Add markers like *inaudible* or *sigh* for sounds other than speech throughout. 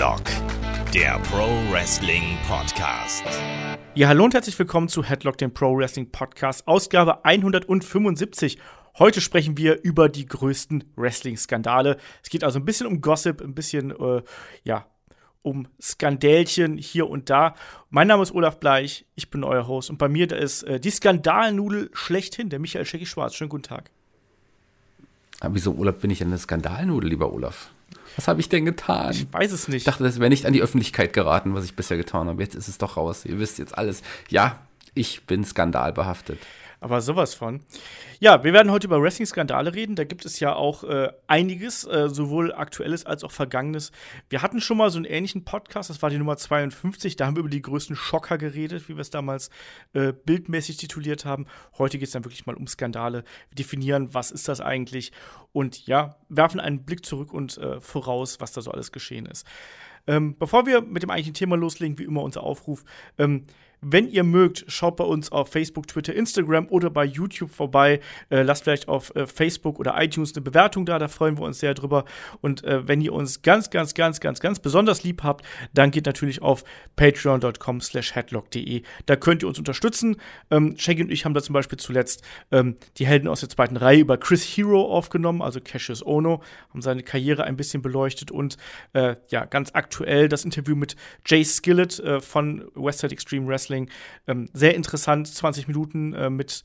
Headlock, der Pro Wrestling Podcast. Ja, hallo und herzlich willkommen zu Headlock, dem Pro Wrestling Podcast, Ausgabe 175. Heute sprechen wir über die größten Wrestling-Skandale. Es geht also ein bisschen um Gossip, ein bisschen, äh, ja, um Skandälchen hier und da. Mein Name ist Olaf Bleich, ich bin euer Host und bei mir da ist äh, die Skandalnudel schlechthin, der Michael Schecki Schwarz. Schönen guten Tag. Aber wieso Olaf bin ich eine Skandalnudel, lieber Olaf? Was habe ich denn getan? Ich weiß es nicht. Ich dachte, das wäre nicht an die Öffentlichkeit geraten, was ich bisher getan habe. Jetzt ist es doch raus. Ihr wisst jetzt alles. Ja, ich bin skandalbehaftet aber sowas von. Ja, wir werden heute über Wrestling-Skandale reden. Da gibt es ja auch äh, einiges, äh, sowohl aktuelles als auch vergangenes. Wir hatten schon mal so einen ähnlichen Podcast, das war die Nummer 52. Da haben wir über die größten Schocker geredet, wie wir es damals äh, bildmäßig tituliert haben. Heute geht es dann wirklich mal um Skandale. Wir definieren, was ist das eigentlich? Und ja, werfen einen Blick zurück und äh, voraus, was da so alles geschehen ist. Ähm, bevor wir mit dem eigentlichen Thema loslegen, wie immer unser Aufruf. Ähm, wenn ihr mögt, schaut bei uns auf Facebook, Twitter, Instagram oder bei YouTube vorbei. Äh, lasst vielleicht auf äh, Facebook oder iTunes eine Bewertung da, da freuen wir uns sehr drüber. Und äh, wenn ihr uns ganz, ganz, ganz, ganz, ganz besonders lieb habt, dann geht natürlich auf patreon.com slash headlock.de. Da könnt ihr uns unterstützen. Ähm, Shaggy und ich haben da zum Beispiel zuletzt ähm, die Helden aus der zweiten Reihe über Chris Hero aufgenommen, also Cassius Ono, haben seine Karriere ein bisschen beleuchtet und äh, ja, ganz aktuell das Interview mit Jay Skillett äh, von Westside Extreme Wrestling Wrestling. Ähm, sehr interessant, 20 Minuten äh, mit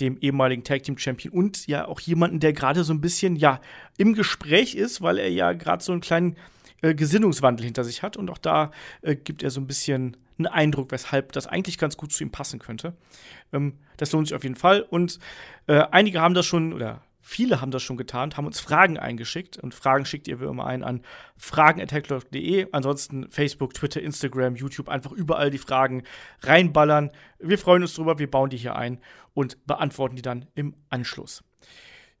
dem ehemaligen Tag Team Champion und ja auch jemanden, der gerade so ein bisschen ja im Gespräch ist, weil er ja gerade so einen kleinen äh, Gesinnungswandel hinter sich hat und auch da äh, gibt er so ein bisschen einen Eindruck, weshalb das eigentlich ganz gut zu ihm passen könnte. Ähm, das lohnt sich auf jeden Fall und äh, einige haben das schon oder Viele haben das schon getan, haben uns Fragen eingeschickt und Fragen schickt ihr wie immer ein an fragen.hacklock.de. Ansonsten Facebook, Twitter, Instagram, YouTube, einfach überall die Fragen reinballern. Wir freuen uns drüber, wir bauen die hier ein und beantworten die dann im Anschluss.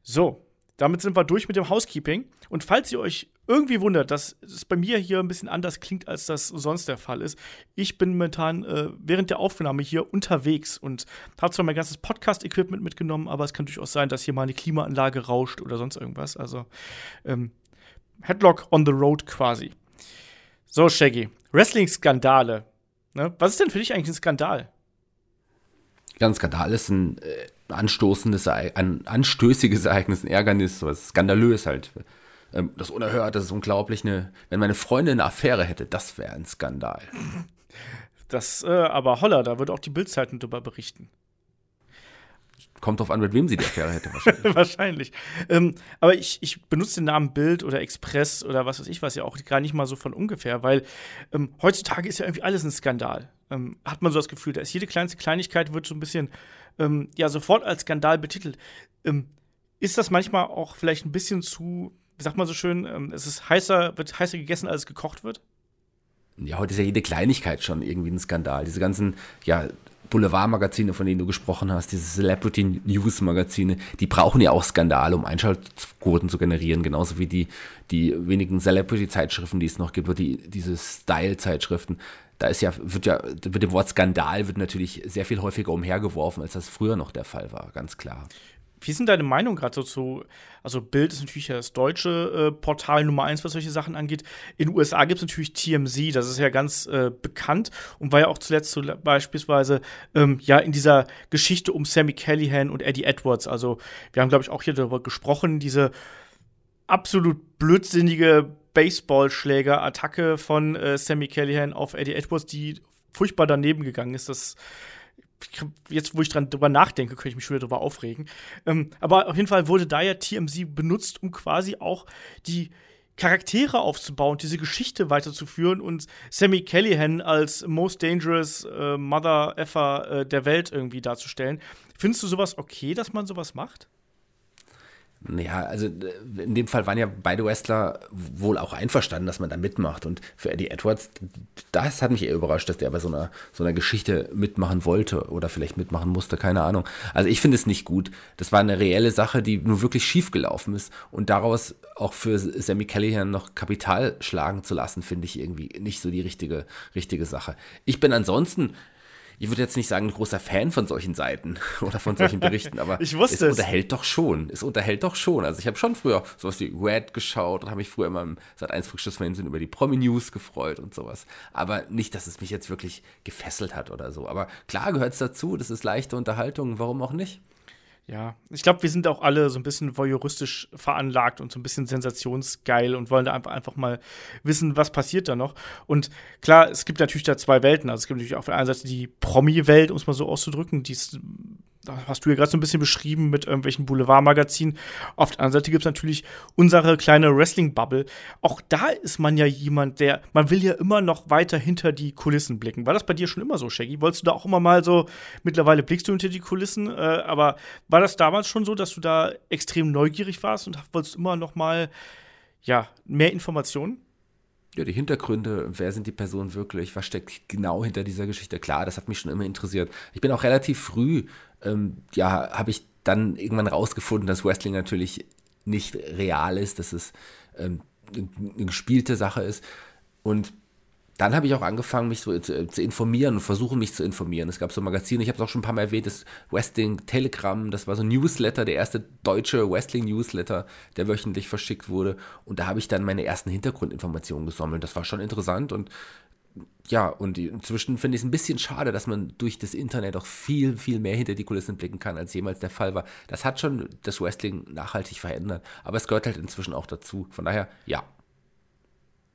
So, damit sind wir durch mit dem Housekeeping. Und falls ihr euch irgendwie wundert, dass es bei mir hier ein bisschen anders klingt, als das sonst der Fall ist. Ich bin momentan äh, während der Aufnahme hier unterwegs und habe zwar mein ganzes Podcast-Equipment mitgenommen, aber es kann durchaus sein, dass hier mal eine Klimaanlage rauscht oder sonst irgendwas. Also ähm, Headlock on the road quasi. So, Shaggy. Wrestling-Skandale. Ne? Was ist denn für dich eigentlich ein Skandal? Ja, ein Skandal ist ein äh, anstoßendes, ein anstößiges Ereignis, ein Ärgernis, was skandalös halt. Ähm, das unerhört, das ist unglaublich. Ne? Wenn meine Freundin eine Affäre hätte, das wäre ein Skandal. Das, äh, aber holla, da würde auch die Bildzeitung drüber berichten. Kommt drauf an, mit wem sie die Affäre hätte, wahrscheinlich. *laughs* wahrscheinlich. Ähm, aber ich, ich benutze den Namen Bild oder Express oder was weiß ich was ja auch gar nicht mal so von ungefähr, weil ähm, heutzutage ist ja irgendwie alles ein Skandal. Ähm, hat man so das Gefühl, da ist jede kleinste Kleinigkeit wird so ein bisschen ähm, ja sofort als Skandal betitelt. Ähm, ist das manchmal auch vielleicht ein bisschen zu wie sagt man so schön, ähm, es ist heißer, wird heißer gegessen, als es gekocht wird? Ja, heute ist ja jede Kleinigkeit schon irgendwie ein Skandal. Diese ganzen, ja, Boulevardmagazine, von denen du gesprochen hast, diese Celebrity News Magazine, die brauchen ja auch Skandale, um Einschaltquoten zu generieren, genauso wie die, die wenigen Celebrity Zeitschriften, die es noch gibt, oder die, diese Style Zeitschriften. Da ist ja, wird ja, mit dem Wort Skandal wird natürlich sehr viel häufiger umhergeworfen, als das früher noch der Fall war, ganz klar. Wie ist denn deine Meinung gerade so zu, also Bild ist natürlich das deutsche äh, Portal Nummer eins, was solche Sachen angeht. In den USA gibt es natürlich TMZ, das ist ja ganz äh, bekannt und war ja auch zuletzt so beispielsweise ähm, ja in dieser Geschichte um Sammy Callahan und Eddie Edwards. Also wir haben, glaube ich, auch hier darüber gesprochen, diese absolut blödsinnige Baseballschläger-Attacke von äh, Sammy Callahan auf Eddie Edwards, die furchtbar daneben gegangen ist. Das jetzt, wo ich dran drüber nachdenke, könnte ich mich schon wieder drüber aufregen. Ähm, aber auf jeden Fall wurde da ja TMZ benutzt, um quasi auch die Charaktere aufzubauen, diese Geschichte weiterzuführen und Sammy Callahan als most dangerous äh, Mother Effer äh, der Welt irgendwie darzustellen. Findest du sowas okay, dass man sowas macht? Ja, also äh, in dem Fall waren ja beide Wrestler wohl auch einverstanden, dass man da mitmacht. Und für Eddie Edwards, das hat mich eher überrascht, dass der bei so einer, so einer Geschichte mitmachen wollte oder vielleicht mitmachen musste, keine Ahnung. Also ich finde es nicht gut. Das war eine reelle Sache, die nur wirklich schief gelaufen ist. Und daraus auch für Sammy Callahan noch Kapital schlagen zu lassen, finde ich irgendwie nicht so die richtige, richtige Sache. Ich bin ansonsten ich würde jetzt nicht sagen, ein großer Fan von solchen Seiten *laughs* oder von solchen Berichten, aber *laughs* ich wusste es unterhält doch schon. Es unterhält doch schon. Also ich habe schon früher sowas wie Red geschaut und habe mich früher immer im Sat 1 Frühstücksfernsehen über die Promi-News gefreut und sowas. Aber nicht, dass es mich jetzt wirklich gefesselt hat oder so. Aber klar gehört es dazu, das ist leichte Unterhaltung, warum auch nicht? Ja, ich glaube, wir sind auch alle so ein bisschen voyeuristisch veranlagt und so ein bisschen sensationsgeil und wollen da einfach, einfach mal wissen, was passiert da noch. Und klar, es gibt natürlich da zwei Welten. Also es gibt natürlich auf der einen Seite die Promi-Welt, um es mal so auszudrücken, die ist hast du ja gerade so ein bisschen beschrieben mit irgendwelchen Boulevardmagazinen. Auf der anderen Seite gibt es natürlich unsere kleine Wrestling-Bubble. Auch da ist man ja jemand, der, man will ja immer noch weiter hinter die Kulissen blicken. War das bei dir schon immer so, Shaggy? Wolltest du da auch immer mal so, mittlerweile blickst du hinter die Kulissen, äh, aber war das damals schon so, dass du da extrem neugierig warst und wolltest immer noch mal, ja, mehr Informationen? ja, die Hintergründe, wer sind die Personen wirklich, was steckt genau hinter dieser Geschichte. Klar, das hat mich schon immer interessiert. Ich bin auch relativ früh, ähm, ja, habe ich dann irgendwann rausgefunden, dass Wrestling natürlich nicht real ist, dass es ähm, eine gespielte Sache ist. Und dann habe ich auch angefangen, mich so zu, zu, informieren und versuche mich zu informieren. Es gab so Magazine, ich habe es auch schon ein paar Mal erwähnt, das Wrestling Telegram, das war so ein Newsletter, der erste deutsche Wrestling Newsletter, der wöchentlich verschickt wurde. Und da habe ich dann meine ersten Hintergrundinformationen gesammelt. Das war schon interessant und ja, und inzwischen finde ich es ein bisschen schade, dass man durch das Internet auch viel, viel mehr hinter die Kulissen blicken kann, als jemals der Fall war. Das hat schon das Wrestling nachhaltig verändert, aber es gehört halt inzwischen auch dazu. Von daher, ja,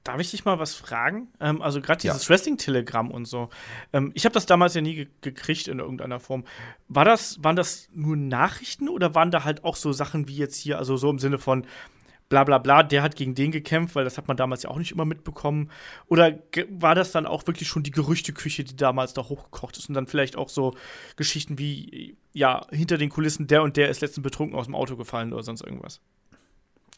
Darf ich dich mal was fragen? Ähm, also gerade dieses ja. Wrestling-Telegramm und so. Ähm, ich habe das damals ja nie ge gekriegt in irgendeiner Form. War das, waren das nur Nachrichten oder waren da halt auch so Sachen wie jetzt hier, also so im Sinne von bla bla bla, der hat gegen den gekämpft, weil das hat man damals ja auch nicht immer mitbekommen. Oder war das dann auch wirklich schon die Gerüchteküche, die damals da hochgekocht ist und dann vielleicht auch so Geschichten wie, ja, hinter den Kulissen, der und der ist letztens betrunken aus dem Auto gefallen oder sonst irgendwas?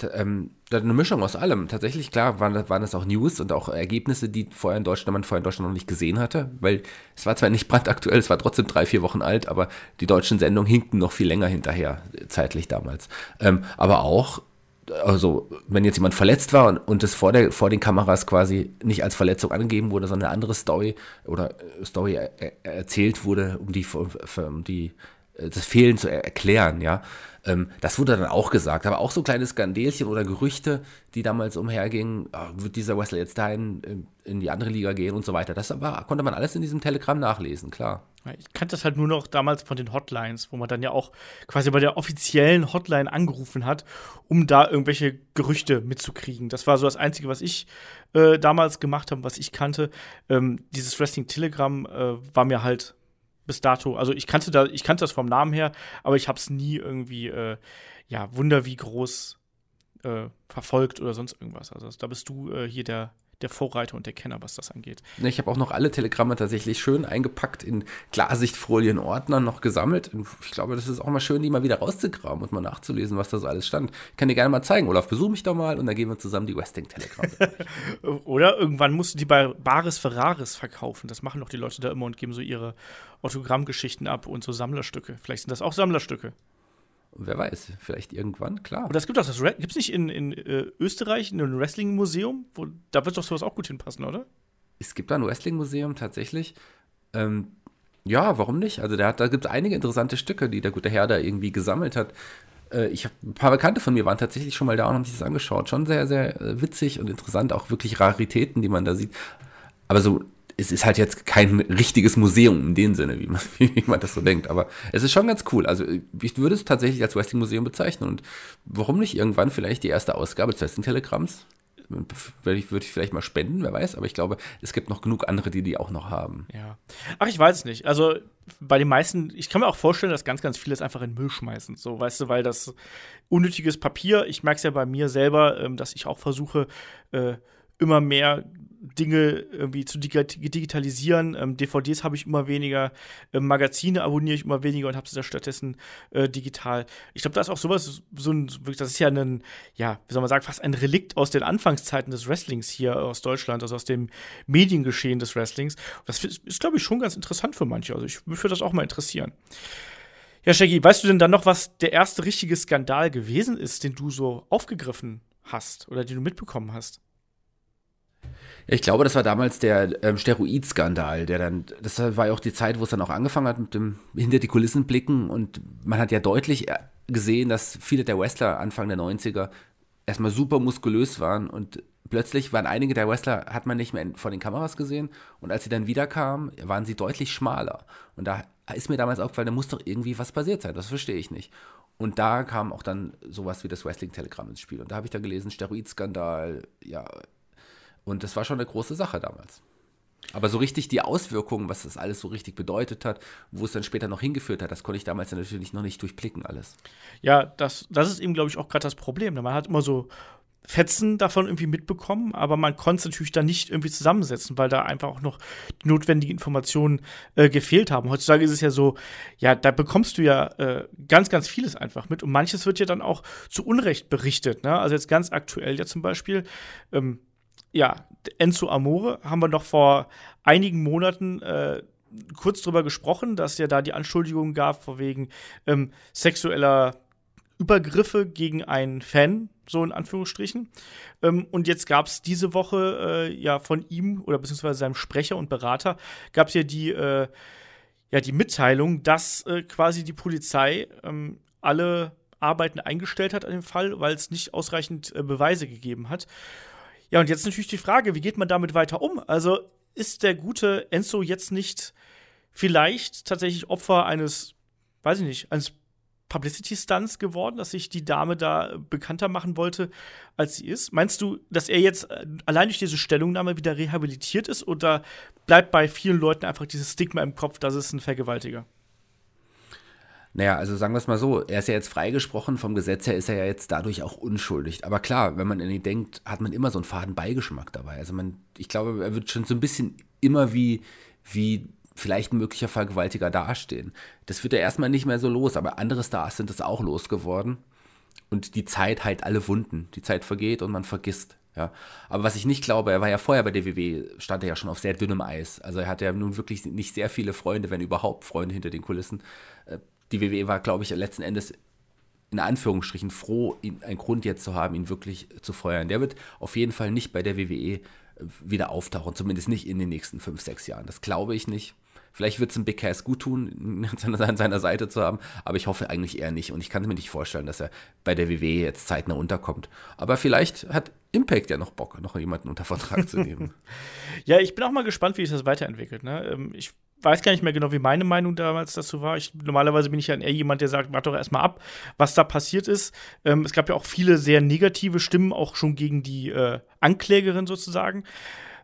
ähm, eine Mischung aus allem. Tatsächlich, klar, waren, waren das auch News und auch Ergebnisse, die vorher in Deutschland, man vorher in Deutschland noch nicht gesehen hatte, weil es war zwar nicht *laughs* brandaktuell, es war trotzdem drei, vier Wochen alt, aber die deutschen Sendungen hinkten noch viel länger hinterher, zeitlich damals. Ähm, aber auch, also, wenn jetzt jemand verletzt war und, und es vor, der, vor den Kameras quasi nicht als Verletzung angegeben wurde, sondern eine andere Story oder Story er, er, erzählt wurde, um die, um die äh, das Fehlen zu erklären, ja. Ähm, das wurde dann auch gesagt, aber auch so kleine Skandelchen oder Gerüchte, die damals umhergingen, oh, wird dieser Wrestler jetzt dahin in die andere Liga gehen und so weiter. Das aber, konnte man alles in diesem Telegramm nachlesen, klar. Ich kannte das halt nur noch damals von den Hotlines, wo man dann ja auch quasi bei der offiziellen Hotline angerufen hat, um da irgendwelche Gerüchte mitzukriegen. Das war so das Einzige, was ich äh, damals gemacht habe, was ich kannte. Ähm, dieses Wrestling Telegram äh, war mir halt bis dato. Also ich kannte da, ich kannte das vom Namen her, aber ich habe es nie irgendwie, äh, ja, Wunder wie groß äh, verfolgt oder sonst irgendwas. Also da bist du äh, hier der der Vorreiter und der Kenner, was das angeht. Ich habe auch noch alle Telegramme tatsächlich schön eingepackt in Klarsichtfolien, Ordnern noch gesammelt. Und ich glaube, das ist auch mal schön, die mal wieder rauszugraben und mal nachzulesen, was da so alles stand. Ich kann dir gerne mal zeigen. Olaf, besuch mich doch mal und dann gehen wir zusammen die Westing-Telegramme. *laughs* Oder irgendwann musst du die bei Baris Ferraris verkaufen. Das machen doch die Leute da immer und geben so ihre Autogrammgeschichten ab und so Sammlerstücke. Vielleicht sind das auch Sammlerstücke. Wer weiß, vielleicht irgendwann, klar. Aber das gibt doch das gibt es nicht in, in äh, Österreich ein Wrestling-Museum? Da wird doch sowas auch gut hinpassen, oder? Es gibt da ein Wrestling-Museum tatsächlich. Ähm, ja, warum nicht? Also da, da gibt es einige interessante Stücke, die der gute Herr da irgendwie gesammelt hat. Äh, ich habe ein paar Bekannte von mir waren tatsächlich schon mal da und haben sich das angeschaut. Schon sehr, sehr äh, witzig und interessant, auch wirklich Raritäten, die man da sieht. Aber so es ist halt jetzt kein richtiges Museum in dem Sinne, wie man, *laughs* wie man das so denkt. Aber es ist schon ganz cool. Also ich würde es tatsächlich als Wrestling-Museum bezeichnen. Und warum nicht irgendwann vielleicht die erste Ausgabe des Wrestling-Telegramms? Würde ich, würde ich vielleicht mal spenden, wer weiß, aber ich glaube, es gibt noch genug andere, die die auch noch haben. Ja. Ach, ich weiß es nicht. Also bei den meisten, ich kann mir auch vorstellen, dass ganz, ganz viele es einfach in Müll schmeißen. So, weißt du, weil das unnötiges Papier, ich merke es ja bei mir selber, ähm, dass ich auch versuche, äh, immer mehr Dinge irgendwie zu digitalisieren. Ähm, DVDs habe ich immer weniger, ähm, Magazine abonniere ich immer weniger und habe sie da stattdessen äh, digital. Ich glaube, da ist auch sowas, so ein, das ist ja ein, ja, wie soll man sagen, fast ein Relikt aus den Anfangszeiten des Wrestlings hier aus Deutschland, also aus dem Mediengeschehen des Wrestlings. Das ist, ist glaube ich, schon ganz interessant für manche. Also ich würde das auch mal interessieren. Ja, Shaggy, weißt du denn dann noch, was der erste richtige Skandal gewesen ist, den du so aufgegriffen hast oder den du mitbekommen hast? Ich glaube, das war damals der ähm, Steroid-Skandal, der dann, das war ja auch die Zeit, wo es dann auch angefangen hat mit dem hinter die Kulissen blicken und man hat ja deutlich äh, gesehen, dass viele der Wrestler Anfang der 90er erstmal super muskulös waren und plötzlich waren einige der Wrestler, hat man nicht mehr vor den Kameras gesehen und als sie dann wiederkamen, waren sie deutlich schmaler. Und da ist mir damals aufgefallen, da muss doch irgendwie was passiert sein, das verstehe ich nicht. Und da kam auch dann sowas wie das Wrestling-Telegramm ins Spiel. Und da habe ich dann gelesen, Steroidskandal, ja. Und das war schon eine große Sache damals. Aber so richtig die Auswirkungen, was das alles so richtig bedeutet hat, wo es dann später noch hingeführt hat, das konnte ich damals natürlich noch nicht durchblicken alles. Ja, das, das ist eben, glaube ich, auch gerade das Problem. Man hat immer so Fetzen davon irgendwie mitbekommen, aber man konnte es natürlich dann nicht irgendwie zusammensetzen, weil da einfach auch noch die notwendigen Informationen äh, gefehlt haben. Heutzutage ist es ja so, ja, da bekommst du ja äh, ganz, ganz vieles einfach mit und manches wird ja dann auch zu Unrecht berichtet. Ne? Also jetzt ganz aktuell ja zum Beispiel, ähm, ja, Enzo Amore haben wir noch vor einigen Monaten äh, kurz drüber gesprochen, dass ja da die Anschuldigungen gab, vor wegen ähm, sexueller Übergriffe gegen einen Fan, so in Anführungsstrichen. Ähm, und jetzt gab es diese Woche äh, ja von ihm oder beziehungsweise seinem Sprecher und Berater gab es ja die, äh, ja die Mitteilung, dass äh, quasi die Polizei ähm, alle Arbeiten eingestellt hat an dem Fall, weil es nicht ausreichend äh, Beweise gegeben hat. Ja, und jetzt natürlich die Frage, wie geht man damit weiter um? Also ist der gute Enzo jetzt nicht vielleicht tatsächlich Opfer eines, weiß ich nicht, eines Publicity-Stunts geworden, dass sich die Dame da bekannter machen wollte, als sie ist? Meinst du, dass er jetzt äh, allein durch diese Stellungnahme wieder rehabilitiert ist oder bleibt bei vielen Leuten einfach dieses Stigma im Kopf, dass es ein Vergewaltiger? Naja, also sagen wir es mal so, er ist ja jetzt freigesprochen, vom Gesetz her ist er ja jetzt dadurch auch unschuldig. Aber klar, wenn man an ihn denkt, hat man immer so einen faden Beigeschmack dabei. Also man, ich glaube, er wird schon so ein bisschen immer wie, wie vielleicht ein möglicher Vergewaltiger dastehen. Das wird ja erstmal nicht mehr so los, aber andere Stars sind es auch losgeworden. Und die Zeit heilt alle Wunden. Die Zeit vergeht und man vergisst. Ja. Aber was ich nicht glaube, er war ja vorher bei der WW, stand er ja schon auf sehr dünnem Eis. Also er hatte ja nun wirklich nicht sehr viele Freunde, wenn überhaupt Freunde hinter den Kulissen. Die WWE war, glaube ich, letzten Endes in Anführungsstrichen froh, ihn, einen Grund jetzt zu haben, ihn wirklich zu feuern. Der wird auf jeden Fall nicht bei der WWE äh, wieder auftauchen, zumindest nicht in den nächsten fünf, sechs Jahren. Das glaube ich nicht. Vielleicht wird es ein Big Cass gut tun, ihn an seiner Seite zu haben, aber ich hoffe eigentlich eher nicht. Und ich kann mir nicht vorstellen, dass er bei der WWE jetzt zeitnah unterkommt. Aber vielleicht hat Impact ja noch Bock, noch jemanden unter Vertrag zu nehmen. *laughs* ja, ich bin auch mal gespannt, wie sich das weiterentwickelt. Ne? Ähm, ich weiß gar nicht mehr genau, wie meine Meinung damals dazu war. Ich, normalerweise bin ich ja eher jemand, der sagt, warte doch erstmal ab, was da passiert ist. Ähm, es gab ja auch viele sehr negative Stimmen, auch schon gegen die äh, Anklägerin sozusagen.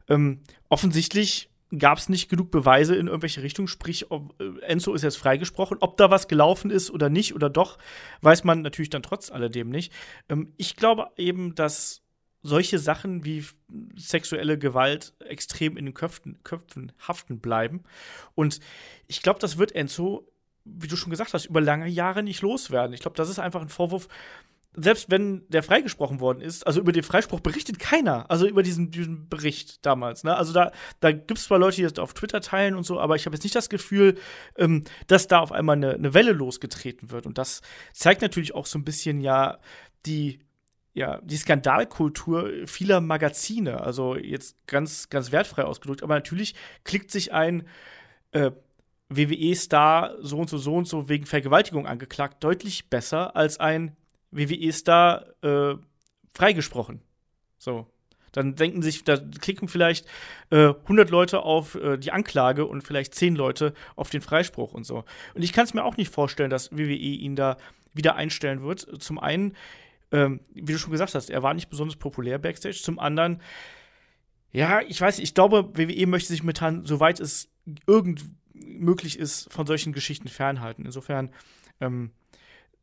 Ähm, offensichtlich gab es nicht genug Beweise in irgendwelche Richtungen, sprich, ob, äh, Enzo ist jetzt freigesprochen. Ob da was gelaufen ist oder nicht oder doch, weiß man natürlich dann trotz alledem nicht. Ähm, ich glaube eben, dass solche Sachen wie sexuelle Gewalt extrem in den Köpfen, Köpfen haften bleiben. Und ich glaube, das wird Enzo, wie du schon gesagt hast, über lange Jahre nicht loswerden. Ich glaube, das ist einfach ein Vorwurf, selbst wenn der freigesprochen worden ist, also über den Freispruch berichtet keiner, also über diesen, diesen Bericht damals. Ne? Also da, da gibt es zwar Leute, die das auf Twitter teilen und so, aber ich habe jetzt nicht das Gefühl, ähm, dass da auf einmal eine, eine Welle losgetreten wird. Und das zeigt natürlich auch so ein bisschen ja die ja, die Skandalkultur vieler Magazine, also jetzt ganz, ganz wertfrei ausgedrückt, aber natürlich klickt sich ein äh, WWE-Star so und so, so und so wegen Vergewaltigung angeklagt deutlich besser als ein WWE-Star äh, freigesprochen. So. Dann denken sich, da klicken vielleicht äh, 100 Leute auf äh, die Anklage und vielleicht 10 Leute auf den Freispruch und so. Und ich kann es mir auch nicht vorstellen, dass WWE ihn da wieder einstellen wird. Zum einen, ähm, wie du schon gesagt hast, er war nicht besonders populär backstage. Zum anderen, ja, ich weiß, ich glaube, WWE möchte sich momentan, soweit es irgend möglich ist, von solchen Geschichten fernhalten. Insofern, ähm,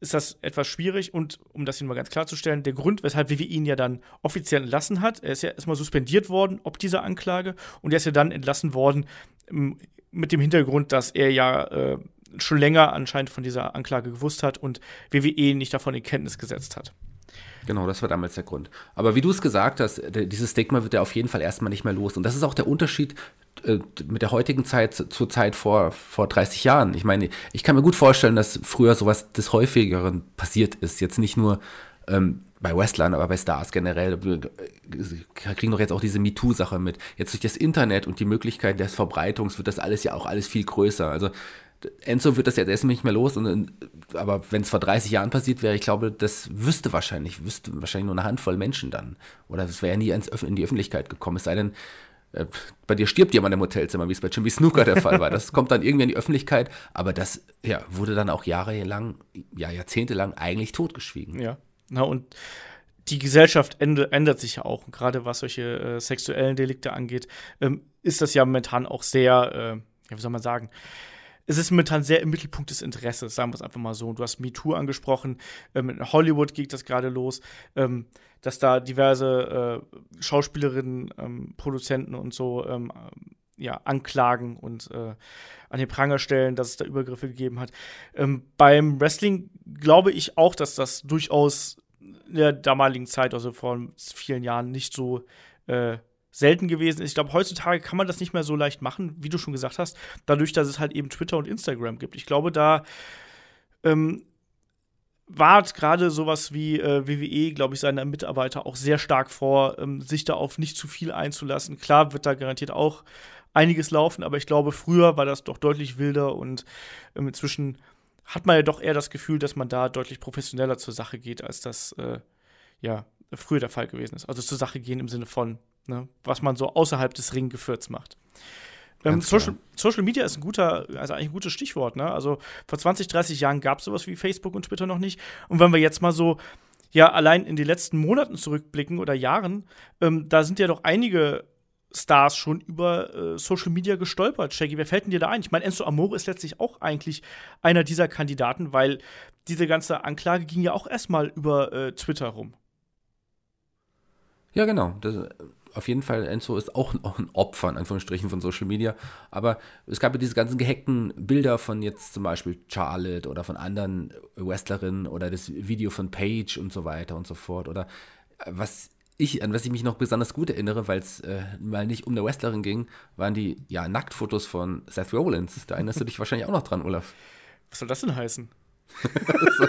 ist das etwas schwierig und um das hier mal ganz klarzustellen, der Grund, weshalb WWE ihn ja dann offiziell entlassen hat, er ist ja erstmal suspendiert worden ob dieser Anklage und er ist ja dann entlassen worden ähm, mit dem Hintergrund, dass er ja äh, schon länger anscheinend von dieser Anklage gewusst hat und WWE nicht davon in Kenntnis gesetzt hat. Genau, das war damals der Grund. Aber wie du es gesagt hast, dieses Stigma wird ja auf jeden Fall erstmal nicht mehr los. Und das ist auch der Unterschied äh, mit der heutigen Zeit zur Zeit vor, vor 30 Jahren. Ich meine, ich kann mir gut vorstellen, dass früher sowas des häufigeren passiert ist. Jetzt nicht nur ähm, bei Wrestlern, aber bei Stars generell, wir kriegen doch jetzt auch diese MeToo-Sache mit. Jetzt durch das Internet und die Möglichkeit des Verbreitungs wird das alles ja auch alles viel größer. Also Enzo wird das jetzt erst nicht mehr los, und, aber wenn es vor 30 Jahren passiert wäre, ich glaube, das wüsste wahrscheinlich, wüsste wahrscheinlich nur eine Handvoll Menschen dann. Oder es wäre ja nie in die Öffentlichkeit gekommen. Es sei denn, äh, bei dir stirbt jemand im Hotelzimmer, wie es bei Jimmy Snooker der Fall war. Das *laughs* kommt dann irgendwie in die Öffentlichkeit, aber das ja, wurde dann auch jahrelang, ja, jahrzehntelang eigentlich totgeschwiegen. Ja. Na und die Gesellschaft ändert sich ja auch. gerade was solche äh, sexuellen Delikte angeht, ähm, ist das ja momentan auch sehr, äh, ja, wie soll man sagen, es ist momentan sehr im Mittelpunkt des Interesses, sagen wir es einfach mal so. Du hast MeToo angesprochen, ähm, in Hollywood geht das gerade los, ähm, dass da diverse äh, Schauspielerinnen, ähm, Produzenten und so ähm, ja, anklagen und äh, an den Pranger stellen, dass es da Übergriffe gegeben hat. Ähm, beim Wrestling glaube ich auch, dass das durchaus in der damaligen Zeit, also vor vielen Jahren, nicht so äh, selten gewesen ist. Ich glaube, heutzutage kann man das nicht mehr so leicht machen, wie du schon gesagt hast, dadurch, dass es halt eben Twitter und Instagram gibt. Ich glaube, da ähm, wahrt gerade sowas wie äh, WWE, glaube ich, seine Mitarbeiter auch sehr stark vor, ähm, sich da auf nicht zu viel einzulassen. Klar wird da garantiert auch einiges laufen, aber ich glaube, früher war das doch deutlich wilder und ähm, inzwischen hat man ja doch eher das Gefühl, dass man da deutlich professioneller zur Sache geht, als das äh, ja früher der Fall gewesen ist. Also zur Sache gehen im Sinne von ne, was man so außerhalb des Ringgeführs macht. Ähm, Social, Social, Media ist ein guter, also eigentlich ein gutes Stichwort. Ne? Also vor 20, 30 Jahren gab es sowas wie Facebook und Twitter noch nicht. Und wenn wir jetzt mal so, ja, allein in die letzten Monaten zurückblicken oder Jahren, ähm, da sind ja doch einige Stars schon über äh, Social Media gestolpert. Shaggy, wer fällt denn dir da ein? Ich meine, Enzo Amore ist letztlich auch eigentlich einer dieser Kandidaten, weil diese ganze Anklage ging ja auch erstmal über äh, Twitter rum. Ja, genau. Das, auf jeden Fall, Enzo ist auch, *laughs* auch ein Opfer, in Anführungsstrichen, von Social Media. Aber es gab ja diese ganzen gehackten Bilder von jetzt zum Beispiel Charlotte oder von anderen Wrestlerinnen oder das Video von Paige und so weiter und so fort. Oder was ich, an was ich mich noch besonders gut erinnere, weil es äh, mal nicht um eine Wrestlerin ging, waren die ja, Nacktfotos von Seth Rollins. Da erinnerst du dich wahrscheinlich auch noch dran, Olaf. Was soll das denn heißen? *laughs*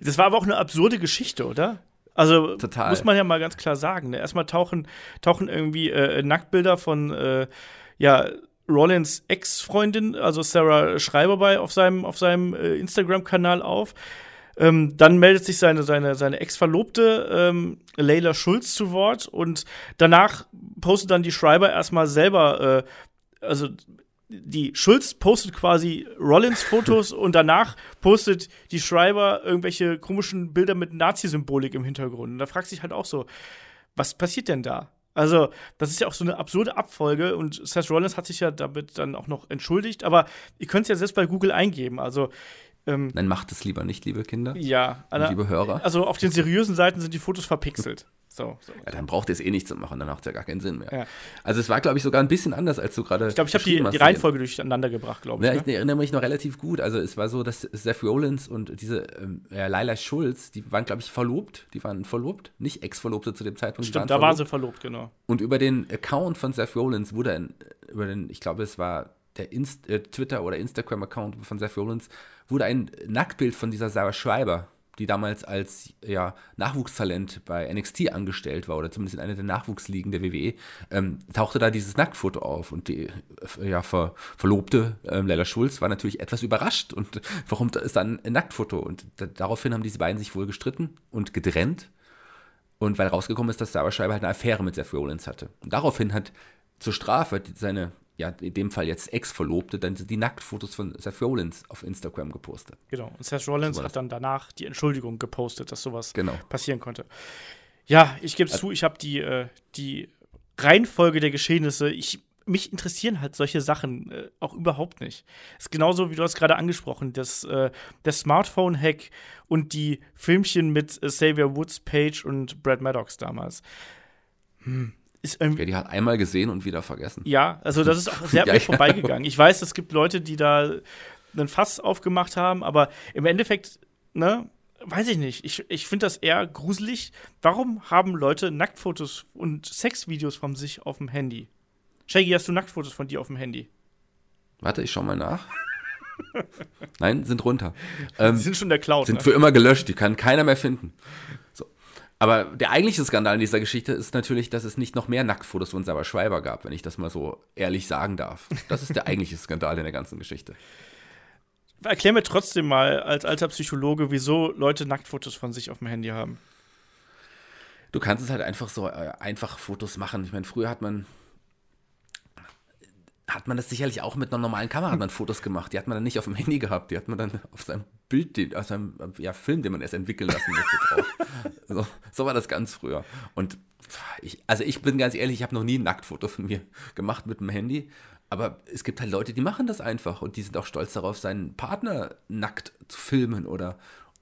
das war aber auch eine absurde Geschichte, oder? Also Total. muss man ja mal ganz klar sagen. Ne? Erstmal tauchen, tauchen irgendwie äh, Nacktbilder von äh, ja, Rollins Ex-Freundin, also Sarah Schreiber bei auf seinem, auf seinem äh, Instagram-Kanal auf. Ähm, dann meldet sich seine, seine, seine Ex-Verlobte ähm, Leila Schulz zu Wort und danach postet dann die Schreiber erstmal selber, äh, also die Schulz postet quasi Rollins Fotos *laughs* und danach postet die Schreiber irgendwelche komischen Bilder mit Nazi-Symbolik im Hintergrund. Und da fragt sich halt auch so, was passiert denn da? Also, das ist ja auch so eine absurde Abfolge und Seth Rollins hat sich ja damit dann auch noch entschuldigt, aber ihr könnt es ja selbst bei Google eingeben. Also, ähm, Nein, macht es lieber nicht, liebe Kinder. Ja, liebe Hörer. Also auf den seriösen Seiten sind die Fotos verpixelt. So, so. Ja, dann braucht ihr es eh nicht zu machen, dann macht es ja gar keinen Sinn mehr. Ja. Also es war, glaube ich, sogar ein bisschen anders, als du gerade. Ich glaube, ich habe die, die Reihenfolge durcheinander gebracht, glaube ich. Ja, ich ne? erinnere mich noch relativ gut. Also es war so, dass Seth Rollins und diese ja, Laila Schulz, die waren, glaube ich, verlobt. Die waren verlobt, nicht Ex-Verlobte zu dem Zeitpunkt. Stimmt, da waren sie verlobt, genau. Und über den Account von Seth Rollins wurde ein, über den, ich glaube, es war der Inst äh, Twitter- oder Instagram-Account von Seth Rollins, wurde ein Nacktbild von dieser Sarah Schreiber, die damals als ja, Nachwuchstalent bei NXT angestellt war, oder zumindest in einer der Nachwuchsligen der WWE, ähm, tauchte da dieses Nacktfoto auf. Und die äh, ja, Ver Verlobte äh, Leila Schulz war natürlich etwas überrascht. Und *laughs* warum ist dann ein Nacktfoto? Und daraufhin haben diese beiden sich wohl gestritten und getrennt. Und weil rausgekommen ist, dass Sarah Schreiber halt eine Affäre mit Seth Rollins hatte. Und daraufhin hat zur Strafe seine ja, in dem Fall jetzt Ex-Verlobte, dann die Nacktfotos von Seth Rollins auf Instagram gepostet. Genau. Und Seth Rollins so hat dann danach die Entschuldigung gepostet, dass sowas genau. passieren konnte. Ja, ich gebe es also, zu, ich habe die, äh, die Reihenfolge der Geschehnisse, ich, mich interessieren halt solche Sachen äh, auch überhaupt nicht. Es ist genauso, wie du hast gerade angesprochen, das, äh, der Smartphone-Hack und die Filmchen mit äh, Xavier Woods, Page und Brad Maddox damals. Hm ist irgendwie. Ja, die hat einmal gesehen und wieder vergessen. Ja, also das ist auch sehr *laughs* ja, vorbeigegangen. Ich weiß, es gibt Leute, die da einen Fass aufgemacht haben, aber im Endeffekt, ne, weiß ich nicht. Ich, ich finde das eher gruselig. Warum haben Leute Nacktfotos und Sexvideos von sich auf dem Handy? Shaggy, hast du Nacktfotos von dir auf dem Handy? Warte, ich schau mal nach. *laughs* Nein, sind runter. Ähm, die sind schon der Cloud. Sind ne? für immer gelöscht, die kann keiner mehr finden. Aber der eigentliche Skandal in dieser Geschichte ist natürlich, dass es nicht noch mehr Nacktfotos von Sarah Schreiber gab, wenn ich das mal so ehrlich sagen darf. Das ist der *laughs* eigentliche Skandal in der ganzen Geschichte. Erklär mir trotzdem mal als alter Psychologe, wieso Leute Nacktfotos von sich auf dem Handy haben. Du kannst es halt einfach so äh, einfach Fotos machen. Ich meine, früher hat man hat man das sicherlich auch mit einer normalen Kamera hat man Fotos gemacht. Die hat man dann nicht auf dem Handy gehabt. Die hat man dann auf seinem Bild, auf seinem ja, Film, den man erst entwickeln lassen musste, drauf. *laughs* so, so war das ganz früher. Und ich, also ich bin ganz ehrlich, ich habe noch nie ein Nacktfoto von mir gemacht mit dem Handy. Aber es gibt halt Leute, die machen das einfach und die sind auch stolz darauf, seinen Partner nackt zu filmen oder,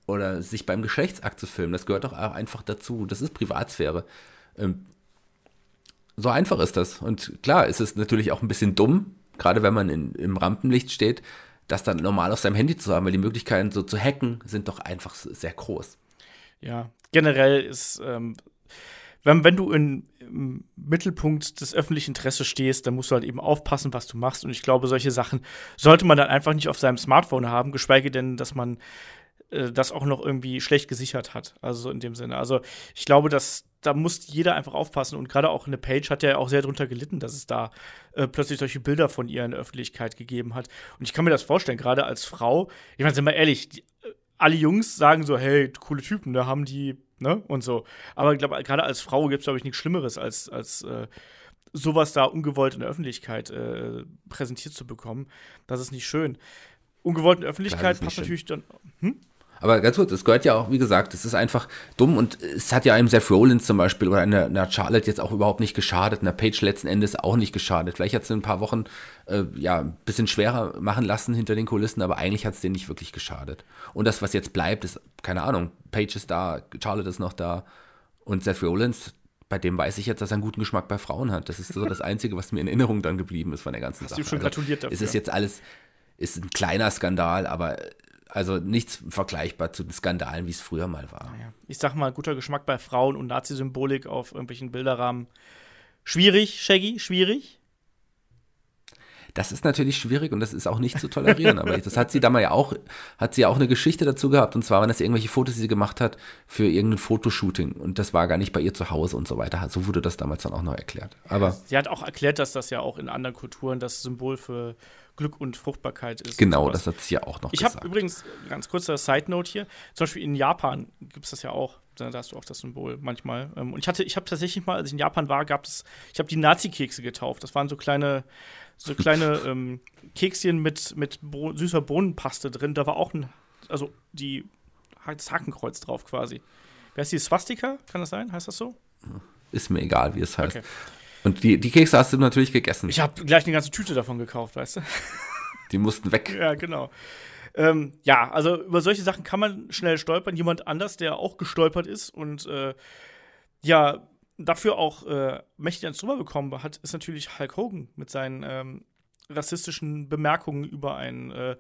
oder sich beim Geschlechtsakt zu filmen. Das gehört doch auch einfach dazu. Das ist Privatsphäre. Ähm, so einfach ist das. Und klar, ist es natürlich auch ein bisschen dumm, gerade wenn man in, im Rampenlicht steht, das dann normal auf seinem Handy zu haben, weil die Möglichkeiten so zu hacken sind doch einfach sehr groß. Ja, generell ist, ähm, wenn, wenn du in, im Mittelpunkt des öffentlichen Interesses stehst, dann musst du halt eben aufpassen, was du machst. Und ich glaube, solche Sachen sollte man dann einfach nicht auf seinem Smartphone haben, geschweige denn, dass man äh, das auch noch irgendwie schlecht gesichert hat. Also in dem Sinne. Also ich glaube, dass da muss jeder einfach aufpassen. Und gerade auch eine Page hat ja auch sehr darunter gelitten, dass es da äh, plötzlich solche Bilder von ihr in der Öffentlichkeit gegeben hat. Und ich kann mir das vorstellen, gerade als Frau. Ich meine, sind wir ehrlich, die, äh, alle Jungs sagen so, hey, coole Typen, da haben die, ne? Und so. Aber ich glaube, gerade als Frau gibt es, glaube ich, nichts Schlimmeres, als, als äh, sowas da ungewollt in der Öffentlichkeit äh, präsentiert zu bekommen. Das ist nicht schön. Ungewollt in der Öffentlichkeit passt natürlich dann. Hm? Aber ganz kurz, es gehört ja auch, wie gesagt, es ist einfach dumm und es hat ja einem Seth Rollins zum Beispiel oder einer, einer Charlotte jetzt auch überhaupt nicht geschadet, einer Page letzten Endes auch nicht geschadet. Vielleicht hat es ein paar Wochen äh, ja ein bisschen schwerer machen lassen hinter den Kulissen, aber eigentlich hat es denen nicht wirklich geschadet. Und das, was jetzt bleibt, ist, keine Ahnung, Page ist da, Charlotte ist noch da und Seth Rollins, bei dem weiß ich jetzt, dass er einen guten Geschmack bei Frauen hat. Das ist so das Einzige, was mir in Erinnerung dann geblieben ist von der ganzen Hast Sache. Du schon gratuliert dafür. Also, es ist jetzt alles, ist ein kleiner Skandal, aber also nichts vergleichbar zu den Skandalen, wie es früher mal war. Naja. Ich sag mal, guter Geschmack bei Frauen und Nazi-Symbolik auf irgendwelchen Bilderrahmen. Schwierig, Shaggy, schwierig? Das ist natürlich schwierig und das ist auch nicht zu tolerieren. aber das hat sie damals ja auch, hat sie ja auch eine Geschichte dazu gehabt. Und zwar waren das irgendwelche Fotos, die sie gemacht hat für irgendein Fotoshooting. Und das war gar nicht bei ihr zu Hause und so weiter. So wurde das damals dann auch noch erklärt. Aber sie hat auch erklärt, dass das ja auch in anderen Kulturen das Symbol für Glück und Fruchtbarkeit ist. Genau, das hat sie ja auch noch ich gesagt. Ich habe übrigens, ganz kurzer Side-Note hier, zum Beispiel in Japan gibt es das ja auch, da hast du auch das Symbol manchmal. Ähm, und ich hatte, ich habe tatsächlich mal, als ich in Japan war, gab es, ich habe die Nazi-Kekse getauft. Das waren so kleine, so *laughs* kleine ähm, Kekschen mit, mit Bo süßer Bohnenpaste drin. Da war auch ein, also die, das Hakenkreuz drauf quasi. Wer ist die Swastika? Kann das sein? Heißt das so? Ist mir egal, wie es heißt. Okay. Und die, die Kekse hast du natürlich gegessen. Ich habe gleich eine ganze Tüte davon gekauft, weißt du? *laughs* Die mussten weg. Ja, genau. Ähm, ja, also über solche Sachen kann man schnell stolpern. Jemand anders, der auch gestolpert ist und äh, ja, dafür auch äh, mächtig ans drüber bekommen hat, ist natürlich Hulk Hogan mit seinen ähm, rassistischen Bemerkungen über einen äh,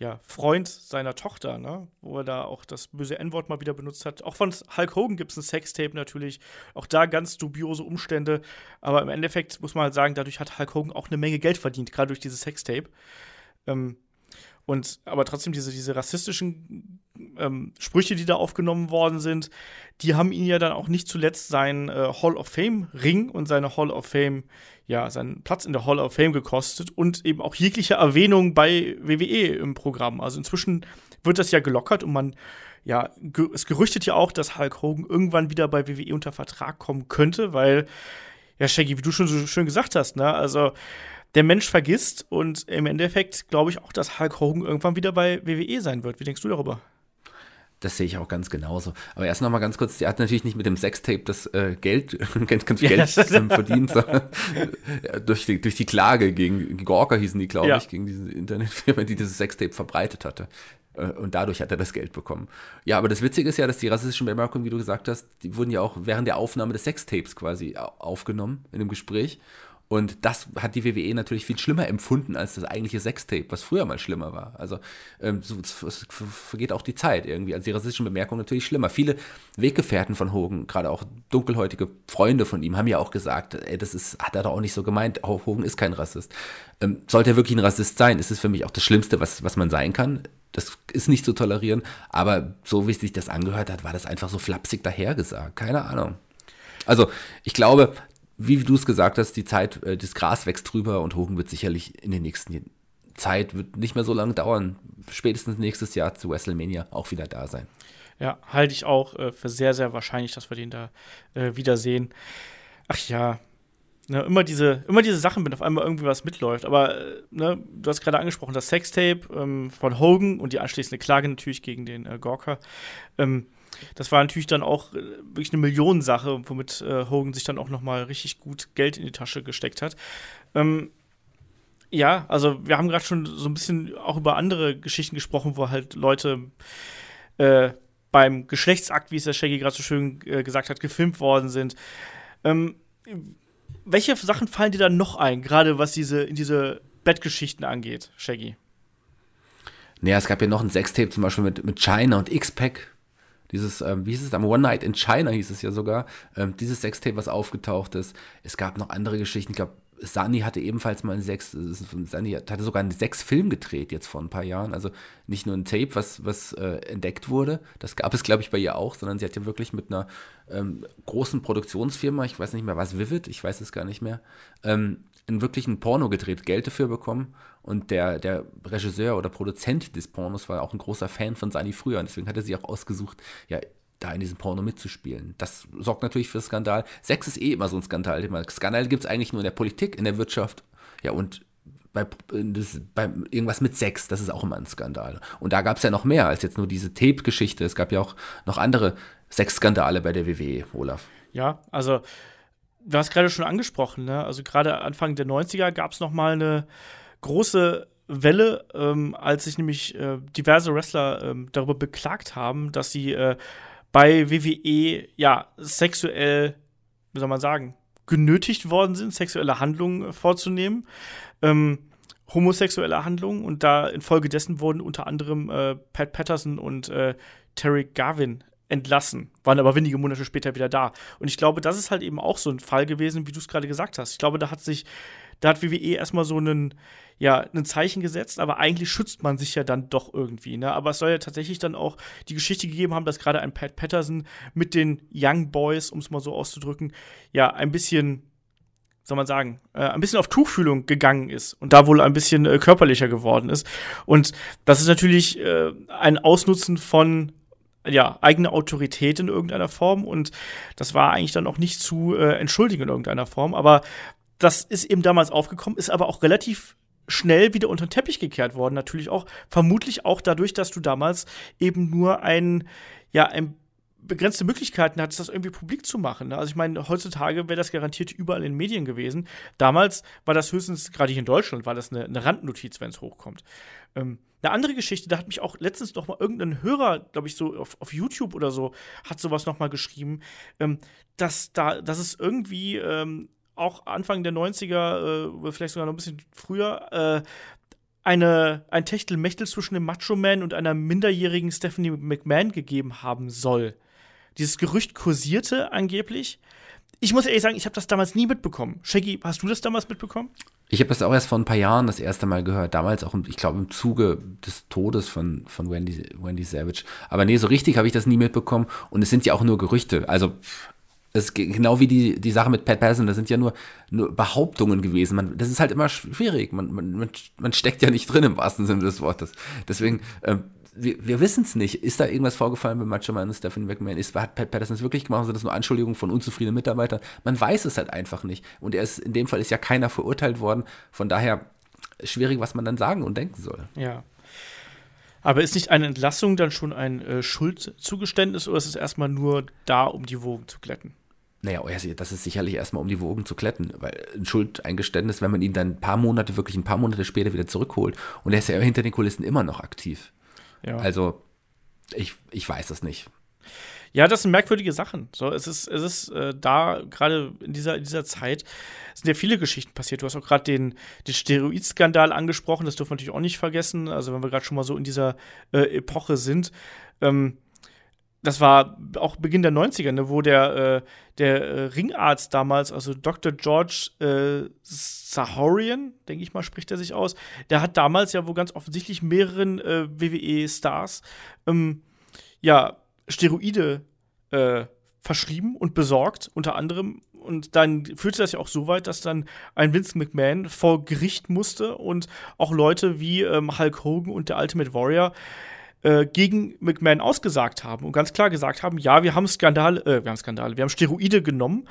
ja, Freund seiner Tochter, ne? wo er da auch das böse N-Wort mal wieder benutzt hat. Auch von Hulk Hogan gibt es ein Sextape natürlich. Auch da ganz dubiose Umstände. Aber im Endeffekt muss man halt sagen, dadurch hat Hulk Hogan auch eine Menge Geld verdient, gerade durch dieses Sextape. Ähm, und aber trotzdem diese, diese rassistischen ähm, Sprüche, die da aufgenommen worden sind, die haben ihn ja dann auch nicht zuletzt seinen äh, Hall of Fame Ring und seine Hall of Fame, ja, seinen Platz in der Hall of Fame gekostet und eben auch jegliche Erwähnung bei WWE im Programm. Also inzwischen wird das ja gelockert und man, ja, es gerüchtet ja auch, dass Hulk Hogan irgendwann wieder bei WWE unter Vertrag kommen könnte, weil, ja, Shaggy, wie du schon so schön gesagt hast, ne, also der Mensch vergisst und im Endeffekt glaube ich auch, dass Hulk Hogan irgendwann wieder bei WWE sein wird. Wie denkst du darüber? Das sehe ich auch ganz genauso. Aber erst noch mal ganz kurz, der hat natürlich nicht mit dem Sextape das äh, Geld, *laughs* ganz, ganz Geld verdient, sondern äh, durch, die, durch die Klage gegen Gorka hießen die, glaube ja. ich, gegen diese Internetfirma, die dieses Sextape verbreitet hatte. Äh, und dadurch hat er das Geld bekommen. Ja, aber das Witzige ist ja, dass die rassistischen Bemerkungen, wie du gesagt hast, die wurden ja auch während der Aufnahme des Sextapes quasi aufgenommen in dem Gespräch. Und das hat die WWE natürlich viel schlimmer empfunden als das eigentliche Sextape, was früher mal schlimmer war. Also ähm, so, es vergeht auch die Zeit irgendwie. Also die rassistischen Bemerkungen natürlich schlimmer. Viele Weggefährten von Hogan, gerade auch dunkelhäutige Freunde von ihm, haben ja auch gesagt, ey, das ist, hat er doch auch nicht so gemeint. Hogan ist kein Rassist. Ähm, sollte er wirklich ein Rassist sein, ist es für mich auch das Schlimmste, was, was man sein kann. Das ist nicht zu tolerieren, aber so wie sich das angehört hat, war das einfach so flapsig dahergesagt. Keine Ahnung. Also, ich glaube, wie du es gesagt hast, die Zeit, äh, das Gras wächst drüber und Hogan wird sicherlich in den nächsten Zeit, wird nicht mehr so lange dauern, spätestens nächstes Jahr zu WrestleMania auch wieder da sein. Ja, halte ich auch äh, für sehr, sehr wahrscheinlich, dass wir den da äh, wiedersehen. Ach ja, ne, immer, diese, immer diese Sachen, wenn auf einmal irgendwie was mitläuft. Aber ne, du hast gerade angesprochen, das Sextape ähm, von Hogan und die anschließende Klage natürlich gegen den äh, Gorka. Ähm, das war natürlich dann auch äh, wirklich eine Millionensache, womit äh, Hogan sich dann auch noch mal richtig gut Geld in die Tasche gesteckt hat. Ähm, ja, also wir haben gerade schon so ein bisschen auch über andere Geschichten gesprochen, wo halt Leute äh, beim Geschlechtsakt, wie es der Shaggy gerade so schön äh, gesagt hat, gefilmt worden sind. Ähm, welche Sachen fallen dir dann noch ein, gerade was diese, diese Bettgeschichten angeht, Shaggy? Naja, es gab ja noch ein Sextape zum Beispiel mit, mit China und X-Pac, dieses, ähm, wie hieß es, am One Night in China hieß es ja sogar, ähm, dieses Sextape, was aufgetaucht ist. Es gab noch andere Geschichten, ich glaube, Sani hatte ebenfalls mal ein Sex, Sani hatte sogar einen Sex-Film gedreht jetzt vor ein paar Jahren. Also nicht nur ein Tape, was, was äh, entdeckt wurde, das gab es, glaube ich, bei ihr auch, sondern sie hat ja wirklich mit einer ähm, großen Produktionsfirma, ich weiß nicht mehr, was Vivid, ich weiß es gar nicht mehr, ähm, einen wirklichen Porno gedreht, Geld dafür bekommen. Und der, der Regisseur oder Produzent des Pornos war auch ein großer Fan von Sani früher. Und deswegen hat er sie auch ausgesucht, ja, da in diesem Porno mitzuspielen. Das sorgt natürlich für Skandal. Sex ist eh immer so ein Skandal. Skandal gibt es eigentlich nur in der Politik, in der Wirtschaft, ja, und bei, das, bei irgendwas mit Sex, das ist auch immer ein Skandal. Und da gab es ja noch mehr als jetzt nur diese Tape-Geschichte. Es gab ja auch noch andere Sexskandale bei der WWE, Olaf. Ja, also du hast gerade schon angesprochen, ne? also gerade Anfang der 90er gab es noch mal eine große Welle, ähm, als sich nämlich äh, diverse Wrestler ähm, darüber beklagt haben, dass sie äh, bei WWE ja sexuell, wie soll man sagen, genötigt worden sind, sexuelle Handlungen vorzunehmen. Ähm, homosexuelle Handlungen und da infolgedessen wurden unter anderem äh, Pat Patterson und äh, Terry Garvin entlassen, waren aber wenige Monate später wieder da. Und ich glaube, das ist halt eben auch so ein Fall gewesen, wie du es gerade gesagt hast. Ich glaube, da hat sich, da hat WWE erstmal so einen, ja, ein Zeichen gesetzt, aber eigentlich schützt man sich ja dann doch irgendwie. Ne? Aber es soll ja tatsächlich dann auch die Geschichte gegeben haben, dass gerade ein Pat Patterson mit den Young Boys, um es mal so auszudrücken, ja, ein bisschen soll man sagen, äh, ein bisschen auf Tuchfühlung gegangen ist und da wohl ein bisschen äh, körperlicher geworden ist. Und das ist natürlich äh, ein Ausnutzen von ja, eigene Autorität in irgendeiner Form und das war eigentlich dann auch nicht zu äh, entschuldigen in irgendeiner Form, aber das ist eben damals aufgekommen, ist aber auch relativ schnell wieder unter den Teppich gekehrt worden, natürlich auch, vermutlich auch dadurch, dass du damals eben nur ein, ja, ein begrenzte Möglichkeiten hattest, das irgendwie publik zu machen. Ne? Also ich meine, heutzutage wäre das garantiert überall in den Medien gewesen. Damals war das höchstens, gerade hier in Deutschland, war das eine, eine Randnotiz, wenn es hochkommt. Ähm, eine andere Geschichte, da hat mich auch letztens noch mal irgendein Hörer, glaube ich, so auf, auf, YouTube oder so, hat sowas noch mal geschrieben, ähm, dass da, dass es irgendwie ähm, auch Anfang der 90er, äh, vielleicht sogar noch ein bisschen früher, äh, eine, ein Techtelmechtel zwischen dem Macho Man und einer minderjährigen Stephanie McMahon gegeben haben soll. Dieses Gerücht kursierte angeblich. Ich muss ehrlich sagen, ich habe das damals nie mitbekommen. Shaggy, hast du das damals mitbekommen? Ich habe das auch erst vor ein paar Jahren das erste Mal gehört. Damals auch, ich glaube, im Zuge des Todes von, von Wendy, Wendy Savage. Aber nee, so richtig habe ich das nie mitbekommen. Und es sind ja auch nur Gerüchte. Also, es genau wie die, die Sache mit Pat Patterson. Das sind ja nur, nur Behauptungen gewesen. Man, das ist halt immer schwierig. Man, man, man steckt ja nicht drin im wahrsten Sinne des Wortes. Deswegen, ähm, wir, wir wissen es nicht. Ist da irgendwas vorgefallen mit Macho Man und Stephanie McMahon? Ist, hat Pat Patterson es wirklich gemacht? Sind das nur Anschuldigungen von unzufriedenen Mitarbeitern? Man weiß es halt einfach nicht. Und er ist, in dem Fall ist ja keiner verurteilt worden. Von daher schwierig, was man dann sagen und denken soll. Ja. Aber ist nicht eine Entlassung dann schon ein äh, Schuldzugeständnis oder ist es erstmal nur da, um die Wogen zu glätten? Naja, oh das ist sicherlich erstmal, um die Wogen zu glätten, weil ein Schuldeingeständnis, wenn man ihn dann ein paar Monate, wirklich ein paar Monate später wieder zurückholt und er ist ja hinter den Kulissen immer noch aktiv. Ja. Also, ich, ich weiß es nicht. Ja, das sind merkwürdige Sachen. So, es ist, es ist äh, da, gerade in dieser, in dieser Zeit, sind ja viele Geschichten passiert. Du hast auch gerade den, den Steroidskandal angesprochen, das dürfen wir natürlich auch nicht vergessen. Also, wenn wir gerade schon mal so in dieser äh, Epoche sind. Ähm, das war auch Beginn der 90er, ne, wo der, äh, der äh, Ringarzt damals, also Dr. George äh, Sahorian, denke ich mal, spricht er sich aus, der hat damals ja wohl ganz offensichtlich mehreren äh, WWE-Stars ähm, ja, Steroide äh, verschrieben und besorgt, unter anderem. Und dann führte das ja auch so weit, dass dann ein Vince McMahon vor Gericht musste und auch Leute wie ähm, Hulk Hogan und der Ultimate Warrior äh, gegen McMahon ausgesagt haben und ganz klar gesagt haben, ja, wir haben Skandale, äh, wir haben Skandale, wir haben Steroide genommen.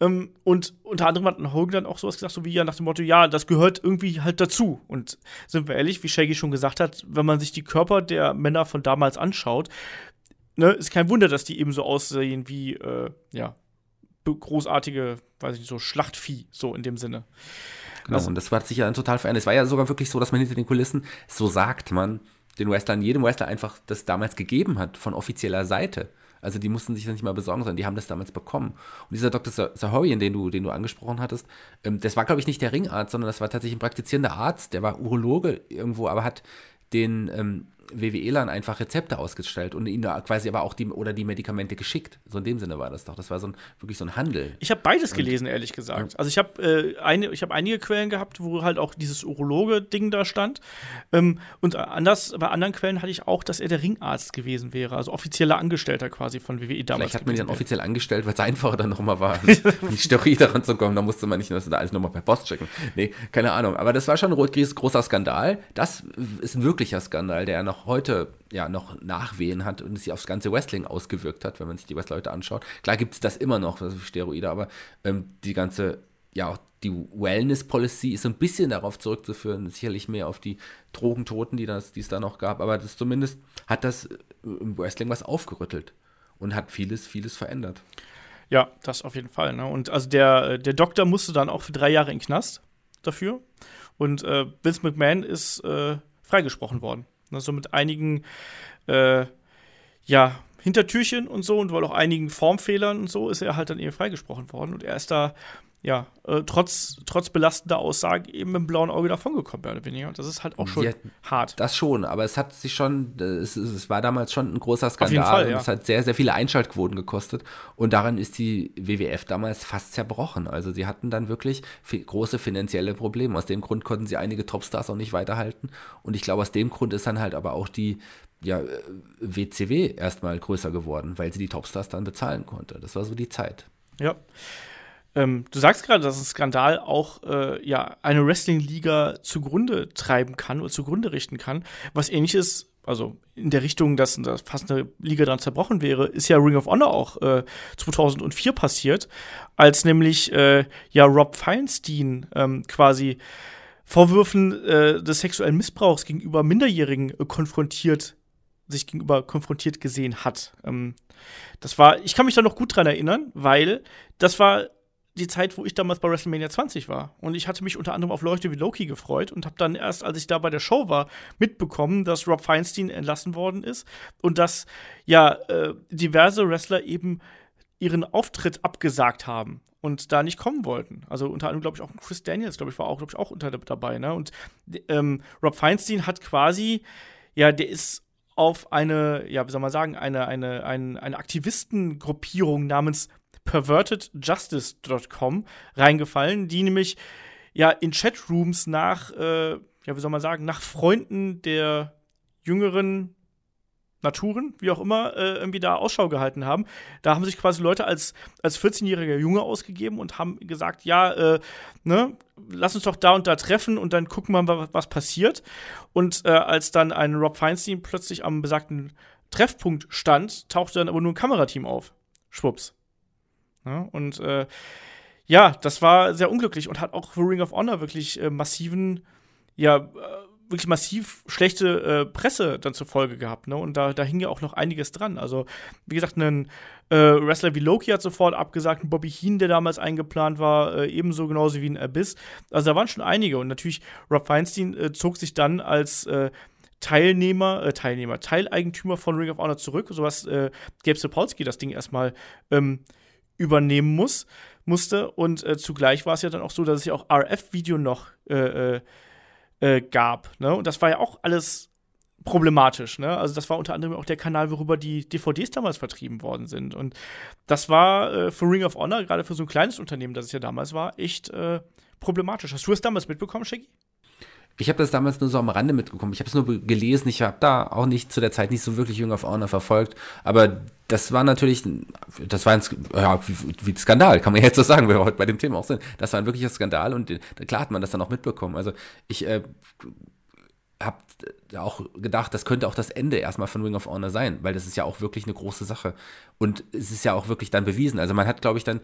Ähm, und unter anderem hat Hogan dann auch sowas gesagt, so wie ja nach dem Motto, ja, das gehört irgendwie halt dazu. Und sind wir ehrlich, wie Shaggy schon gesagt hat, wenn man sich die Körper der Männer von damals anschaut, ne, ist kein Wunder, dass die eben so aussehen wie, äh, ja, großartige, weiß ich nicht, so Schlachtvieh, so in dem Sinne. Genau, also, und das war sich ja dann total verändert. Es war ja sogar wirklich so, dass man hinter den Kulissen, so sagt man, den Wrestlern, jedem Wrestler einfach das damals gegeben hat, von offizieller Seite. Also die mussten sich das nicht mal besorgen, sondern die haben das damals bekommen. Und dieser Dr. Sahorian, den du, den du angesprochen hattest, ähm, das war, glaube ich, nicht der Ringarzt, sondern das war tatsächlich ein praktizierender Arzt, der war Urologe irgendwo, aber hat den ähm, WWElern einfach Rezepte ausgestellt und ihnen quasi aber auch die oder die Medikamente geschickt. So in dem Sinne war das doch. Das war so ein, wirklich so ein Handel. Ich habe beides gelesen, und, ehrlich gesagt. Ja. Also ich habe äh, eine, ich habe einige Quellen gehabt, wo halt auch dieses Urologe-Ding da stand. Ähm, und anders, bei anderen Quellen hatte ich auch, dass er der Ringarzt gewesen wäre, also offizieller Angestellter quasi von WWE damals. Vielleicht hat man ihn dann offiziell angestellt, weil es einfacher dann nochmal war, *laughs* die Steroide ranzukommen. Da musste man nicht das alles nochmal per Post schicken. Nee, keine Ahnung. Aber das war schon ein großer Skandal. Das ist ein wirklicher Skandal, der noch heute ja noch Nachwehen hat und sich aufs ganze Wrestling ausgewirkt hat, wenn man sich die Wrestler heute Klar gibt es das immer noch, also Steroide, aber ähm, die ganze, ja auch die Wellness-Policy ist so ein bisschen darauf zurückzuführen, sicherlich mehr auf die Drogentoten, die, das, es da noch gab, aber das zumindest hat das im Wrestling was aufgerüttelt und hat vieles, vieles verändert. Ja, das auf jeden Fall. Ne? Und also der, der Doktor musste dann auch für drei Jahre in den Knast dafür. Und äh, Vince McMahon ist äh, freigesprochen worden. Ne, so mit einigen, äh, ja, Hintertürchen und so und weil auch einigen Formfehlern und so ist er halt dann eben freigesprochen worden. Und er ist da ja, äh, trotz, trotz belastender Aussagen eben mit dem blauen Auge davongekommen, mehr oder weniger. Und das ist halt auch schon ja, hart. Das schon, aber es hat sich schon, es, es war damals schon ein großer Skandal. Auf jeden Fall, ja. und es hat sehr, sehr viele Einschaltquoten gekostet. Und daran ist die WWF damals fast zerbrochen. Also sie hatten dann wirklich große finanzielle Probleme. Aus dem Grund konnten sie einige Topstars auch nicht weiterhalten. Und ich glaube, aus dem Grund ist dann halt aber auch die ja, WCW erstmal größer geworden, weil sie die Topstars dann bezahlen konnte. Das war so die Zeit. Ja. Ähm, du sagst gerade, dass ein Skandal auch äh, ja, eine Wrestling-Liga zugrunde treiben kann oder zugrunde richten kann. Was ähnliches, also in der Richtung, dass, dass fast eine Liga dran zerbrochen wäre, ist ja Ring of Honor auch äh, 2004 passiert, als nämlich äh, ja Rob Feinstein ähm, quasi Vorwürfen äh, des sexuellen Missbrauchs gegenüber Minderjährigen äh, konfrontiert sich gegenüber konfrontiert gesehen hat. Ähm, das war, ich kann mich da noch gut dran erinnern, weil das war die Zeit, wo ich damals bei WrestleMania 20 war. Und ich hatte mich unter anderem auf Leute wie Loki gefreut und habe dann erst, als ich da bei der Show war, mitbekommen, dass Rob Feinstein entlassen worden ist und dass ja äh, diverse Wrestler eben ihren Auftritt abgesagt haben und da nicht kommen wollten. Also unter anderem, glaube ich, auch Chris Daniels, glaube ich, war auch, glaube ich, auch unter dabei. Ne? Und ähm, Rob Feinstein hat quasi, ja, der ist auf eine, ja, wie soll man sagen, eine, eine, eine, eine Aktivistengruppierung namens pervertedjustice.com reingefallen, die nämlich ja in Chatrooms nach, äh, ja, wie soll man sagen, nach Freunden der jüngeren Naturen, wie auch immer, äh, irgendwie da Ausschau gehalten haben. Da haben sich quasi Leute als, als 14-jähriger Junge ausgegeben und haben gesagt, ja, äh, ne, lass uns doch da und da treffen und dann gucken wir mal, was passiert. Und äh, als dann ein Rob Feinstein plötzlich am besagten Treffpunkt stand, tauchte dann aber nur ein Kamerateam auf. Schwupps. Ja, und äh, ja, das war sehr unglücklich und hat auch für Ring of Honor wirklich äh, massiven, ja, äh, wirklich massiv schlechte äh, Presse dann zur Folge gehabt, ne? Und da, da hing ja auch noch einiges dran. Also, wie gesagt, ein äh, Wrestler wie Loki hat sofort abgesagt, ein Bobby Heen, der damals eingeplant war, äh, ebenso genauso wie ein Abyss. Also da waren schon einige. Und natürlich, Rob Feinstein äh, zog sich dann als Teilnehmer, äh, Teilnehmer, Teileigentümer von Ring of Honor zurück, sowas äh, Gabe Sapolsky das Ding erstmal ähm, übernehmen muss, musste. Und äh, zugleich war es ja dann auch so, dass es ja auch RF-Video noch äh, äh, äh, gab. Ne? Und das war ja auch alles problematisch. Ne? Also das war unter anderem auch der Kanal, worüber die DVDs damals vertrieben worden sind. Und das war äh, für Ring of Honor, gerade für so ein kleines Unternehmen, das es ja damals war, echt äh, problematisch. Hast du es damals mitbekommen, Shaggy? Ich habe das damals nur so am Rande mitbekommen. Ich habe es nur gelesen. Ich habe da auch nicht zu der Zeit nicht so wirklich Ring of Honor verfolgt. Aber das war natürlich, das war ein, ja, wie, ein Skandal, kann man *laughs* jetzt so sagen, wenn wir heute bei dem Thema auch sind. Das war ein wirklicher Skandal und klar hat man das dann auch mitbekommen. Also ich äh, habe auch gedacht, das könnte auch das Ende erstmal von Ring of Honor sein, weil das ist ja auch wirklich eine große Sache. Und es ist ja auch wirklich dann bewiesen. Also man hat, glaube ich, dann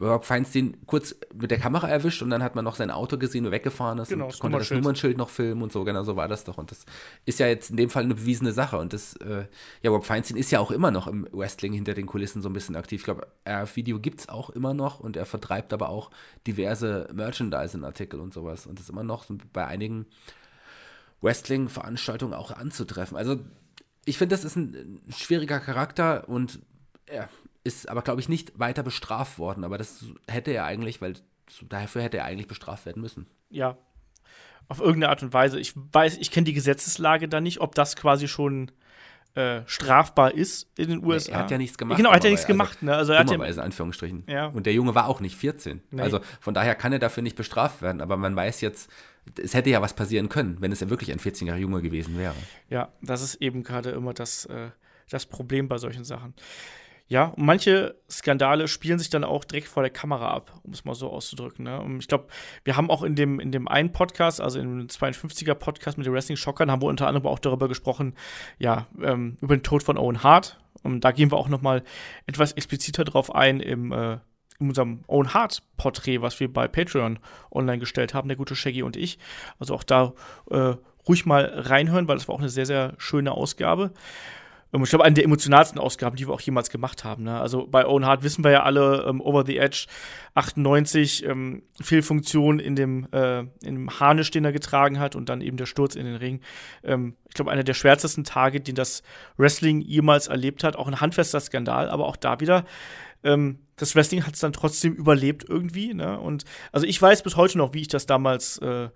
Rob Feinstein kurz mit der Kamera erwischt und dann hat man noch sein Auto gesehen, wo weggefahren ist Genau, und das konnte das Nummernschild. Noch filmen und so, genau so war das doch. Und das ist ja jetzt in dem Fall eine bewiesene Sache. Und das, äh, ja, Rob Feinstein ist ja auch immer noch im Wrestling hinter den Kulissen so ein bisschen aktiv. Ich glaube, RF-Video gibt es auch immer noch und er vertreibt aber auch diverse Merchandising-Artikel und sowas. Und ist immer noch bei einigen Wrestling-Veranstaltungen auch anzutreffen. Also ich finde, das ist ein, ein schwieriger Charakter und er ist aber, glaube ich, nicht weiter bestraft worden. Aber das hätte er eigentlich, weil dafür hätte er eigentlich bestraft werden müssen. Ja. Auf irgendeine Art und Weise. Ich weiß, ich kenne die Gesetzeslage da nicht, ob das quasi schon äh, strafbar ist in den USA. er hat ja nichts gemacht. Genau, er hat ja nichts dummerweise. gemacht. Ne? Also er hat ja, in Anführungsstrichen. Ja. Und der Junge war auch nicht 14. Nee. Also von daher kann er dafür nicht bestraft werden. Aber man weiß jetzt, es hätte ja was passieren können, wenn es ja wirklich ein 14-jähriger Junge gewesen wäre. Ja, das ist eben gerade immer das, äh, das Problem bei solchen Sachen. Ja, und manche Skandale spielen sich dann auch direkt vor der Kamera ab, um es mal so auszudrücken. Ne? Und ich glaube, wir haben auch in dem, in dem einen Podcast, also dem 52er Podcast mit den Wrestling-Schockern, haben wir unter anderem auch darüber gesprochen, ja, ähm, über den Tod von Owen Hart. Und da gehen wir auch noch mal etwas expliziter drauf ein im, äh, in unserem Owen Hart-Porträt, was wir bei Patreon online gestellt haben, der gute Shaggy und ich. Also auch da äh, ruhig mal reinhören, weil das war auch eine sehr, sehr schöne Ausgabe. Ähm, Ich glaube, eine der emotionalsten Ausgaben, die wir auch jemals gemacht haben. Ne? Also bei Owen Hart wissen wir ja alle, ähm, Over the Edge 98, ähm, Fehlfunktion in dem, äh, in dem Harnisch, den er getragen hat und dann eben der Sturz in den Ring. Ähm, ich glaube, einer der schwärzesten Tage, den das Wrestling jemals erlebt hat. Auch ein handfester Skandal, aber auch da wieder. Ähm, das Wrestling hat es dann trotzdem überlebt irgendwie. Ne? Und also ich weiß bis heute noch, wie ich das damals äh,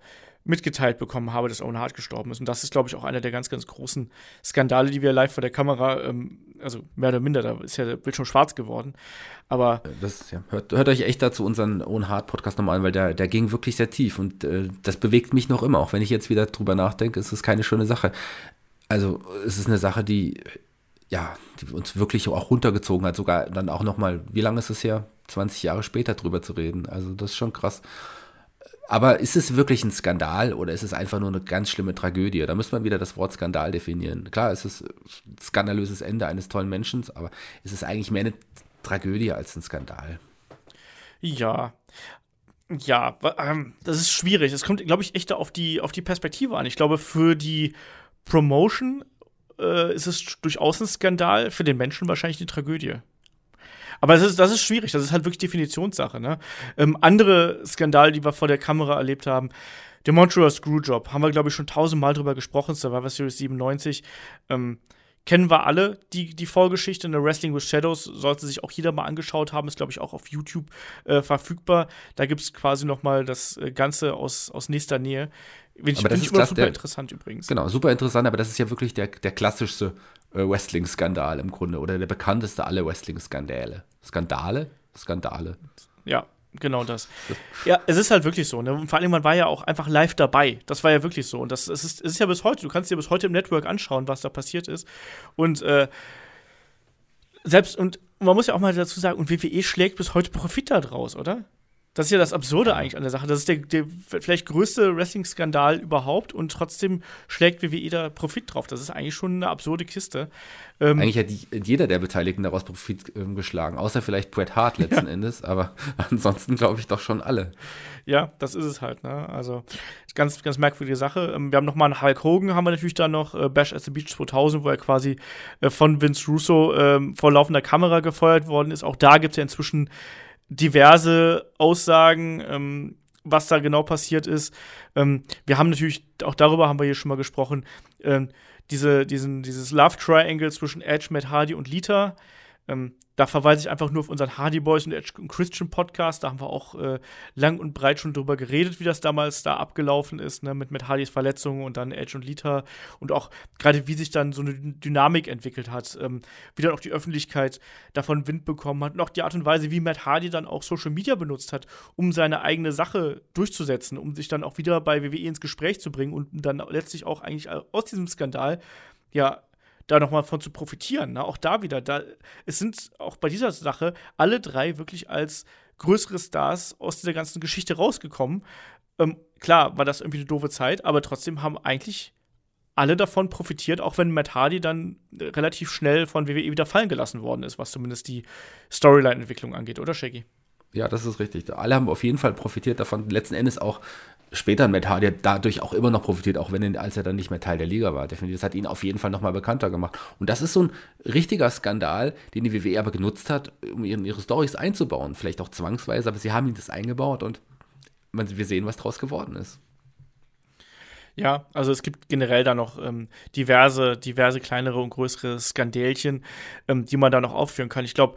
mitgeteilt bekommen habe, dass Owen Hart gestorben ist. Und das ist, glaube ich, auch einer der ganz, ganz großen Skandale, die wir live vor der Kamera, ähm, also mehr oder minder, da ist ja der Bildschirm schwarz geworden. Aber Das, ja, hört, hört euch echt dazu unseren Own Hard Podcast nochmal an, weil der, der ging wirklich sehr tief und äh, das bewegt mich noch immer. Auch wenn ich jetzt wieder drüber nachdenke, ist es keine schöne Sache. Also es ist eine Sache, die ja, die uns wirklich auch runtergezogen hat, sogar dann auch nochmal, wie lange ist es her? 20 Jahre später drüber zu reden. Also das ist schon krass. Aber ist es wirklich ein Skandal oder ist es einfach nur eine ganz schlimme Tragödie? Da müsste man wieder das Wort Skandal definieren. Klar, es ist ein skandalöses Ende eines tollen Menschen, aber es ist eigentlich mehr eine Tragödie als ein Skandal. ja. Ja, ähm, das ist schwierig. Es kommt, glaube ich, echt auf die, auf die Perspektive an. Ich glaube, für die Promotion äh, ist es durchaus ein Skandal, für den Menschen wahrscheinlich eine Tragödie. Aber das ist, das ist schwierig, das ist halt wirklich Definitionssache. Ne? Ähm, andere Skandale, die wir vor der Kamera erlebt haben, der Montreal Screwjob, haben wir, glaube ich, schon tausendmal drüber gesprochen, Survivor Series 97. Ähm, kennen wir alle die, die Vorgeschichte. In der Wrestling with Shadows sollte sich auch jeder mal angeschaut haben, ist, glaube ich, auch auf YouTube äh, verfügbar. Da gibt es quasi noch mal das äh, Ganze aus, aus nächster Nähe. Ich, Aber das ist klasse, super der- interessant übrigens. Genau, super interessant, aber das ist ja wirklich der, der klassischste äh, Wrestling-Skandal im Grunde oder der bekannteste aller Wrestling-Skandale. Skandale? Skandale. Ja, genau das. Ja, es ist halt wirklich so. Ne? Und vor allem, man war ja auch einfach live dabei. Das war ja wirklich so. Und das es ist, es ist ja bis heute. Du kannst dir bis heute im Network anschauen, was da passiert ist. Und äh, selbst, und man muss ja auch mal dazu sagen, und WWE schlägt bis heute Profit daraus, oder? Das ist ja das Absurde eigentlich an der Sache. Das ist der, der vielleicht größte Wrestling-Skandal überhaupt und trotzdem schlägt WWE da Profit drauf. Das ist eigentlich schon eine absurde Kiste. Ähm, Eigentlich hat jeder der Beteiligten daraus Profit ähm, geschlagen, außer vielleicht Bret Hart letzten Endes, aber *laughs* ansonsten glaube ich doch schon alle. Ja, das ist es halt, ne? Also ganz, ganz merkwürdige Sache. Ähm, wir haben noch mal einen Hulk Hogan, haben wir natürlich da noch äh, Bash at the Beach 2000, wo er quasi äh, von Vince Russo ähm, vor laufender Kamera gefeuert worden ist. Auch da gibt es ja inzwischen diverse Aussagen. Ähm, was da genau passiert ist. Ähm, wir haben natürlich, auch darüber haben wir hier schon mal gesprochen, ähm, diese, diesen, dieses Love Triangle zwischen Edge, Matt Hardy und Lita. Ähm, da verweise ich einfach nur auf unseren Hardy Boys und Edge Christian Podcast. Da haben wir auch äh, lang und breit schon drüber geredet, wie das damals da abgelaufen ist, ne, mit, mit Hardys Verletzungen und dann Edge und Lita und auch gerade wie sich dann so eine Dynamik entwickelt hat, ähm, wie dann auch die Öffentlichkeit davon Wind bekommen hat und auch die Art und Weise, wie Matt Hardy dann auch Social Media benutzt hat, um seine eigene Sache durchzusetzen, um sich dann auch wieder bei WWE ins Gespräch zu bringen und dann letztlich auch eigentlich aus diesem Skandal ja da nochmal von zu profitieren. Ne? Auch da wieder, da, es sind auch bei dieser Sache alle drei wirklich als größere Stars aus dieser ganzen Geschichte rausgekommen. Ähm, klar war das irgendwie eine doofe Zeit, aber trotzdem haben eigentlich alle davon profitiert, auch wenn Matt Hardy dann relativ schnell von WWE wieder fallen gelassen worden ist, was zumindest die Storyline-Entwicklung angeht, oder Shaggy? Ja, das ist richtig. Alle haben auf jeden Fall profitiert davon. Letzten Endes auch später Matt Hardy dadurch auch immer noch profitiert, auch wenn er, als er dann nicht mehr Teil der Liga war. Definitiv. Das hat ihn auf jeden Fall nochmal bekannter gemacht. Und das ist so ein richtiger Skandal, den die WWE aber genutzt hat, um ihren, ihre Stories einzubauen. Vielleicht auch zwangsweise, aber sie haben ihn das eingebaut und wir sehen, was draus geworden ist. Ja, also es gibt generell da noch ähm, diverse, diverse kleinere und größere Skandälchen, ähm, die man da noch aufführen kann. Ich glaube,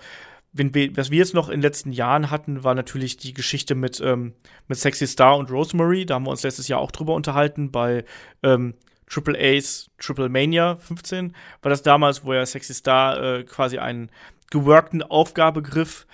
was wir jetzt noch in den letzten Jahren hatten, war natürlich die Geschichte mit, ähm, mit Sexy Star und Rosemary. Da haben wir uns letztes Jahr auch drüber unterhalten bei ähm, Triple A's Triple Mania 15. War das damals, wo ja Sexy Star äh, quasi einen geworkten Aufgabegriff,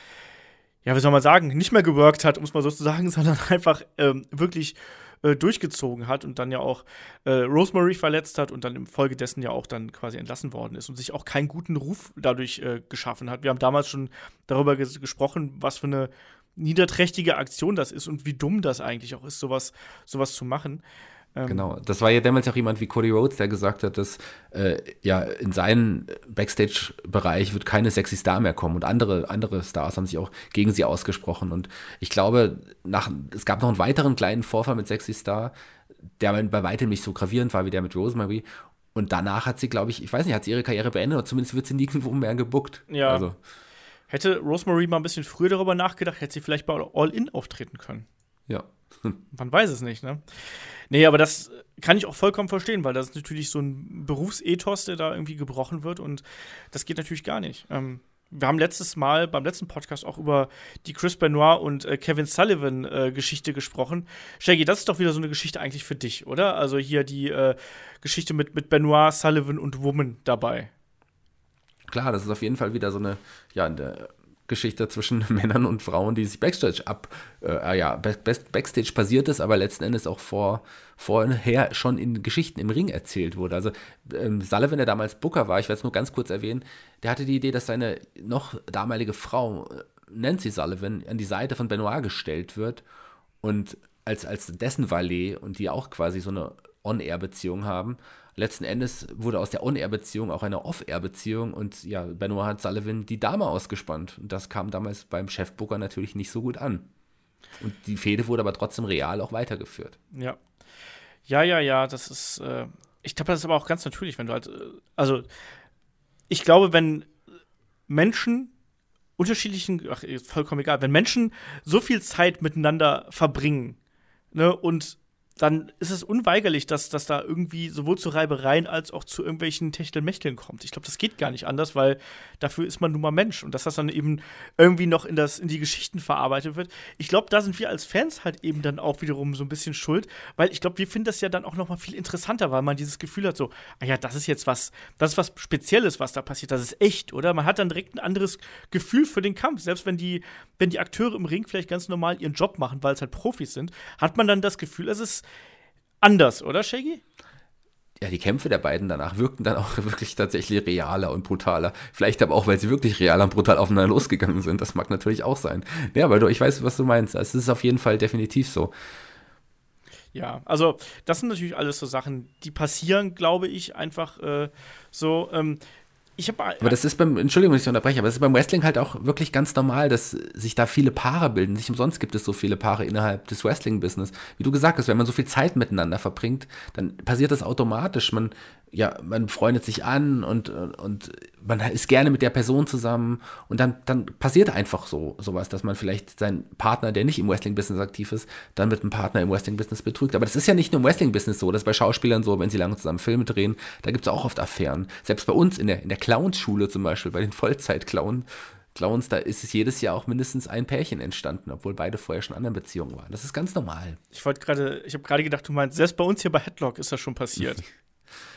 ja, wie soll man sagen, nicht mehr geworkt hat, um es mal so zu sagen, *laughs* sondern einfach ähm, wirklich äh, durchgezogen hat und dann ja auch äh, Rosemary verletzt hat und dann im Folge dessen ja auch dann quasi entlassen worden ist und sich auch keinen guten Ruf dadurch äh, geschaffen hat. Wir haben damals schon darüber ges gesprochen, was für eine niederträchtige Aktion das ist und wie dumm das eigentlich auch ist, sowas, sowas zu machen. Ähm, genau, das war ja damals auch jemand wie Cody Rhodes, der gesagt hat, dass äh, ja in seinen Backstage-Bereich wird keine sexy Star mehr kommen und andere, andere Stars haben sich auch gegen sie ausgesprochen und ich glaube, nach, es gab noch einen weiteren kleinen Vorfall mit Sexy Star, der bei weitem nicht so gravierend war wie der mit Rosemary und danach hat sie, glaube ich, ich weiß nicht, hat sie ihre Karriere beendet oder zumindest wird sie nirgendwo mehr gebuckt. Ja. Also. Hätte Rosemary mal ein bisschen früher darüber nachgedacht, hätte sie vielleicht bei All In auftreten können. Ja. *laughs* Man weiß es nicht, ne? Nee, aber das kann ich auch vollkommen verstehen, weil das ist natürlich so ein Berufsethos, der da irgendwie gebrochen wird und das geht natürlich gar nicht. Ähm, wir haben letztes Mal beim letzten Podcast auch über die Chris Benoit und äh, Kevin Sullivan äh, Geschichte gesprochen. Shaggy, das ist doch wieder so eine Geschichte eigentlich für dich, oder? Also hier die äh, Geschichte mit, mit Benoit, Sullivan und Woman dabei. Klar, das ist auf jeden Fall wieder so eine, ja, eine Geschichte zwischen *laughs* Männern und Frauen, die sich Backstage ab, äh, ja, Backstage passiert ist, aber letzten Endes auch vor, vorher schon in Geschichten im Ring erzählt wurde. Also ähm, Sullivan, der damals Booker war, ich werde es nur ganz kurz erwähnen, der hatte die Idee, dass seine noch damalige Frau, äh, Nancy Sullivan, an die Seite von Benoit gestellt wird und als, als dessen Valet und die auch quasi so eine On-Air-Beziehung haben letzten Endes wurde aus der On-Air-Beziehung auch eine Off-Air-Beziehung und ja, Benoit hat Sullivan die Dame ausgespannt. Und das kam damals beim Chefbooker natürlich nicht so gut an. Und die Fehde wurde aber trotzdem real auch weitergeführt. Ja. Ja, ja, ja, das ist, äh, ich glaube, das ist aber auch ganz natürlich, wenn du halt, äh, also, ich glaube, wenn Menschen unterschiedlichen, ach, vollkommen egal, wenn Menschen so viel Zeit miteinander verbringen, ne, und dann ist es unweigerlich, dass, dass da irgendwie sowohl zu Reibereien als auch zu irgendwelchen Techtelmechteln kommt. Ich glaube, das geht gar nicht anders, weil dafür ist man nun mal Mensch und dass das dann eben irgendwie noch in, das, in die Geschichten verarbeitet wird. Ich glaube, da sind wir als Fans halt eben dann auch wiederum so ein bisschen schuld, weil ich glaube, wir finden das ja dann auch noch mal viel interessanter, weil man dieses Gefühl hat, so, ah ja, das ist jetzt was, das ist was Spezielles, was da passiert, das ist echt, oder? Man hat dann direkt ein anderes Gefühl für den Kampf, selbst wenn die, wenn die Akteure im Ring vielleicht ganz normal ihren Job machen, weil es halt Profis sind, hat man dann das Gefühl, es ist anders, oder Shaggy? ja, die Kämpfe der beiden danach wirkten dann auch *laughs* wirklich tatsächlich realer und brutaler. Vielleicht aber auch, weil sie wirklich real und brutal aufeinander losgegangen sind. Das mag natürlich auch sein. Ja, weil du, ich weiß, was du meinst. Es ist auf jeden Fall definitiv so. Ja, also das sind natürlich alles so Sachen, die passieren, glaube ich, einfach äh, so. Ähm, ich habe. Aber das ist beim, Entschuldigung, wenn ich unterbreche, aber das ist beim Wrestling halt auch wirklich ganz normal, dass sich da viele Paare bilden. Nicht umsonst gibt es so viele Paare innerhalb des Wrestling-Business. Wie du gesagt hast, wenn man so viel Zeit miteinander verbringt, dann passiert das automatisch. Man ja, man freundet sich an und, und man ist gerne mit der Person zusammen und dann, dann passiert einfach so sowas, dass man vielleicht seinen Partner, der nicht im Wrestling-Business aktiv ist, dann mit einem Partner im Wrestling-Business betrügt. Aber das ist ja nicht nur im Wrestling-Business so, das ist bei Schauspielern so, wenn sie lange zusammen Filme drehen, da gibt es auch oft Affären. Selbst bei uns in der, in der Clowns-Schule zum Beispiel, bei den Vollzeit-Clown, Clowns, da ist es jedes Jahr auch mindestens ein Pärchen entstanden, obwohl beide vorher schon in anderen Beziehungen waren. Das ist ganz normal. Ich wollte gerade, ich habe gerade gedacht, du meinst, selbst bei uns hier bei Headlock ist das schon passiert. *laughs*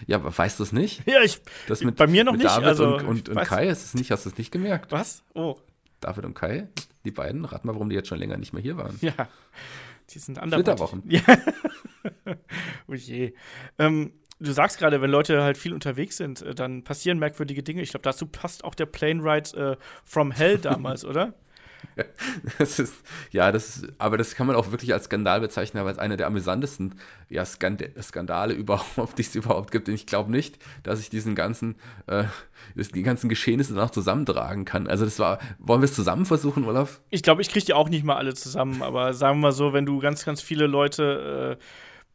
Ja, aber weißt du es nicht? Ja, ich. Das mit, bei mir noch nicht. David also, und, und, und Kai, ist es nicht, hast du es nicht gemerkt? Was? Oh, David und Kai, die beiden, rat mal, warum die jetzt schon länger nicht mehr hier waren. ja. Die sind anderweitig. Flitterwochen. Ja. *laughs* oh je. Ähm, du sagst gerade, wenn Leute halt viel unterwegs sind, äh, dann passieren merkwürdige Dinge. Ich glaube, dazu passt auch der Plane Ride äh, from Hell damals, *laughs* oder? *laughs* Das ist, ja, das ist, aber das kann man auch wirklich als Skandal bezeichnen, aber als einer der amüsantesten ja, Skand Skandale *laughs* überhaupt, die es überhaupt gibt. Und ich glaube nicht, dass ich diesen ganzen, äh, die ganzen Geschehnisse noch zusammentragen kann. Also das war, wollen wir es zusammen versuchen, Olaf? Ich glaube, ich kriege die auch nicht mal alle zusammen, aber sagen wir mal so, wenn du ganz, ganz viele Leute äh,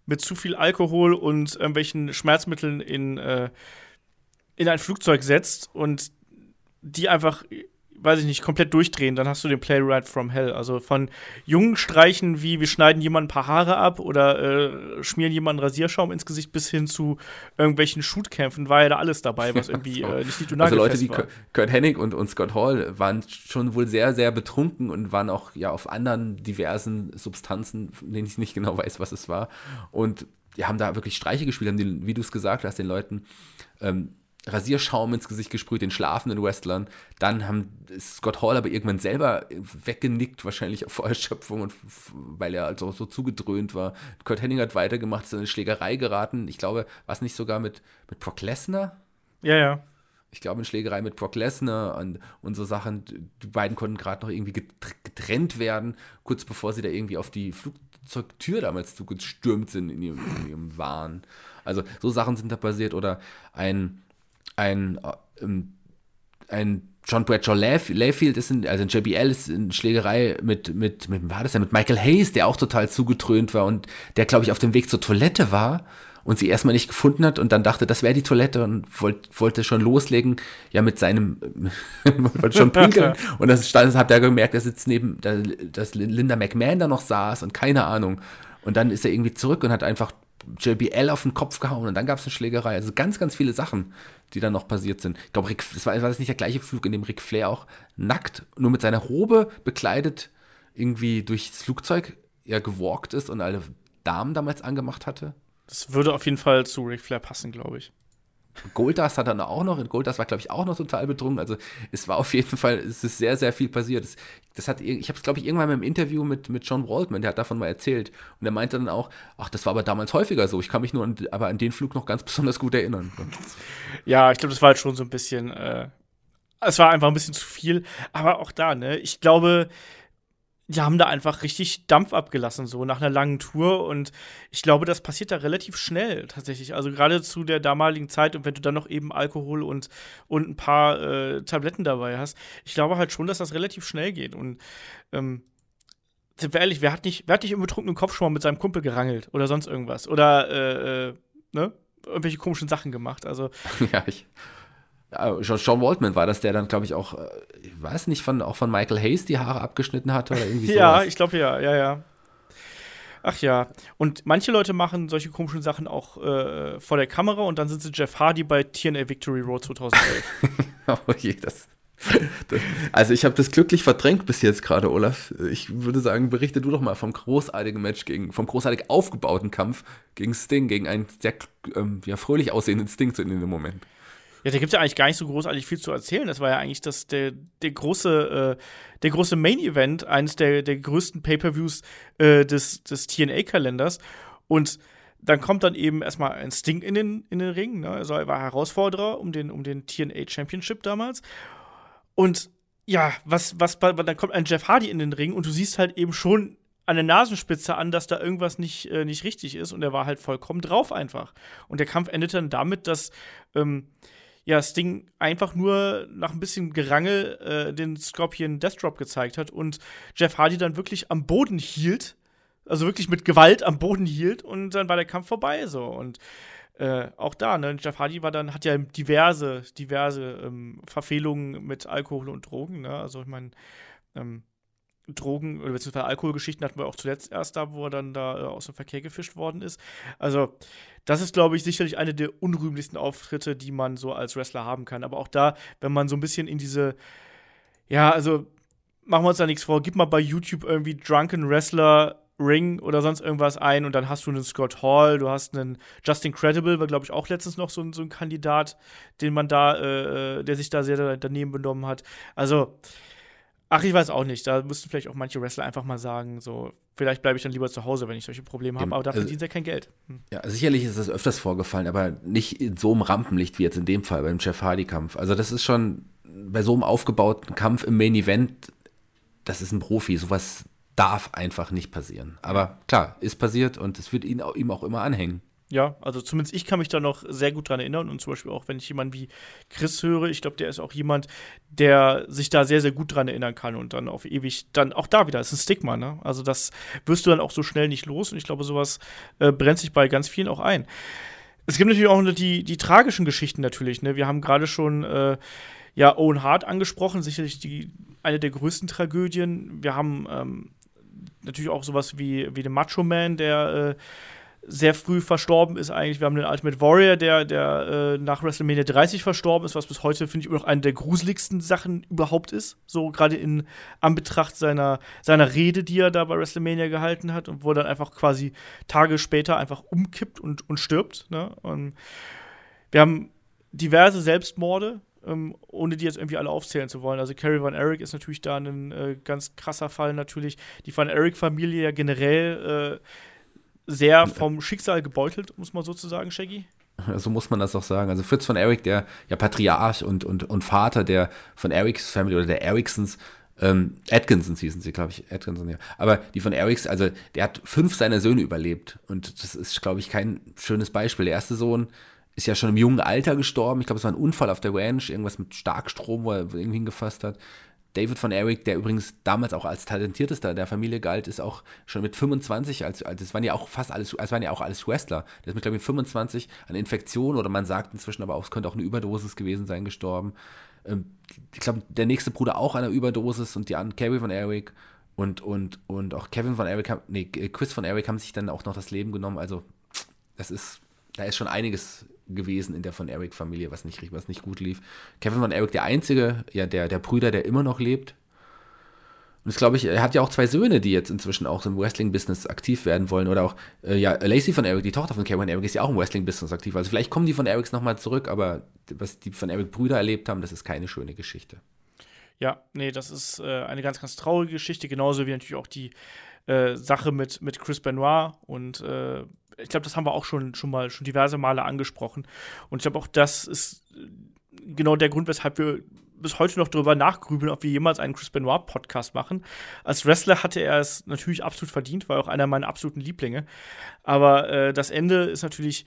mit zu viel Alkohol und irgendwelchen Schmerzmitteln in, äh, in ein Flugzeug setzt und die einfach, weiß ich nicht, komplett durchdrehen, dann hast du den Playwright from Hell. Also von jungen Streichen wie wir schneiden jemanden ein paar Haare ab oder äh, schmieren jemanden Rasierschaum ins Gesicht bis hin zu irgendwelchen Shootkämpfen war ja da alles dabei, was *laughs* irgendwie So. äh, nicht die Also Leute wie war. Kurt- Hennig und, und Scott Hall waren schon wohl sehr, sehr betrunken und waren auch ja auf anderen diversen Substanzen, von denen ich nicht genau weiß, was es war. Und die haben da wirklich Streiche gespielt, haben den, wie du es gesagt hast, den Leuten ähm, Rasierschaum ins Gesicht gesprüht, den schlafenden Wrestlern. Dann haben Scott Hall aber irgendwann selber weggenickt, wahrscheinlich vor Erschöpfung, und weil er also so zugedröhnt war. Kurt Hennig hat weitergemacht, ist in eine Schlägerei geraten. Ich glaube, war es nicht sogar mit, mit Brock Lesnar? Ja, ja. ich glaube, in Schlägerei mit Brock Lesnar und, und so Sachen. Die beiden konnten gerade noch irgendwie getr- getrennt werden, kurz bevor sie da irgendwie auf die Flugzeugtür damals zugestürmt sind in ihrem, in ihrem Wahn. Also so Sachen sind da passiert. Oder ein, ein, äh, ähm, ein John Bradshaw Layf- Layfield ist in, also ein JBL ist in Schlägerei mit, mit, mit, war das ja, mit Michael Hayes, der auch total zugetrönt war und der, glaube ich, auf dem Weg zur Toilette war und sie erstmal nicht gefunden hat und dann dachte, das wäre die Toilette und wollt, wollte schon loslegen, ja, mit seinem, *laughs* wollte schon pinkeln und das stand, hat er gemerkt, er sitzt neben, da, dass Linda McMahon da noch saß und keine Ahnung. Und dann ist er irgendwie zurück und hat einfach JBL auf den Kopf gehauen und dann gab es eine Schlägerei. Also ganz, ganz viele Sachen, die dann noch passiert sind. Ich glaube, das war, war das nicht der gleiche Flug, in dem Ric Flair auch nackt, nur mit seiner Robe bekleidet, irgendwie durchs Flugzeug ja gewalkt ist und alle Damen damals angemacht hatte? Das würde auf jeden Fall zu Ric Flair passen, glaube ich. Goldust hat dann auch noch, in Goldust war, glaube ich, auch noch total betrunken. Also es war auf jeden Fall, es ist sehr, sehr viel passiert. Das, das hat, ich habe es, glaube ich, irgendwann mal im Interview mit, mit John Waldman, der hat davon mal erzählt. Und er meinte dann auch, ach, das war aber damals häufiger so. Ich kann mich nur an, aber an den Flug noch ganz besonders gut erinnern. Ja, ich glaube, das war halt schon so ein bisschen, äh, es war einfach ein bisschen zu viel. Aber auch da, ne, ich glaube, die haben da einfach richtig Dampf abgelassen, so nach einer langen Tour. Und ich glaube, das passiert da relativ schnell tatsächlich. Also gerade zu der damaligen Zeit und wenn du dann noch eben Alkohol und, und ein paar äh, Tabletten dabei hast, ich glaube halt schon, dass das relativ schnell geht. Und ähm, sind wir ehrlich, wer hat nicht, wer hat nicht im betrunkenen Kopf schon mal mit seinem Kumpel gerangelt oder sonst irgendwas? Oder, äh, äh, ne? Irgendwelche komischen Sachen gemacht. Also, *laughs* ja, ich. Ja, John, Waldman war das, der dann, glaube ich, auch, äh, ich weiß nicht, von, auch von Michael Hayes die Haare abgeschnitten hatte oder irgendwie *laughs* Ja, sowas. ich glaube ja, ja, ja. Ach ja. Und manche Leute machen solche komischen Sachen auch äh, vor der Kamera und dann sind sie Jeff Hardy bei TNA Victory Road 2011. *laughs* Oh je, das. das also ich habe das glücklich verdrängt bis jetzt gerade, Olaf. Ich würde sagen, berichte du doch mal vom großartigen Match gegen, vom großartig aufgebauten Kampf gegen Sting, gegen einen sehr ähm, ja, fröhlich aussehenden Sting zu in dem Moment. Ja, da gibt es ja eigentlich gar nicht so großartig viel zu erzählen. Das war ja eigentlich das, der, der große, äh, große Main-Event, eines der, der größten Pay-Per-Views äh, des, des TNA-Kalenders. Und dann kommt dann eben erstmal ein Sting in den, in den Ring. Ne? Also er war Herausforderer um den, um den TNA Championship damals. Und ja, was, was, dann kommt ein Jeff Hardy in den Ring und du siehst halt eben schon an der Nasenspitze an, dass da irgendwas nicht, äh, nicht richtig ist und er war halt vollkommen drauf einfach. Und der Kampf endete dann damit, dass ähm, ja, Sting einfach nur nach ein bisschen Gerangel äh, den Scorpion Death Drop gezeigt hat und Jeff Hardy dann wirklich am Boden hielt, also wirklich mit Gewalt am Boden hielt und dann war der Kampf vorbei so und äh, auch da, ne, Jeff Hardy war dann, hat ja diverse, diverse ähm, Verfehlungen mit Alkohol und Drogen, ne? Also ich meine, ähm, Drogen oder beziehungsweise Alkoholgeschichten hatten wir auch zuletzt erst da, wo er dann da äh, aus dem Verkehr gefischt worden ist. Also, das ist, glaube ich, sicherlich eine der unrühmlichsten Auftritte, die man so als Wrestler haben kann. Aber auch da, wenn man so ein bisschen in diese, ja, also machen wir uns da nichts vor, gib mal bei YouTube irgendwie Drunken Wrestler Ring oder sonst irgendwas ein und dann hast du einen Scott Hall, du hast einen Justin Credible, war glaube ich auch letztens noch so, so ein Kandidat, den man da, äh, äh der sich da sehr daneben benommen hat. Also, ach, ich weiß auch nicht, da müssten vielleicht auch manche Wrestler einfach mal sagen, so, vielleicht bleibe ich dann lieber zu Hause, wenn ich solche Probleme habe, aber da also, verdienen sie ja kein Geld. Hm. Ja, sicherlich ist das öfters vorgefallen, aber nicht in so einem Rampenlicht wie jetzt in dem Fall beim Jeff Hardy-Kampf. Also, das ist schon bei so einem aufgebauten Kampf im Main Event, das ist ein Profi, sowas darf einfach nicht passieren. Aber klar, ist passiert und es wird ihn, ihm auch immer anhängen. Ja, also zumindest ich kann mich da noch sehr gut dran erinnern und zum Beispiel auch, wenn ich jemanden wie Chris höre, ich glaube, der ist auch jemand, der sich da sehr, sehr gut dran erinnern kann und dann auf ewig, dann auch da wieder, ist ein Stigma, ne? Also das wirst du dann auch so schnell nicht los und ich glaube, sowas äh, brennt sich bei ganz vielen auch ein. Es gibt natürlich auch die, die tragischen Geschichten natürlich, ne? Wir haben gerade schon äh, ja Owen Hart angesprochen, sicherlich die, eine der größten Tragödien. Wir haben ähm, natürlich auch sowas wie, wie den Macho Man, der äh, sehr früh verstorben ist eigentlich. Wir haben den Ultimate Warrior, der, der äh, nach WrestleMania 30 verstorben ist, was bis heute, finde ich, immer noch eine der gruseligsten Sachen überhaupt ist. So gerade in Anbetracht seiner, seiner Rede, die er da bei WrestleMania gehalten hat und wo er dann einfach quasi Tage später einfach umkippt und, und stirbt. Ne? Und wir haben diverse Selbstmorde, ähm, ohne die jetzt irgendwie alle aufzählen zu wollen. Also Carrie Van Eric ist natürlich da ein äh, ganz krasser Fall natürlich. Die Van Eric-Familie ja generell äh, sehr vom Schicksal gebeutelt, muss man sozusagen, Shaggy. So muss man das auch sagen. Also Fritz von Eric, der ja Patriarch und, und, und Vater der von Erics Family oder der Ericsons, ähm, Atkinsons hießen sie, glaube ich, Atkinson, ja. Aber die von Erics, also der hat fünf seiner Söhne überlebt. Und das ist, glaube ich, kein schönes Beispiel. Der erste Sohn ist ja schon im jungen Alter gestorben. Ich glaube, es war ein Unfall auf der Ranch, irgendwas mit Starkstrom, wo er irgendwie hingefasst hat. David von Eric, der übrigens damals auch als talentiertester der Familie galt, ist auch schon mit 25, als, als das waren ja auch fast alles, es waren ja auch alles Wrestler. Der ist mit, glaube ich, 25 an Infektion oder man sagt inzwischen aber auch, es könnte auch eine Überdosis gewesen sein, gestorben. Ähm, ich glaube, der nächste Bruder auch an einer Überdosis und die anderen, Carrie von Eric und, und, und auch Kevin von Eric, nee, Chris von Eric haben sich dann auch noch das Leben genommen. Also, das ist, da ist schon einiges gewesen in der von Eric-Familie, was nicht, was nicht gut lief. Kevin von Eric, der einzige, ja, der, der Brüder, der immer noch lebt. Und das glaube ich, er hat ja auch zwei Söhne, die jetzt inzwischen auch im Wrestling-Business aktiv werden wollen. Oder auch, äh, ja, Lacey von Eric, die Tochter von Kevin Eric, ist ja auch im Wrestling-Business aktiv. Also vielleicht kommen die von Erics nochmal zurück, aber was die von Eric Brüder erlebt haben, das ist keine schöne Geschichte. Ja, nee, das ist äh, eine ganz, ganz traurige Geschichte, genauso wie natürlich auch die äh, Sache mit, mit Chris Benoit und äh, ich glaube, das haben wir auch schon, schon mal schon diverse Male angesprochen. Und ich glaube, auch das ist äh, genau der Grund, weshalb wir bis heute noch darüber nachgrübeln, ob wir jemals einen Chris Benoit Podcast machen. Als Wrestler hatte er es natürlich absolut verdient, war auch einer meiner absoluten Lieblinge. Aber äh, das Ende ist natürlich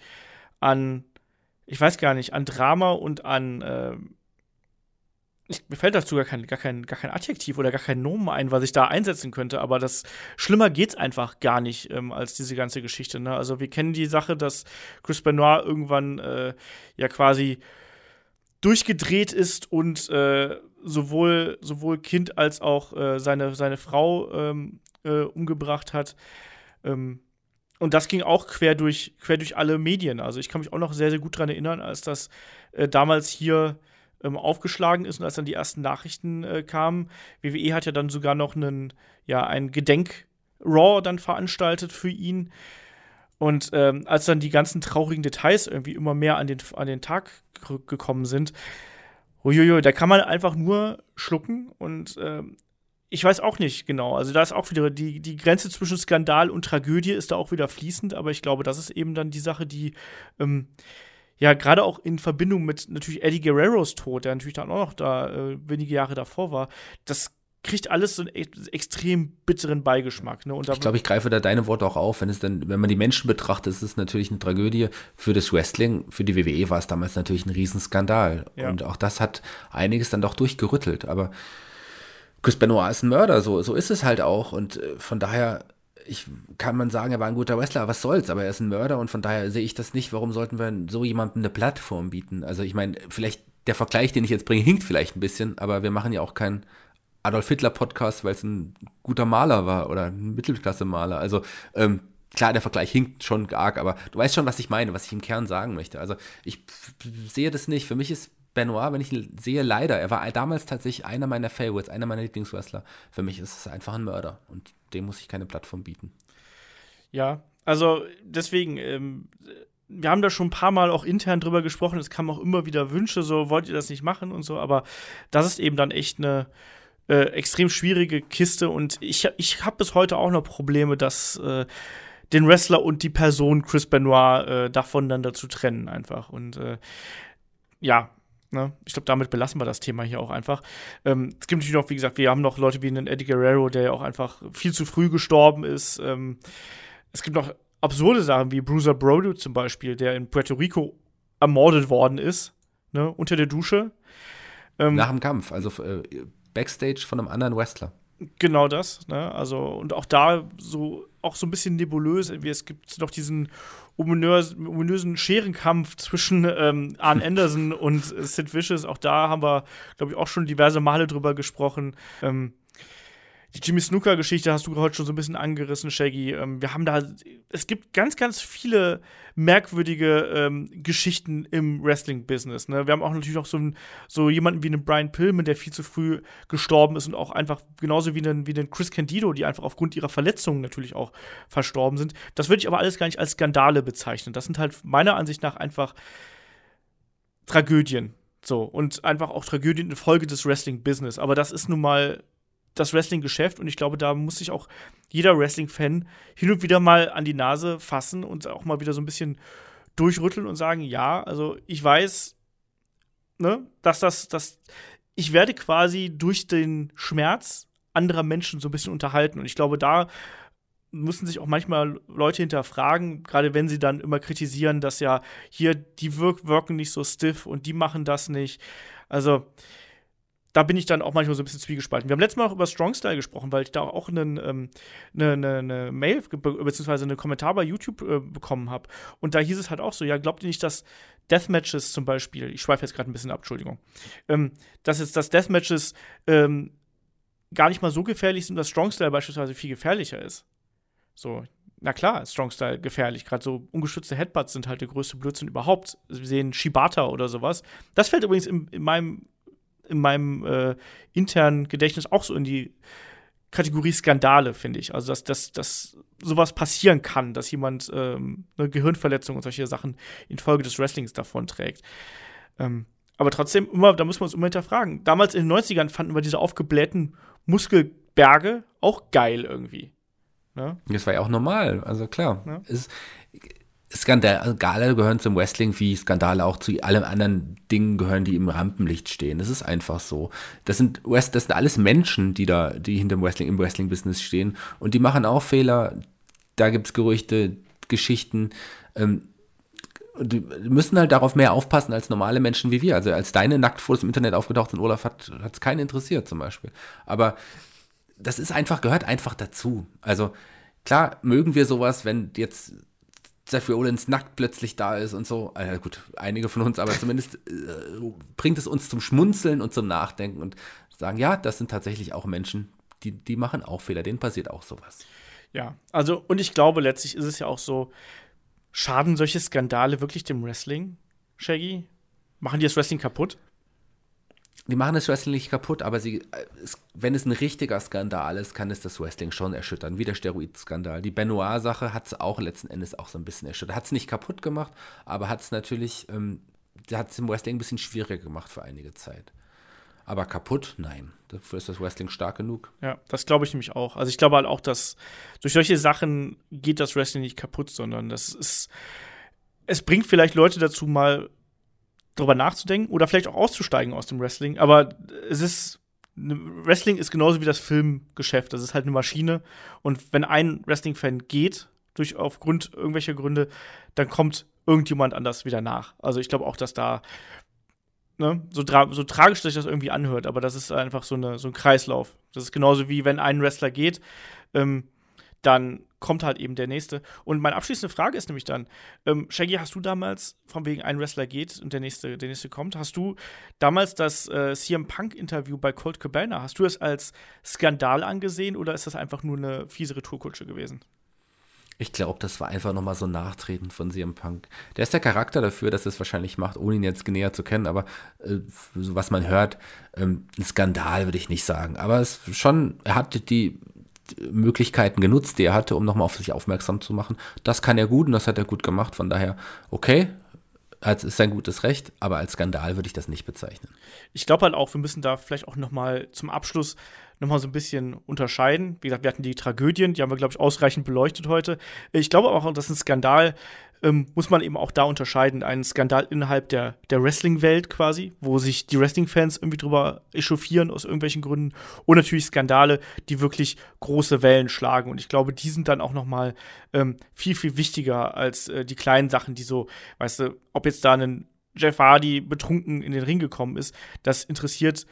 an, ich weiß gar nicht, an Drama und an äh, ich, mir fällt dazu gar kein, gar, kein, gar kein Adjektiv oder gar kein Nomen ein, was ich da einsetzen könnte, aber das schlimmer geht's einfach gar nicht ähm, als diese ganze Geschichte. Ne? Also wir kennen die Sache, dass Chris Benoit irgendwann äh, ja quasi durchgedreht ist und äh, sowohl, sowohl Kind als auch äh, seine, seine Frau ähm, äh, umgebracht hat. Ähm, und das ging auch quer durch, quer durch alle Medien. Also ich kann mich auch noch sehr, sehr gut daran erinnern, als das äh, damals hier ähm, aufgeschlagen ist und als dann die ersten Nachrichten äh, kamen, WWE hat ja dann sogar noch einen, ja, ein Gedenk-Raw dann veranstaltet für ihn. Und ähm, als dann die ganzen traurigen Details irgendwie immer mehr an den, an den Tag gekommen sind, uiuiui, da kann man einfach nur schlucken und ähm, ich weiß auch nicht genau. Also da ist auch wieder die, die Grenze zwischen Skandal und Tragödie ist da auch wieder fließend, aber ich glaube, das ist eben dann die Sache, die ähm, ja, gerade auch in Verbindung mit natürlich Eddie Guerreros Tod, der natürlich dann auch noch da äh, wenige Jahre davor war, das kriegt alles so einen e extrem bitteren Beigeschmack. Ne? ich glaube, ich greife da deine Worte auch auf. Wenn es dann, wenn man die Menschen betrachtet, ist es natürlich eine Tragödie. Für das Wrestling, für die WWE war es damals natürlich ein Riesenskandal. Ja. Und auch das hat einiges dann doch durchgerüttelt. Aber Chris Benoit ist ein Mörder, so, so ist es halt auch. Und äh, von daher ich kann man sagen, er war ein guter Wrestler, was soll's, aber er ist ein Mörder und von daher sehe ich das nicht. Warum sollten wir so jemandem eine Plattform bieten? Also ich meine, vielleicht der Vergleich, den ich jetzt bringe, hinkt vielleicht ein bisschen, aber wir machen ja auch keinen Adolf Hitler Podcast, weil es ein guter Maler war oder ein Mittelklasse-Maler. Also ähm, klar, der Vergleich hinkt schon arg, aber du weißt schon, was ich meine, was ich im Kern sagen möchte. Also ich sehe das nicht. Für mich ist Benoit, wenn ich ihn sehe, leider, er war damals tatsächlich einer meiner Favorites, einer meiner Lieblingswrestler. Für mich ist es einfach ein Mörder und dem muss ich keine Plattform bieten. Ja, also deswegen, ähm, wir haben da schon ein paar Mal auch intern drüber gesprochen. Es kamen auch immer wieder Wünsche, so wollt ihr das nicht machen und so, aber das ist eben dann echt eine äh, extrem schwierige Kiste und ich, ich habe bis heute auch noch Probleme, dass äh, den Wrestler und die Person Chris Benoit äh, davon dann dazu trennen einfach. Und äh, ja, Ne? Ich glaube, damit belassen wir das Thema hier auch einfach. Ähm, es gibt natürlich noch, wie gesagt, wir haben noch Leute wie einen Eddie Guerrero, der ja auch einfach viel zu früh gestorben ist. Ähm, es gibt noch absurde Sachen wie Bruiser Brody zum Beispiel, der in Puerto Rico ermordet worden ist, ne? unter der Dusche. Ähm, Nach dem Kampf, also äh, Backstage von einem anderen Wrestler. Genau das, ne? Also, und auch da so, auch so ein bisschen nebulös. Es gibt noch diesen ominös, ominösen Scherenkampf zwischen ähm, Arne *laughs* Anderson und Sid Vicious. Auch da haben wir, glaube ich, auch schon diverse Male drüber gesprochen. Ähm, die Jimmy Snooker-Geschichte hast du heute schon so ein bisschen angerissen, Shaggy. Ähm, wir haben da, es gibt ganz, ganz viele merkwürdige ähm, Geschichten im Wrestling-Business. Ne? Wir haben auch natürlich noch so, so jemanden wie einen Brian Pillman, der viel zu früh gestorben ist und auch einfach genauso wie einen, wie einen Chris Candido, die einfach aufgrund ihrer Verletzungen natürlich auch verstorben sind. Das würde ich aber alles gar nicht als Skandale bezeichnen. Das sind halt meiner Ansicht nach einfach Tragödien. So, und einfach auch Tragödien in Folge des Wrestling-Business. Aber das ist nun mal das Wrestling-Geschäft und ich glaube, da muss sich auch jeder Wrestling-Fan hin und wieder mal an die Nase fassen und auch mal wieder so ein bisschen durchrütteln und sagen, ja, also ich weiß, ne, dass das, dass ich werde quasi durch den Schmerz anderer Menschen so ein bisschen unterhalten und ich glaube, da müssen sich auch manchmal Leute hinterfragen, gerade wenn sie dann immer kritisieren, dass ja hier die wirk wirken nicht so stiff und die machen das nicht. Also da bin ich dann auch manchmal so ein bisschen zwiegespalten. Wir haben letztes Mal auch über Strong Style gesprochen, weil ich da auch einen, ähm, eine, eine, eine Mail bzw. einen Kommentar bei YouTube äh, bekommen habe. Und da hieß es halt auch so, ja, glaubt ihr nicht, dass Deathmatches zum Beispiel, ich schweife jetzt gerade ein bisschen ab, Entschuldigung, ähm, dass jetzt das Deathmatches ähm, gar nicht mal so gefährlich sind, dass Strong Style beispielsweise viel gefährlicher ist. So, na klar, ist Strong Style gefährlich. Gerade so ungeschützte Headbutts sind halt der größte Blödsinn überhaupt. Wir sehen Shibata oder sowas. Das fällt übrigens in, in meinem in meinem äh, internen Gedächtnis auch so in die Kategorie Skandale, finde ich. Also, dass, dass, dass sowas passieren kann, dass jemand ähm, eine Gehirnverletzung und solche Sachen infolge des Wrestlings davon trägt. Ähm, aber trotzdem, immer, da müssen wir uns immer hinterfragen. Damals in den 90ern fanden wir diese aufgeblähten Muskelberge auch geil irgendwie. Ne? Das war ja auch normal, also klar. Ja. Es, Skandale gehören zum Wrestling wie Skandale auch zu allen anderen Dingen gehören, die im Rampenlicht stehen. Das ist einfach so. Das sind, das sind alles Menschen, die da, die hinter dem Wrestling, im Wrestling-Business stehen. Und die machen auch Fehler. Da gibt es Gerüchte, Geschichten. Ähm, die müssen halt darauf mehr aufpassen als normale Menschen wie wir. Also als deine Nacktfotos im Internet aufgetaucht sind, Olaf, hat es keinen interessiert zum Beispiel. Aber das ist einfach, gehört einfach dazu. Also klar mögen wir sowas, wenn jetzt Seth Rollins nackt plötzlich da ist und so. Also gut, einige von uns, aber zumindest äh, bringt es uns zum Schmunzeln und zum Nachdenken und sagen, ja, das sind tatsächlich auch Menschen, die, die machen auch Fehler, denen passiert auch sowas. Ja, also und ich glaube, letztlich ist es ja auch so, schaden solche Skandale wirklich dem Wrestling, Shaggy? Machen die das Wrestling kaputt? Die machen das Wrestling nicht kaputt, aber sie, äh, es, wenn es ein richtiger Skandal ist, kann es das Wrestling schon erschüttern, wie der Steroid-Skandal. Die Benoit-Sache hat es auch letzten Endes auch so ein bisschen erschüttert. Hat es nicht kaputt gemacht, aber hat es natürlich, ähm, hat es im Wrestling ein bisschen schwieriger gemacht für einige Zeit. Aber kaputt? Nein. Dafür ist das Wrestling stark genug. Ja, das glaube ich nämlich auch. Also ich glaube halt auch, dass durch solche Sachen geht das Wrestling nicht kaputt, sondern das ist, es bringt vielleicht Leute dazu, mal drüber nachzudenken oder vielleicht auch auszusteigen aus dem Wrestling. Aber es ist Wrestling ist genauso wie das Filmgeschäft. Das ist halt eine Maschine. Und wenn ein Wrestling-Fan geht, durch aufgrund irgendwelcher Gründe, dann kommt irgendjemand anders wieder nach. Also ich glaube auch, dass da ne, so, so tragisch sich das irgendwie anhört, aber das ist einfach so, eine, so ein Kreislauf. Das ist genauso wie wenn ein Wrestler geht, ähm, dann kommt halt eben der nächste. Und meine abschließende Frage ist nämlich dann, ähm, Shaggy, hast du damals, von wegen ein Wrestler geht und der nächste, der nächste kommt, hast du damals das äh, CM Punk-Interview bei Colt Cabana, hast du das als Skandal angesehen oder ist das einfach nur eine fiese Retourkutsche gewesen? Ich glaube, das war einfach nochmal so ein Nachtreten von CM Punk. Der ist der Charakter dafür, dass er es wahrscheinlich macht, ohne ihn jetzt näher zu kennen, aber äh, was man hört, ähm, ein Skandal würde ich nicht sagen. Aber es schon, er hat die Möglichkeiten genutzt, die er hatte, um nochmal auf sich aufmerksam zu machen. Das kann er gut und das hat er gut gemacht. Von daher, okay, es ist sein gutes Recht, aber als Skandal würde ich das nicht bezeichnen. Ich glaube halt auch, wir müssen da vielleicht auch nochmal zum Abschluss nochmal so ein bisschen unterscheiden. Wie gesagt, wir hatten die Tragödien, die haben wir, glaube ich, ausreichend beleuchtet heute. Ich glaube auch, dass ein Skandal ähm, muss man eben auch da unterscheiden. Ein Skandal innerhalb der, der Wrestling-Welt quasi, wo sich die Wrestling-Fans irgendwie drüber echauffieren aus irgendwelchen Gründen. Und natürlich Skandale, die wirklich große Wellen schlagen. Und ich glaube, die sind dann auch noch mal ähm, viel, viel wichtiger als äh, die kleinen Sachen, die so, weißt du, ob jetzt da ein Jeff Hardy betrunken in den Ring gekommen ist, das interessiert,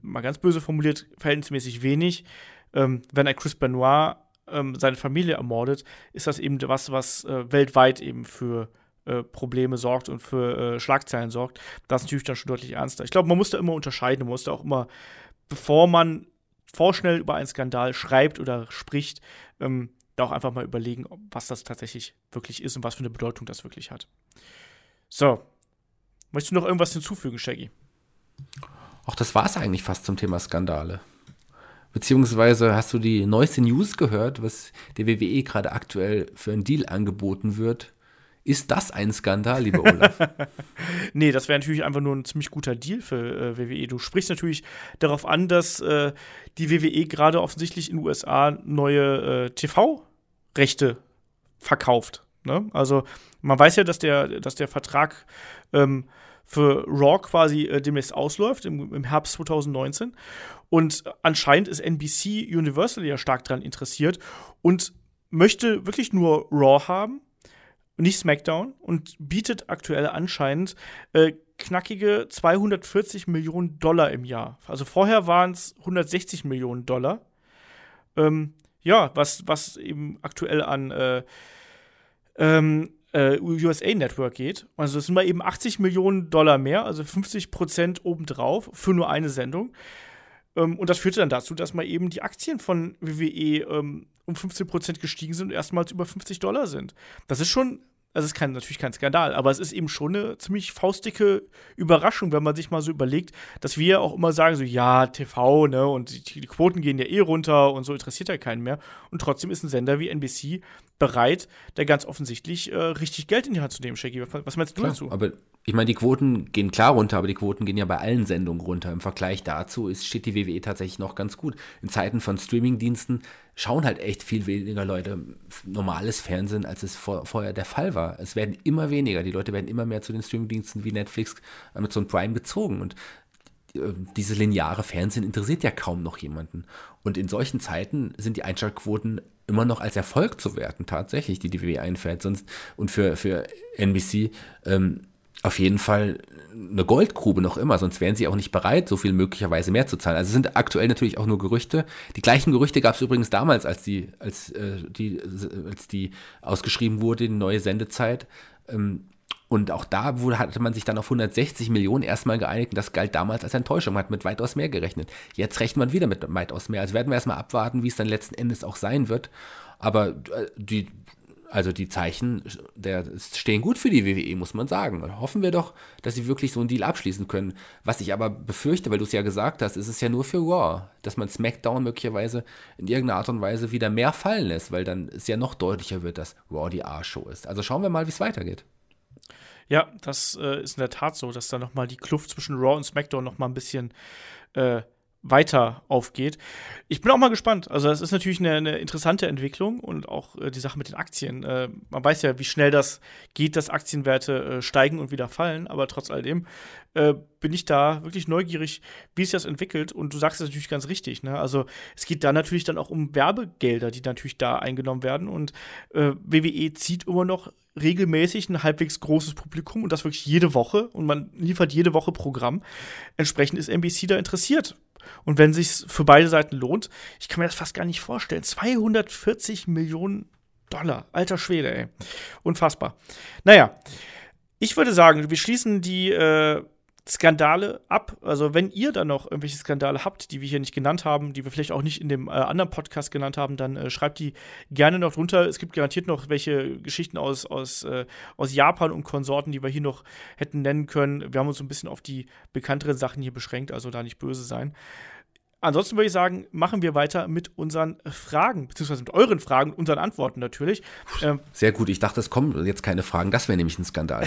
mal ganz böse formuliert, verhältnismäßig wenig. Ähm, wenn ein Chris Benoit ähm, seine Familie ermordet, ist das eben was, was äh, weltweit eben für äh, Probleme sorgt und für äh, Schlagzeilen sorgt. Das ist natürlich dann schon deutlich ernster. Ich glaube, man muss da immer unterscheiden. Man muss da auch immer, bevor man vorschnell über einen Skandal schreibt oder spricht, ähm, da auch einfach mal überlegen, was das tatsächlich wirklich ist und was für eine Bedeutung das wirklich hat. So. Möchtest du noch irgendwas hinzufügen, Shaggy? Ach, das war es eigentlich fast zum Thema Skandale. Beziehungsweise hast du die neueste News gehört, was der WWE gerade aktuell für einen Deal angeboten wird? Ist das ein Skandal, lieber Olaf? *laughs* nee, das wäre natürlich einfach nur ein ziemlich guter Deal für äh, WWE. Du sprichst natürlich darauf an, dass äh, die WWE gerade offensichtlich in den USA neue äh, TV-Rechte verkauft. Ne? Also man weiß ja, dass der, dass der Vertrag ähm, für Raw quasi äh, demnächst ausläuft, im, im, Herbst 2019. Und anscheinend ist NBC Universal ja stark daran interessiert und möchte wirklich nur Raw haben, nicht SmackDown, und bietet aktuell anscheinend äh, knackige 240 Millionen Dollar im Jahr. Also vorher waren es 160 Millionen Dollar. Ähm, ja, was, was eben aktuell an äh, ähm, äh, USA Network geht. Also das sind mal eben 80 Millionen Dollar mehr, also 50 Prozent obendrauf für nur eine Sendung. Ähm, und das führte dann dazu, dass mal eben die Aktien von WWE ähm, um 15 Prozent gestiegen sind und erstmals über 50 Dollar sind. Das ist schon das ist kein, natürlich kein Skandal, aber es ist eben schon eine ziemlich faustdicke Überraschung, wenn man sich mal so überlegt, dass wir auch immer sagen, so, ja, TV, ne, und die, die Quoten gehen ja eh runter und so interessiert ja keinen mehr. Und trotzdem ist ein Sender wie NBC bereit, da ganz offensichtlich äh, richtig Geld in die Hand zu nehmen, Shaggy. Was, was meinst du Klar, dazu? Aber ich meine, die Quoten gehen klar runter, aber die Quoten gehen ja bei allen Sendungen runter. Im Vergleich dazu ist, steht die WWE tatsächlich noch ganz gut. In Zeiten von Streamingdiensten schauen halt echt viel weniger Leute normales Fernsehen, als es vor, vorher der Fall war. Es werden immer weniger. Die Leute werden immer mehr zu den Streamingdiensten wie Netflix, Amazon Prime gezogen. Und äh, dieses lineare Fernsehen interessiert ja kaum noch jemanden. Und in solchen Zeiten sind die Einschaltquoten immer noch als Erfolg zu werten, tatsächlich, die die WWE einfährt. Sonst, und für, für NBC ähm, auf jeden Fall eine Goldgrube noch immer, sonst wären sie auch nicht bereit, so viel möglicherweise mehr zu zahlen. Also sind aktuell natürlich auch nur Gerüchte. Die gleichen Gerüchte gab es übrigens damals, als die, als, äh, die, als die ausgeschrieben wurde, die neue Sendezeit. Ähm, und auch da wurde, hatte man sich dann auf 160 Millionen erstmal geeinigt und das galt damals als Enttäuschung. Man hat mit weitaus mehr gerechnet. Jetzt rechnet man wieder mit weitaus mehr. Also werden wir erstmal abwarten, wie es dann letzten Endes auch sein wird. Aber äh, die also die Zeichen der, stehen gut für die WWE, muss man sagen. Hoffen wir doch, dass sie wirklich so einen Deal abschließen können. Was ich aber befürchte, weil du es ja gesagt hast, ist es ja nur für Raw, dass man SmackDown möglicherweise in irgendeiner Art und Weise wieder mehr fallen lässt, weil dann es ja noch deutlicher wird, dass Raw die A-Show ist. Also schauen wir mal, wie es weitergeht. Ja, das äh, ist in der Tat so, dass da noch mal die Kluft zwischen Raw und SmackDown noch mal ein bisschen äh, weiter aufgeht. Ich bin auch mal gespannt. Also, es ist natürlich eine, eine, interessante Entwicklung und auch äh, die Sache mit den Aktien. Äh, man weiß ja, wie schnell das geht, dass Aktienwerte äh, steigen und wieder fallen, aber trotz alledem äh, bin ich da wirklich neugierig, wie sich das entwickelt. Und du sagst es natürlich ganz richtig. Ne? Also, es geht da natürlich dann auch um Werbegelder, die natürlich da eingenommen werden. Und äh, WWE zieht immer noch regelmäßig ein halbwegs großes Publikum und das wirklich jede Woche und man liefert jede Woche Programm. Entsprechend ist NBC da interessiert Und wenn sich für beide Seiten lohnt, ich kann mir das fast gar nicht vorstellen. 240 Millionen Dollar. Alter Schwede, ey. Unfassbar. Naja, ich würde sagen, wir schließen die äh, Skandale ab. Also, wenn ihr da noch irgendwelche Skandale habt, die wir hier nicht genannt haben, die wir vielleicht auch nicht in dem äh, anderen Podcast genannt haben, dann äh, schreibt die gerne noch drunter. Es gibt garantiert noch welche Geschichten aus, aus, äh, aus Japan und Konsorten, die wir hier noch hätten nennen können. Wir haben uns so ein bisschen auf die bekannteren Sachen hier beschränkt, also da nicht böse sein. Ansonsten würde ich sagen, machen wir weiter mit unseren Fragen, beziehungsweise mit euren Fragen, unseren Antworten natürlich. Ähm, Sehr gut, ich dachte, es kommen jetzt keine Fragen. Das wäre nämlich ein Skandal.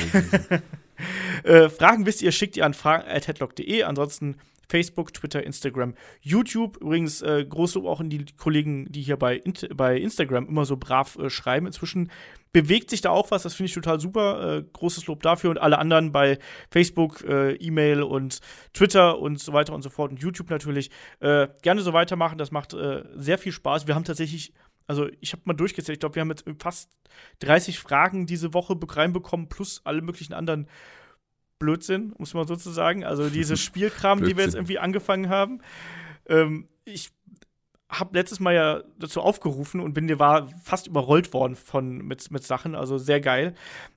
*laughs* äh, Fragen wisst ihr, schickt ihr an fragen.headlock.de. Ansonsten Facebook, Twitter, Instagram, YouTube. Übrigens äh, groß Lob auch in die Kollegen, die hier bei, bei Instagram immer so brav äh, schreiben. Inzwischen bewegt sich da auch was, das finde ich total super. Äh, großes Lob dafür und alle anderen bei Facebook, äh, E-Mail und Twitter und so weiter und so fort und YouTube natürlich. Äh, gerne so weitermachen, das macht äh, sehr viel Spaß. Wir haben tatsächlich also ich habe mal durchgezählt, ich glaube, wir haben jetzt fast 30 Fragen diese Woche reinbekommen, plus alle möglichen anderen Blödsinn, muss man sozusagen. Also diese *laughs* Spielkram, die wir jetzt irgendwie angefangen haben. Ähm, ich habe letztes Mal ja dazu aufgerufen und bin war fast überrollt worden von mit, mit Sachen, also sehr geil.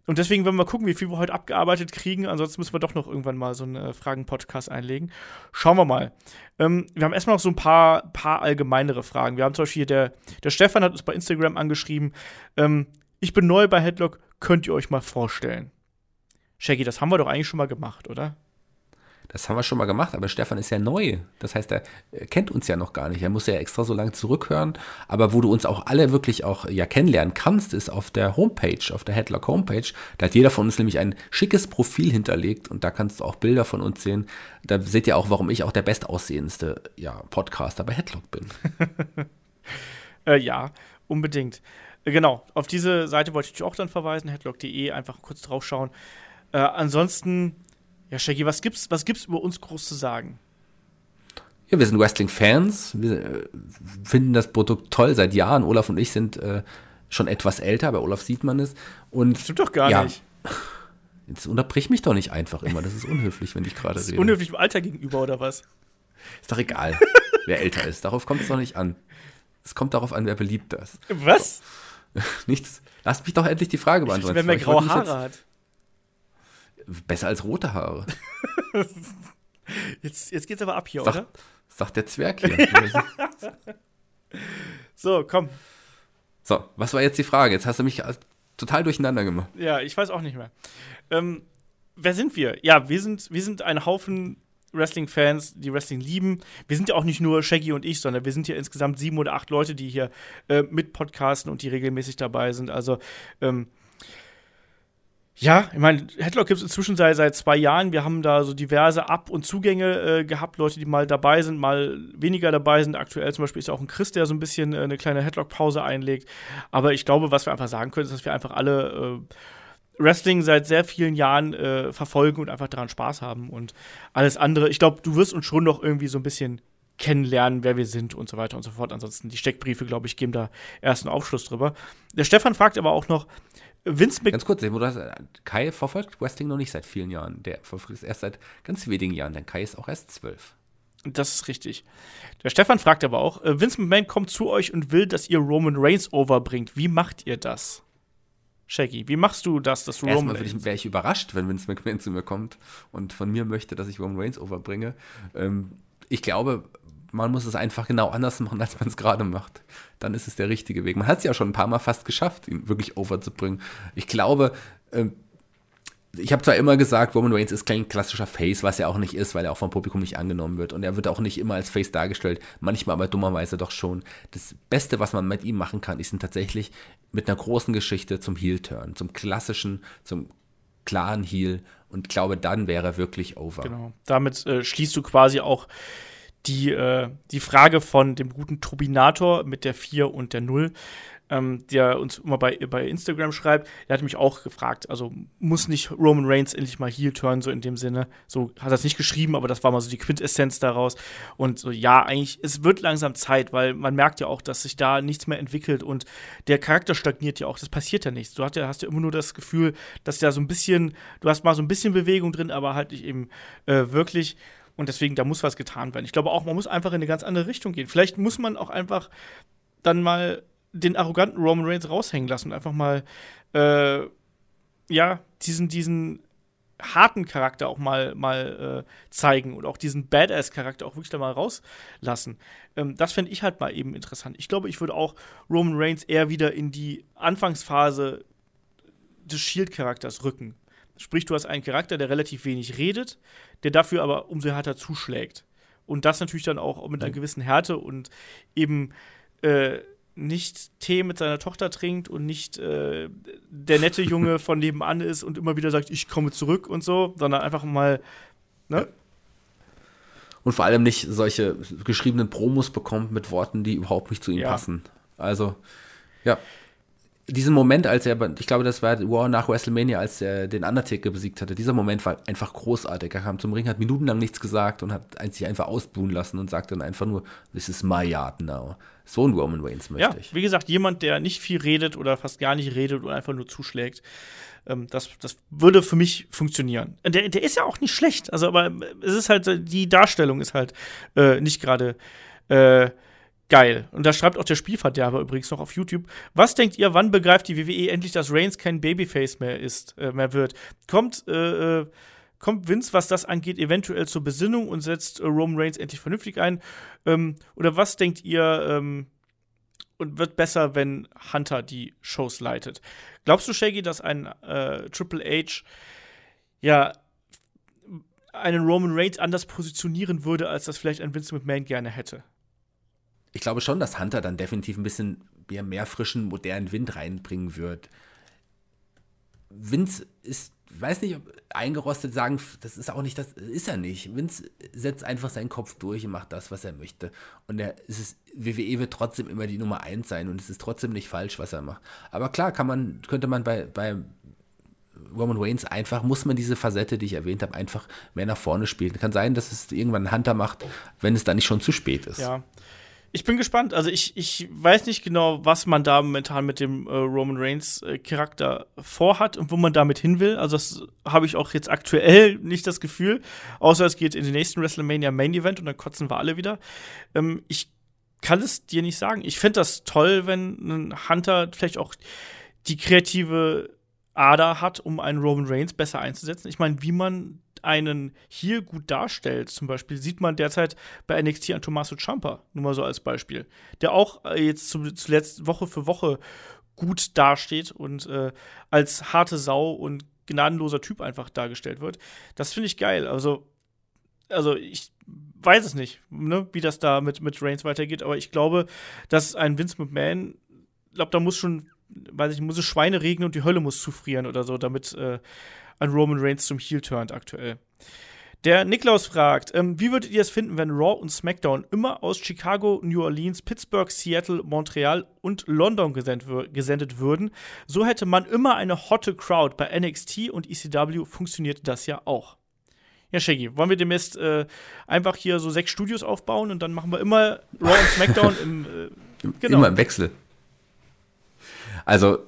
Und deswegen werden wir mal gucken, wie viel wir heute abgearbeitet kriegen. Ansonsten müssen wir doch noch irgendwann mal so einen äh, Fragen-Podcast einlegen. Schauen wir mal. Ähm, wir haben erstmal noch so ein paar, paar allgemeinere Fragen. Wir haben zum Beispiel hier der, der Stefan hat uns bei Instagram angeschrieben. Ähm, ich bin neu bei Headlock, könnt ihr euch mal vorstellen? Shaggy, das haben wir doch eigentlich schon mal gemacht, oder? Das haben wir schon mal gemacht, aber Stefan ist ja neu. Das heißt, er kennt uns ja noch gar nicht. Er muss ja extra so lange zurückhören. Aber wo du uns auch alle wirklich auch ja kennenlernen kannst, ist auf der Homepage, auf der Headlock Homepage. Da hat jeder von uns nämlich ein schickes Profil hinterlegt und da kannst du auch Bilder von uns sehen. Da seht ihr auch, warum ich auch der bestaussehendste ja, Podcaster bei Headlock bin. *laughs* äh, ja, unbedingt. Äh, genau, auf diese Seite wollte ich auch dann verweisen, headlock.de, einfach kurz draufschauen. Äh, ansonsten, ja, Shaggy, was gibt's, was gibt's über uns groß zu sagen? Ja, wir sind Wrestling-Fans. Wir äh, finden das Produkt toll seit Jahren. Olaf und ich sind äh, schon etwas älter, bei Olaf sieht man es. Und, Stimmt doch gar ja, nicht. *laughs* Jetzt unterbrich mich doch nicht einfach immer. Das ist unhöflich, wenn ich gerade rede. Unhöflich im Alter gegenüber, oder was? Ist doch egal, *laughs* wer älter ist. Darauf kommt es doch nicht an. Es kommt darauf an, wer beliebt ist. Was? So. *laughs* Nichts. Lass mich doch endlich die Frage beantworten. Wenn man graue Haare hat. Besser als rote Haare. jetzt, jetzt geht's aber ab hier, Sag, oder? Sagt der Zwerg hier. *laughs* so, komm. So, was war jetzt die Frage? Jetzt hast du mich total durcheinander gemacht. Ja, ich weiß auch nicht mehr. Ähm, wer sind wir? Ja, wir sind, wir sind ein Haufen Wrestling-Fans, die Wrestling lieben. Wir sind ja auch nicht nur Shaggy und ich, sondern wir sind hier insgesamt sieben oder acht Leute, die hier äh, mit podcasten und die regelmäßig dabei sind. Also, ähm, ja, ich meine, Headlock gibt es inzwischen seit, seit zwei Jahren. Wir haben da so diverse Ab- und Zugänge äh, gehabt, Leute, die mal dabei sind, mal weniger dabei sind. Aktuell zum Beispiel ist ja auch ein Chris, der so ein bisschen äh, eine kleine Headlock-Pause einlegt. Aber ich glaube, was wir einfach sagen können, ist, dass wir einfach alle äh, Wrestling seit sehr vielen Jahren äh, verfolgen und einfach daran Spaß haben. Und alles andere, ich glaube, du wirst uns schon noch irgendwie so ein bisschen kennenlernen, wer wir sind und so weiter und so fort. Ansonsten die Steckbriefe, glaube ich, geben da erst einen Aufschluss drüber. Der Stefan fragt aber auch noch, Vince Mc Ganz kurz, Kai verfolgt Wrestling noch nicht seit vielen Jahren. Der verfolgt es erst seit ganz wenigen Jahren, denn Kai ist auch erst zwölf. Das ist richtig. Der Stefan fragt aber auch: äh, Vince McMahon kommt zu euch und will, dass ihr Roman Reigns overbringt. Wie macht ihr das? Shaggy, wie machst du das, dass du Roman Reigns? wäre ich überrascht, wenn Vince McMahon zu mir kommt und von mir möchte, dass ich Roman Reigns overbringe. Ähm, ich glaube, man muss es einfach genau anders machen, als man es gerade macht. Dann ist es der richtige Weg. Man hat es ja schon ein paar Mal fast geschafft, ihn wirklich overzubringen. Ich glaube, äh, ich habe zwar immer gesagt, Roman Reigns ist kein klassischer Face, was er auch nicht ist, weil er auch vom Publikum nicht angenommen wird. Und er wird auch nicht immer als Face dargestellt, manchmal aber dummerweise doch schon. Das Beste, was man mit ihm machen kann, ist ihn tatsächlich mit einer großen Geschichte zum Heel-Turn, zum klassischen, zum klaren Heel. Und glaube, dann wäre er wirklich over. Genau. Damit äh, schließt du quasi auch die, äh, die Frage von dem guten Turbinator mit der 4 und der 0, ähm, der uns immer bei, bei Instagram schreibt, der hat mich auch gefragt, also muss nicht Roman Reigns endlich mal Heel turn, so in dem Sinne. So hat er es nicht geschrieben, aber das war mal so die Quintessenz daraus. Und so, ja, eigentlich, es wird langsam Zeit, weil man merkt ja auch, dass sich da nichts mehr entwickelt und der Charakter stagniert ja auch, das passiert ja nichts. Du hast ja, hast ja immer nur das Gefühl, dass da so ein bisschen, du hast mal so ein bisschen Bewegung drin, aber halt nicht eben äh, wirklich. Und deswegen, da muss was getan werden. Ich glaube auch, man muss einfach in eine ganz andere Richtung gehen. Vielleicht muss man auch einfach dann mal den arroganten Roman Reigns raushängen lassen und einfach mal, äh, ja, diesen, diesen harten Charakter auch mal, mal äh, zeigen und auch diesen Badass-Charakter auch wirklich da mal rauslassen. Ähm, das fände ich halt mal eben interessant. Ich glaube, ich würde auch Roman Reigns eher wieder in die Anfangsphase des Shield-Charakters rücken. Sprich, du hast einen Charakter, der relativ wenig redet, der dafür aber umso härter zuschlägt. Und das natürlich dann auch mit einer gewissen Härte und eben äh, nicht Tee mit seiner Tochter trinkt und nicht äh, der nette *laughs* Junge von nebenan ist und immer wieder sagt, ich komme zurück und so, sondern einfach mal, ne? Und vor allem nicht solche geschriebenen Promos bekommt mit Worten, die überhaupt nicht zu ihm Ja. passen. Also, ja. Diesen Moment, als er, ich glaube, das war War nach WrestleMania, als er den Undertaker besiegt hatte, dieser Moment war einfach großartig. Er kam zum Ring, hat minutenlang nichts gesagt und hat sich einfach ausbuhen lassen und sagte dann einfach nur, this is my yard now. So ein Roman Reigns möchte Ja, ich. wie gesagt, jemand, der nicht viel redet oder fast gar nicht redet und einfach nur zuschlägt. Ähm, das, das würde für mich funktionieren. Der, der ist ja auch nicht schlecht. Also, aber es ist halt, die Darstellung ist halt äh, nicht gerade äh, geil. Und da schreibt auch der Spielverderber übrigens noch auf YouTube. Was denkt ihr, wann begreift die WWE endlich, dass Reigns kein Babyface mehr ist, äh, mehr wird? Kommt, äh, äh, kommt Vince, was das angeht, eventuell zur Besinnung und setzt äh, Roman Reigns endlich vernünftig ein? Ähm, oder was denkt ihr, ähm, und wird besser, wenn Hunter die Shows leitet. Glaubst du, Shaggy, dass ein äh, Triple H ja einen Roman Reigns anders positionieren würde, als das vielleicht ein Vince McMahon gerne hätte? Ich glaube schon, dass Hunter dann definitiv ein bisschen mehr, mehr frischen, modernen Wind reinbringen wird. Vince ist, weiß nicht, ob eingerostet sagen, das ist auch nicht das, ist er nicht. Vince setzt einfach seinen Kopf durch und macht das, was er möchte. Und er, es ist, WWE wird trotzdem immer die Nummer eins sein und es ist trotzdem nicht falsch, was er macht. Aber klar, kann man, könnte man bei, bei Roman Reigns einfach, muss man diese Facette, die ich erwähnt habe, einfach mehr nach vorne spielen. Kann sein, dass es irgendwann Hunter macht, wenn es dann nicht schon zu spät ist. Ja. Ich bin gespannt. Also ich, ich weiß nicht genau, was man da momentan mit dem äh, Roman Reigns äh, Charakter vorhat und wo man damit hin will. Also das habe ich auch jetzt aktuell *laughs* nicht das Gefühl. Außer es geht in den nächsten WrestleMania Main Event und dann kotzen wir alle wieder. Ähm, ich kann es dir nicht sagen. Ich fände das toll, wenn ein Hunter vielleicht auch die kreative Ader hat, um einen Roman Reigns besser einzusetzen. Ich meine, wie man einen hier gut darstellt, zum Beispiel, sieht man derzeit bei NXT an Tommaso Ciampa, nur mal so als Beispiel, der auch äh, jetzt zuletzt Woche für Woche gut dasteht und äh, als harte Sau und gnadenloser Typ einfach dargestellt wird. Das finde ich geil. Also, also ich weiß es nicht, ne, wie das da mit, mit Reigns weitergeht, aber ich glaube, dass ein Vince McMahon, ich glaube, da muss schon, weiß ich, muss es Schweine regnen und die Hölle muss zufrieren oder so, damit äh, ein Roman Reigns zum Heel turnt aktuell. Der Niklaus fragt, ähm, wie würdet ihr es finden, wenn Raw und SmackDown immer aus Chicago, New Orleans, Pittsburgh, Seattle, Montreal und London gesendet, gesendet würden? So hätte man immer eine hotte Crowd. Bei NXT und ECW funktioniert das ja auch. Ja, Shaggy, wollen wir demnächst äh, einfach hier so sechs Studios aufbauen und dann machen wir immer Raw und SmackDown im, äh, genau. Immer im Wechsel. Also,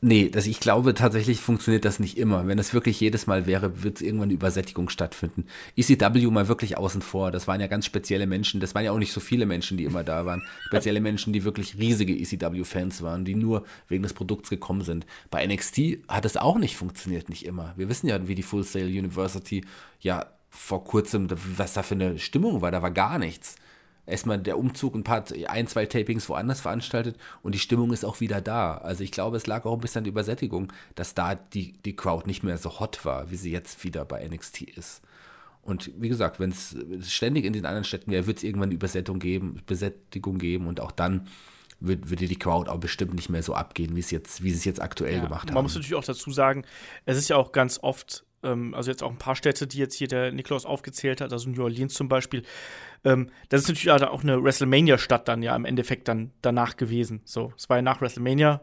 nee, das, ich glaube tatsächlich funktioniert das nicht immer. Wenn das wirklich jedes Mal wäre, wird irgendwann eine Übersättigung stattfinden. ECW mal wirklich außen vor. Das waren ja ganz spezielle Menschen. Das waren ja auch nicht so viele Menschen, die immer da waren. Spezielle Menschen, die wirklich riesige ECW-Fans waren, die nur wegen des Produkts gekommen sind. Bei NXT hat es auch nicht funktioniert, nicht immer. Wir wissen ja, wie die Full Sail University ja vor kurzem, was da für eine Stimmung war. Da war gar nichts erstmal der Umzug ein paar, ein, zwei Tapings woanders veranstaltet und die Stimmung ist auch wieder da. Also ich glaube, es lag auch ein bisschen an der Übersättigung, dass da die, die Crowd nicht mehr so hot war, wie sie jetzt wieder bei NXT ist. Und wie gesagt, wenn es ständig in den anderen Städten wäre, wird es irgendwann eine Übersättigung geben, Besättigung geben und auch dann wird, würde die Crowd auch bestimmt nicht mehr so abgehen, wie es jetzt, wie sie es jetzt aktuell Ja, gemacht Man haben. muss natürlich auch dazu sagen, es ist ja auch ganz oft, ähm, also jetzt auch ein paar Städte, die jetzt hier der Niklaus aufgezählt hat, also New Orleans zum Beispiel, ähm, das ist natürlich auch eine WrestleMania-Stadt dann ja im Endeffekt dann danach gewesen. So, es war ja nach WrestleMania.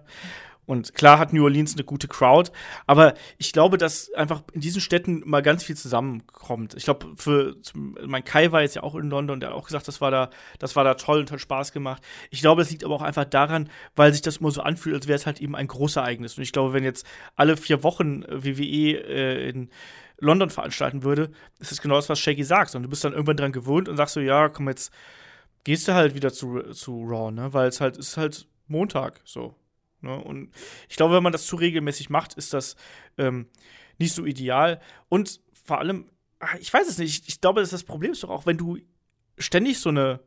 Und klar hat New Orleans eine gute Crowd, aber ich glaube, dass einfach in diesen Städten mal ganz viel zusammenkommt. Ich glaube, für zum, mein Kai war jetzt ja auch in London, der hat auch gesagt, das war da, das war da toll und hat Spaß gemacht. Ich glaube, es liegt aber auch einfach daran, weil sich das immer so anfühlt, als wäre es halt eben ein Großereignis. Und ich glaube, wenn jetzt alle vier Wochen WWE äh, in London veranstalten würde, ist es genau das, was Shaggy sagt. Und du bist dann irgendwann dran gewohnt und sagst so, ja, komm, jetzt gehst du halt wieder zu, zu Raw, ne? Weil es halt, ist halt Montag so. Ne? Und ich glaube, wenn man das zu regelmäßig macht, ist das ähm, nicht so ideal. Und vor allem, ich weiß es nicht, ich glaube, das, das Problem ist doch auch, wenn du ständig so eine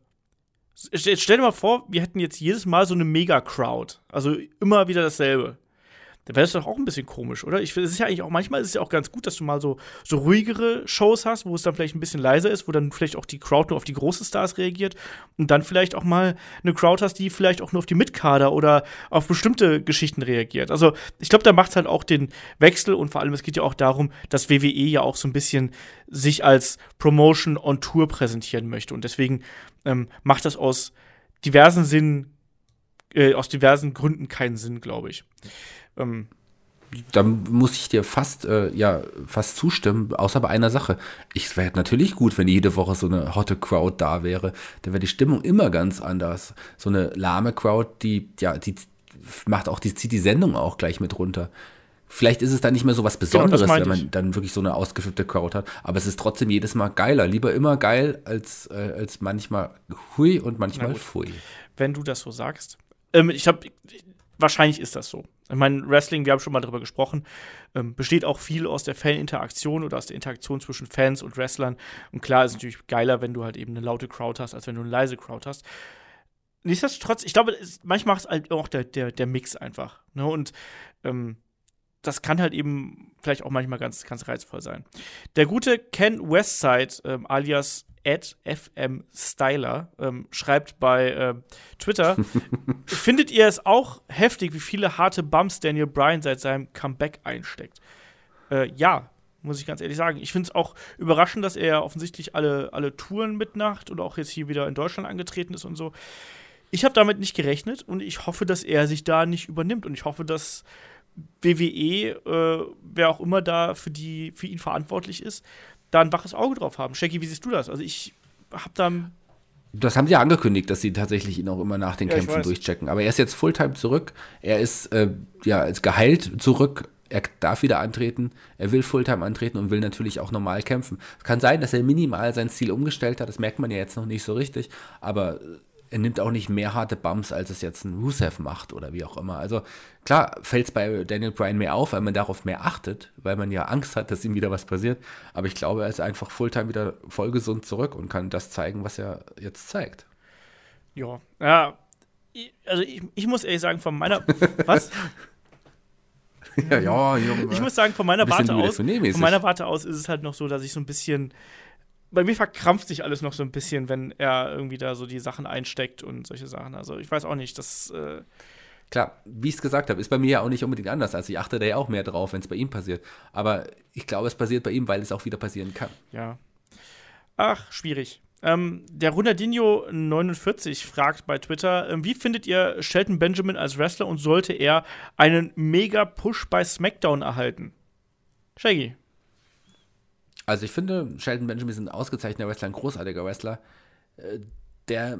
Jetzt stell dir mal vor, wir hätten jetzt jedes Mal so eine Mega-Crowd. Also immer wieder dasselbe. Da wäre das doch auch ein bisschen komisch, oder? Ich finde, es ist ja eigentlich auch, manchmal ist es ja auch ganz gut, dass du mal so, so ruhigere Shows hast, wo es dann vielleicht ein bisschen leiser ist, wo dann vielleicht auch die Crowd nur auf die großen Stars reagiert und dann vielleicht auch mal eine Crowd hast, die vielleicht auch nur auf die Mitkader oder auf bestimmte Geschichten reagiert. Also, ich glaube, da macht es halt auch den Wechsel und vor allem, es geht ja auch darum, dass WWE ja auch so ein bisschen sich als Promotion on Tour präsentieren möchte und deswegen ähm, macht das aus diversen Sinn, äh, aus diversen Gründen keinen Sinn, glaube ich. Ähm, da muss ich dir fast, äh, ja, fast zustimmen, außer bei einer Sache. Ich wäre natürlich gut, wenn jede Woche so eine hotte Crowd da wäre. Da wäre die Stimmung immer ganz anders. So eine lahme Crowd, die, ja, die macht auch, die zieht die Sendung auch gleich mit runter. Vielleicht ist es dann nicht mehr so was genau, Besonderes, genau, wenn man ich. dann wirklich so eine ausgeflippte Crowd hat. Aber es ist trotzdem jedes Mal geiler. Lieber immer geil als, äh, als manchmal hui und manchmal pfui. Wenn du das so sagst. Ähm, ich habe, wahrscheinlich ist das so. Ich meine, Wrestling, wir haben schon mal darüber gesprochen, ähm, besteht auch viel aus der Faninteraktion oder aus der Interaktion zwischen Fans und Wrestlern. Und klar ist es natürlich geiler, wenn du halt eben eine laute Crowd hast, als wenn du eine leise Crowd hast. Nichtsdestotrotz, ich glaube, es, manchmal ist halt auch der, der, der Mix einfach. Ne? Und ähm, das kann halt eben vielleicht auch manchmal ganz, ganz reizvoll sein. Der gute Ken Westside, ähm, alias at fmstyler ähm, schreibt bei äh, Twitter, *laughs* findet ihr es auch heftig, wie viele harte Bumps Daniel Bryan seit seinem Comeback einsteckt? Äh, ja, muss ich ganz ehrlich sagen. Ich finde es auch überraschend, dass er offensichtlich alle, alle Touren mitmacht und auch jetzt hier wieder in Deutschland angetreten ist und so. Ich habe damit nicht gerechnet und ich hoffe, dass er sich da nicht übernimmt und ich hoffe, dass WWE, äh, wer auch immer da für, die, für ihn verantwortlich ist, da ein waches Auge drauf haben. Shaggy, wie siehst du das? Also ich habe da das haben sie ja angekündigt, dass sie tatsächlich ihn auch immer nach den ja, Kämpfen durchchecken. Aber er ist jetzt Fulltime zurück. Er ist äh, ja als geheilt zurück. Er darf wieder antreten. Er will Fulltime antreten und will natürlich auch normal kämpfen. Es kann sein, dass er minimal sein Ziel umgestellt hat. Das merkt man ja jetzt noch nicht so richtig. Aber er nimmt auch nicht mehr harte Bumps, als es jetzt ein Rusev macht oder wie auch immer. Also klar fällt es bei Daniel Bryan mehr auf, weil man darauf mehr achtet, weil man ja Angst hat, dass ihm wieder was passiert. Aber ich glaube, er ist einfach Fulltime wieder voll gesund zurück und kann das zeigen, was er jetzt zeigt. Ja, ja. Also ich, ich muss ehrlich sagen, von meiner. *laughs* was? ja, ja, Junge. Ich muss sagen, von meiner Warte aus, von meiner Warte aus ist es halt noch so, dass ich so ein bisschen bei mir verkrampft sich alles noch so ein bisschen, wenn er irgendwie da so die Sachen einsteckt und solche Sachen. Also ich weiß auch nicht, das. Äh Klar, wie ich es gesagt habe, ist bei mir ja auch nicht unbedingt anders. Also ich achte da ja auch mehr drauf, wenn es bei ihm passiert. Aber ich glaube, es passiert bei ihm, weil es auch wieder passieren kann. Ja. Ach, schwierig. Ähm, der Ronaldinho49 fragt bei Twitter, äh, wie findet ihr Shelton Benjamin als Wrestler und sollte er einen Mega-Push bei SmackDown erhalten? Shaggy. Also ich finde, Sheldon Benjamin ist ein ausgezeichneter Wrestler, ein großartiger Wrestler, äh, der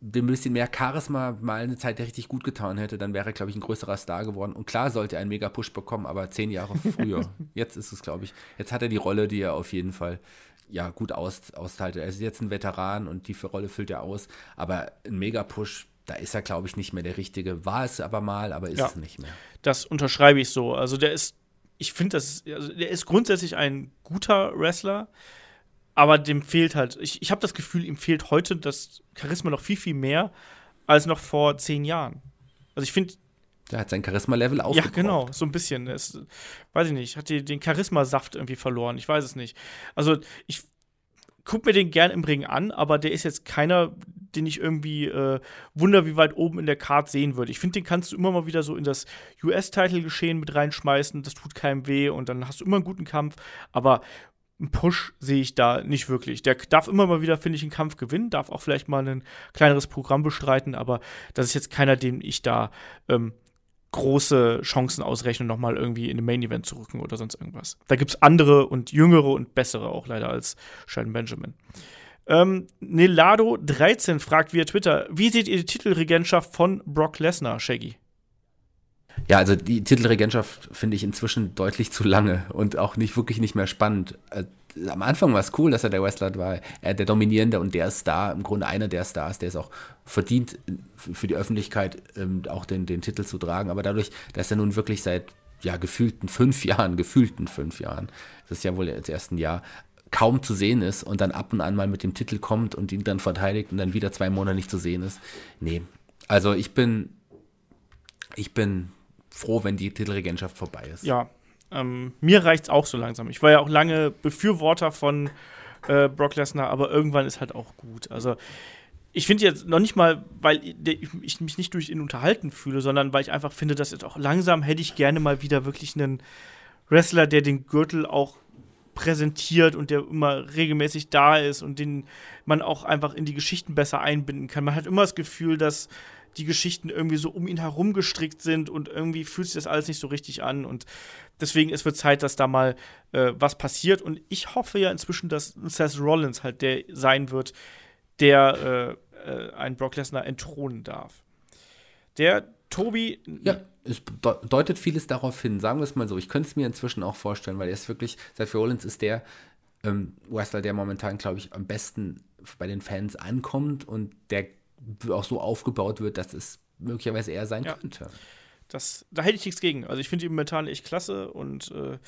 dem ein bisschen mehr Charisma mal eine Zeit richtig gut getan hätte, dann wäre er, glaube ich, ein größerer Star geworden. Und klar sollte er einen Mega-Push bekommen, aber zehn Jahre *laughs* früher. jetzt ist es, glaube ich, jetzt hat er die Rolle, die er auf jeden Fall ja gut aus, aushaltet. Er ist jetzt ein Veteran und die Rolle füllt er aus, aber ein Mega-Push, da ist er, glaube ich, nicht mehr der Richtige. War es aber mal, aber ist ja, es nicht mehr. Das unterschreibe ich so. Also der ist ich finde, das also der ist grundsätzlich ein guter Wrestler, aber dem fehlt halt, ich, ich habe das Gefühl, ihm fehlt heute das Charisma noch viel, viel mehr als noch vor zehn Jahren. Also ich finde. Der hat sein Charisma-Level aufgebaut. Ja, genau, so ein bisschen. Es, weiß ich nicht, hat die, den Charisma-Saft irgendwie verloren. Ich weiß es nicht. Also ich guck mir den gern im Ring an, aber der ist jetzt keiner, den ich irgendwie äh, wunder, wie weit oben in der Card sehen würde. Ich finde, den kannst du immer mal wieder so in das US-Title-Geschehen mit reinschmeißen. Das tut keinem weh und dann hast du immer einen guten Kampf. Aber einen Push sehe ich da nicht wirklich. Der darf immer mal wieder, finde ich, einen Kampf gewinnen, darf auch vielleicht mal ein kleineres Programm bestreiten, aber das ist jetzt keiner, den ich da ähm, große Chancen ausrechnen, nochmal irgendwie in den Main Event zu rücken oder sonst irgendwas. Da gibt es andere und jüngere und bessere auch leider als Sheldon Benjamin. Ähm, Nelado13 fragt via Twitter: Wie seht ihr die Titelregentschaft von Brock Lesnar, Shaggy? Ja, also die Titelregentschaft finde ich inzwischen deutlich zu lange und auch nicht wirklich nicht mehr spannend. Äh, am Anfang war es cool, dass er der Wrestler war, er der Dominierende und der Star, im Grunde einer der Stars, der es auch verdient, für die Öffentlichkeit ähm, auch den, den Titel zu tragen. Aber dadurch, dass er nun wirklich seit ja, gefühlten fünf *laughs* Jahren, gefühlten fünf Jahren, das ist ja wohl jetzt ersten Jahr, kaum zu sehen ist und dann ab und an mal mit dem Titel kommt und ihn dann verteidigt und dann wieder zwei Monate nicht zu sehen ist. Nee, also ich bin, ich bin froh, wenn die Titelregentschaft vorbei ist. Ja, ähm, mir reicht es auch so langsam. Ich war ja auch lange Befürworter von äh, Brock Lesnar, aber irgendwann ist halt auch gut. Also ich finde jetzt noch nicht mal, weil ich mich nicht durch ihn unterhalten fühle, sondern weil ich einfach finde, dass jetzt auch langsam hätte ich gerne mal wieder wirklich einen Wrestler, der den Gürtel auch präsentiert und der immer regelmäßig da ist und den man auch einfach in die Geschichten besser einbinden kann. Man hat immer das Gefühl, dass die Geschichten irgendwie so um ihn herum gestrickt sind und irgendwie fühlt sich das alles nicht so richtig an und deswegen es wird Zeit, dass da mal äh, was passiert und ich hoffe ja inzwischen, dass Seth Rollins halt der sein wird, der äh, äh, einen Brock Lesnar entthronen darf. Der Tobi. Ja, es deutet vieles darauf hin, sagen wir es mal so. Ich könnte es mir inzwischen auch vorstellen, weil er ist wirklich, Seth Rollins ist der ähm, Wrestler, der momentan, glaube ich, am besten bei den Fans ankommt und der auch so aufgebaut wird, dass es möglicherweise eher sein ja. könnte. Das, da hätte ich nichts gegen. Also ich finde ihn momentan echt klasse und äh,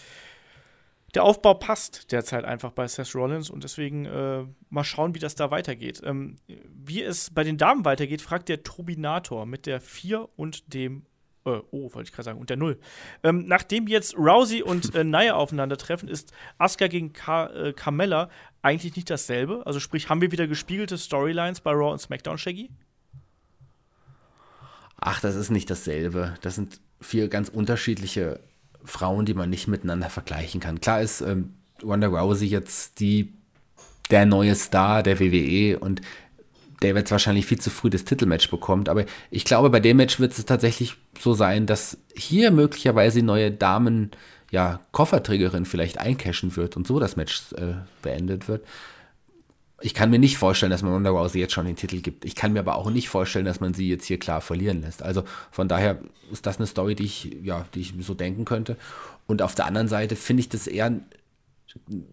der Aufbau passt derzeit einfach bei Seth Rollins und deswegen äh, mal schauen, wie das da weitergeht. Ähm, wie es bei den Damen weitergeht, fragt der Turbinator mit der 4 und dem äh, oh, wollte ich gerade sagen, und der Null. Ähm, nachdem jetzt Rousey und äh, Nia *laughs* aufeinandertreffen, ist Asuka gegen Ka äh, Carmella eigentlich nicht dasselbe. Also sprich, haben wir wieder gespiegelte Storylines bei Raw und SmackDown, Shaggy? Ach, das ist nicht dasselbe. Das sind vier ganz unterschiedliche Frauen, die man nicht miteinander vergleichen kann. Klar ist ähm, Ronda Rousey jetzt die der neue Star der WWE und der wird wahrscheinlich viel zu früh das Titelmatch bekommt. Aber ich glaube, bei dem Match wird es tatsächlich so sein, dass hier möglicherweise die neue Damen, ja, Kofferträgerin vielleicht eincashen wird und so das Match äh, beendet wird. Ich kann mir nicht vorstellen, dass man Ronda Rousey jetzt schon den Titel gibt. Ich kann mir aber auch nicht vorstellen, dass man sie jetzt hier klar verlieren lässt. Also von daher ist das eine Story, die ich, ja, die ich so denken könnte. Und auf der anderen Seite finde ich das eher eine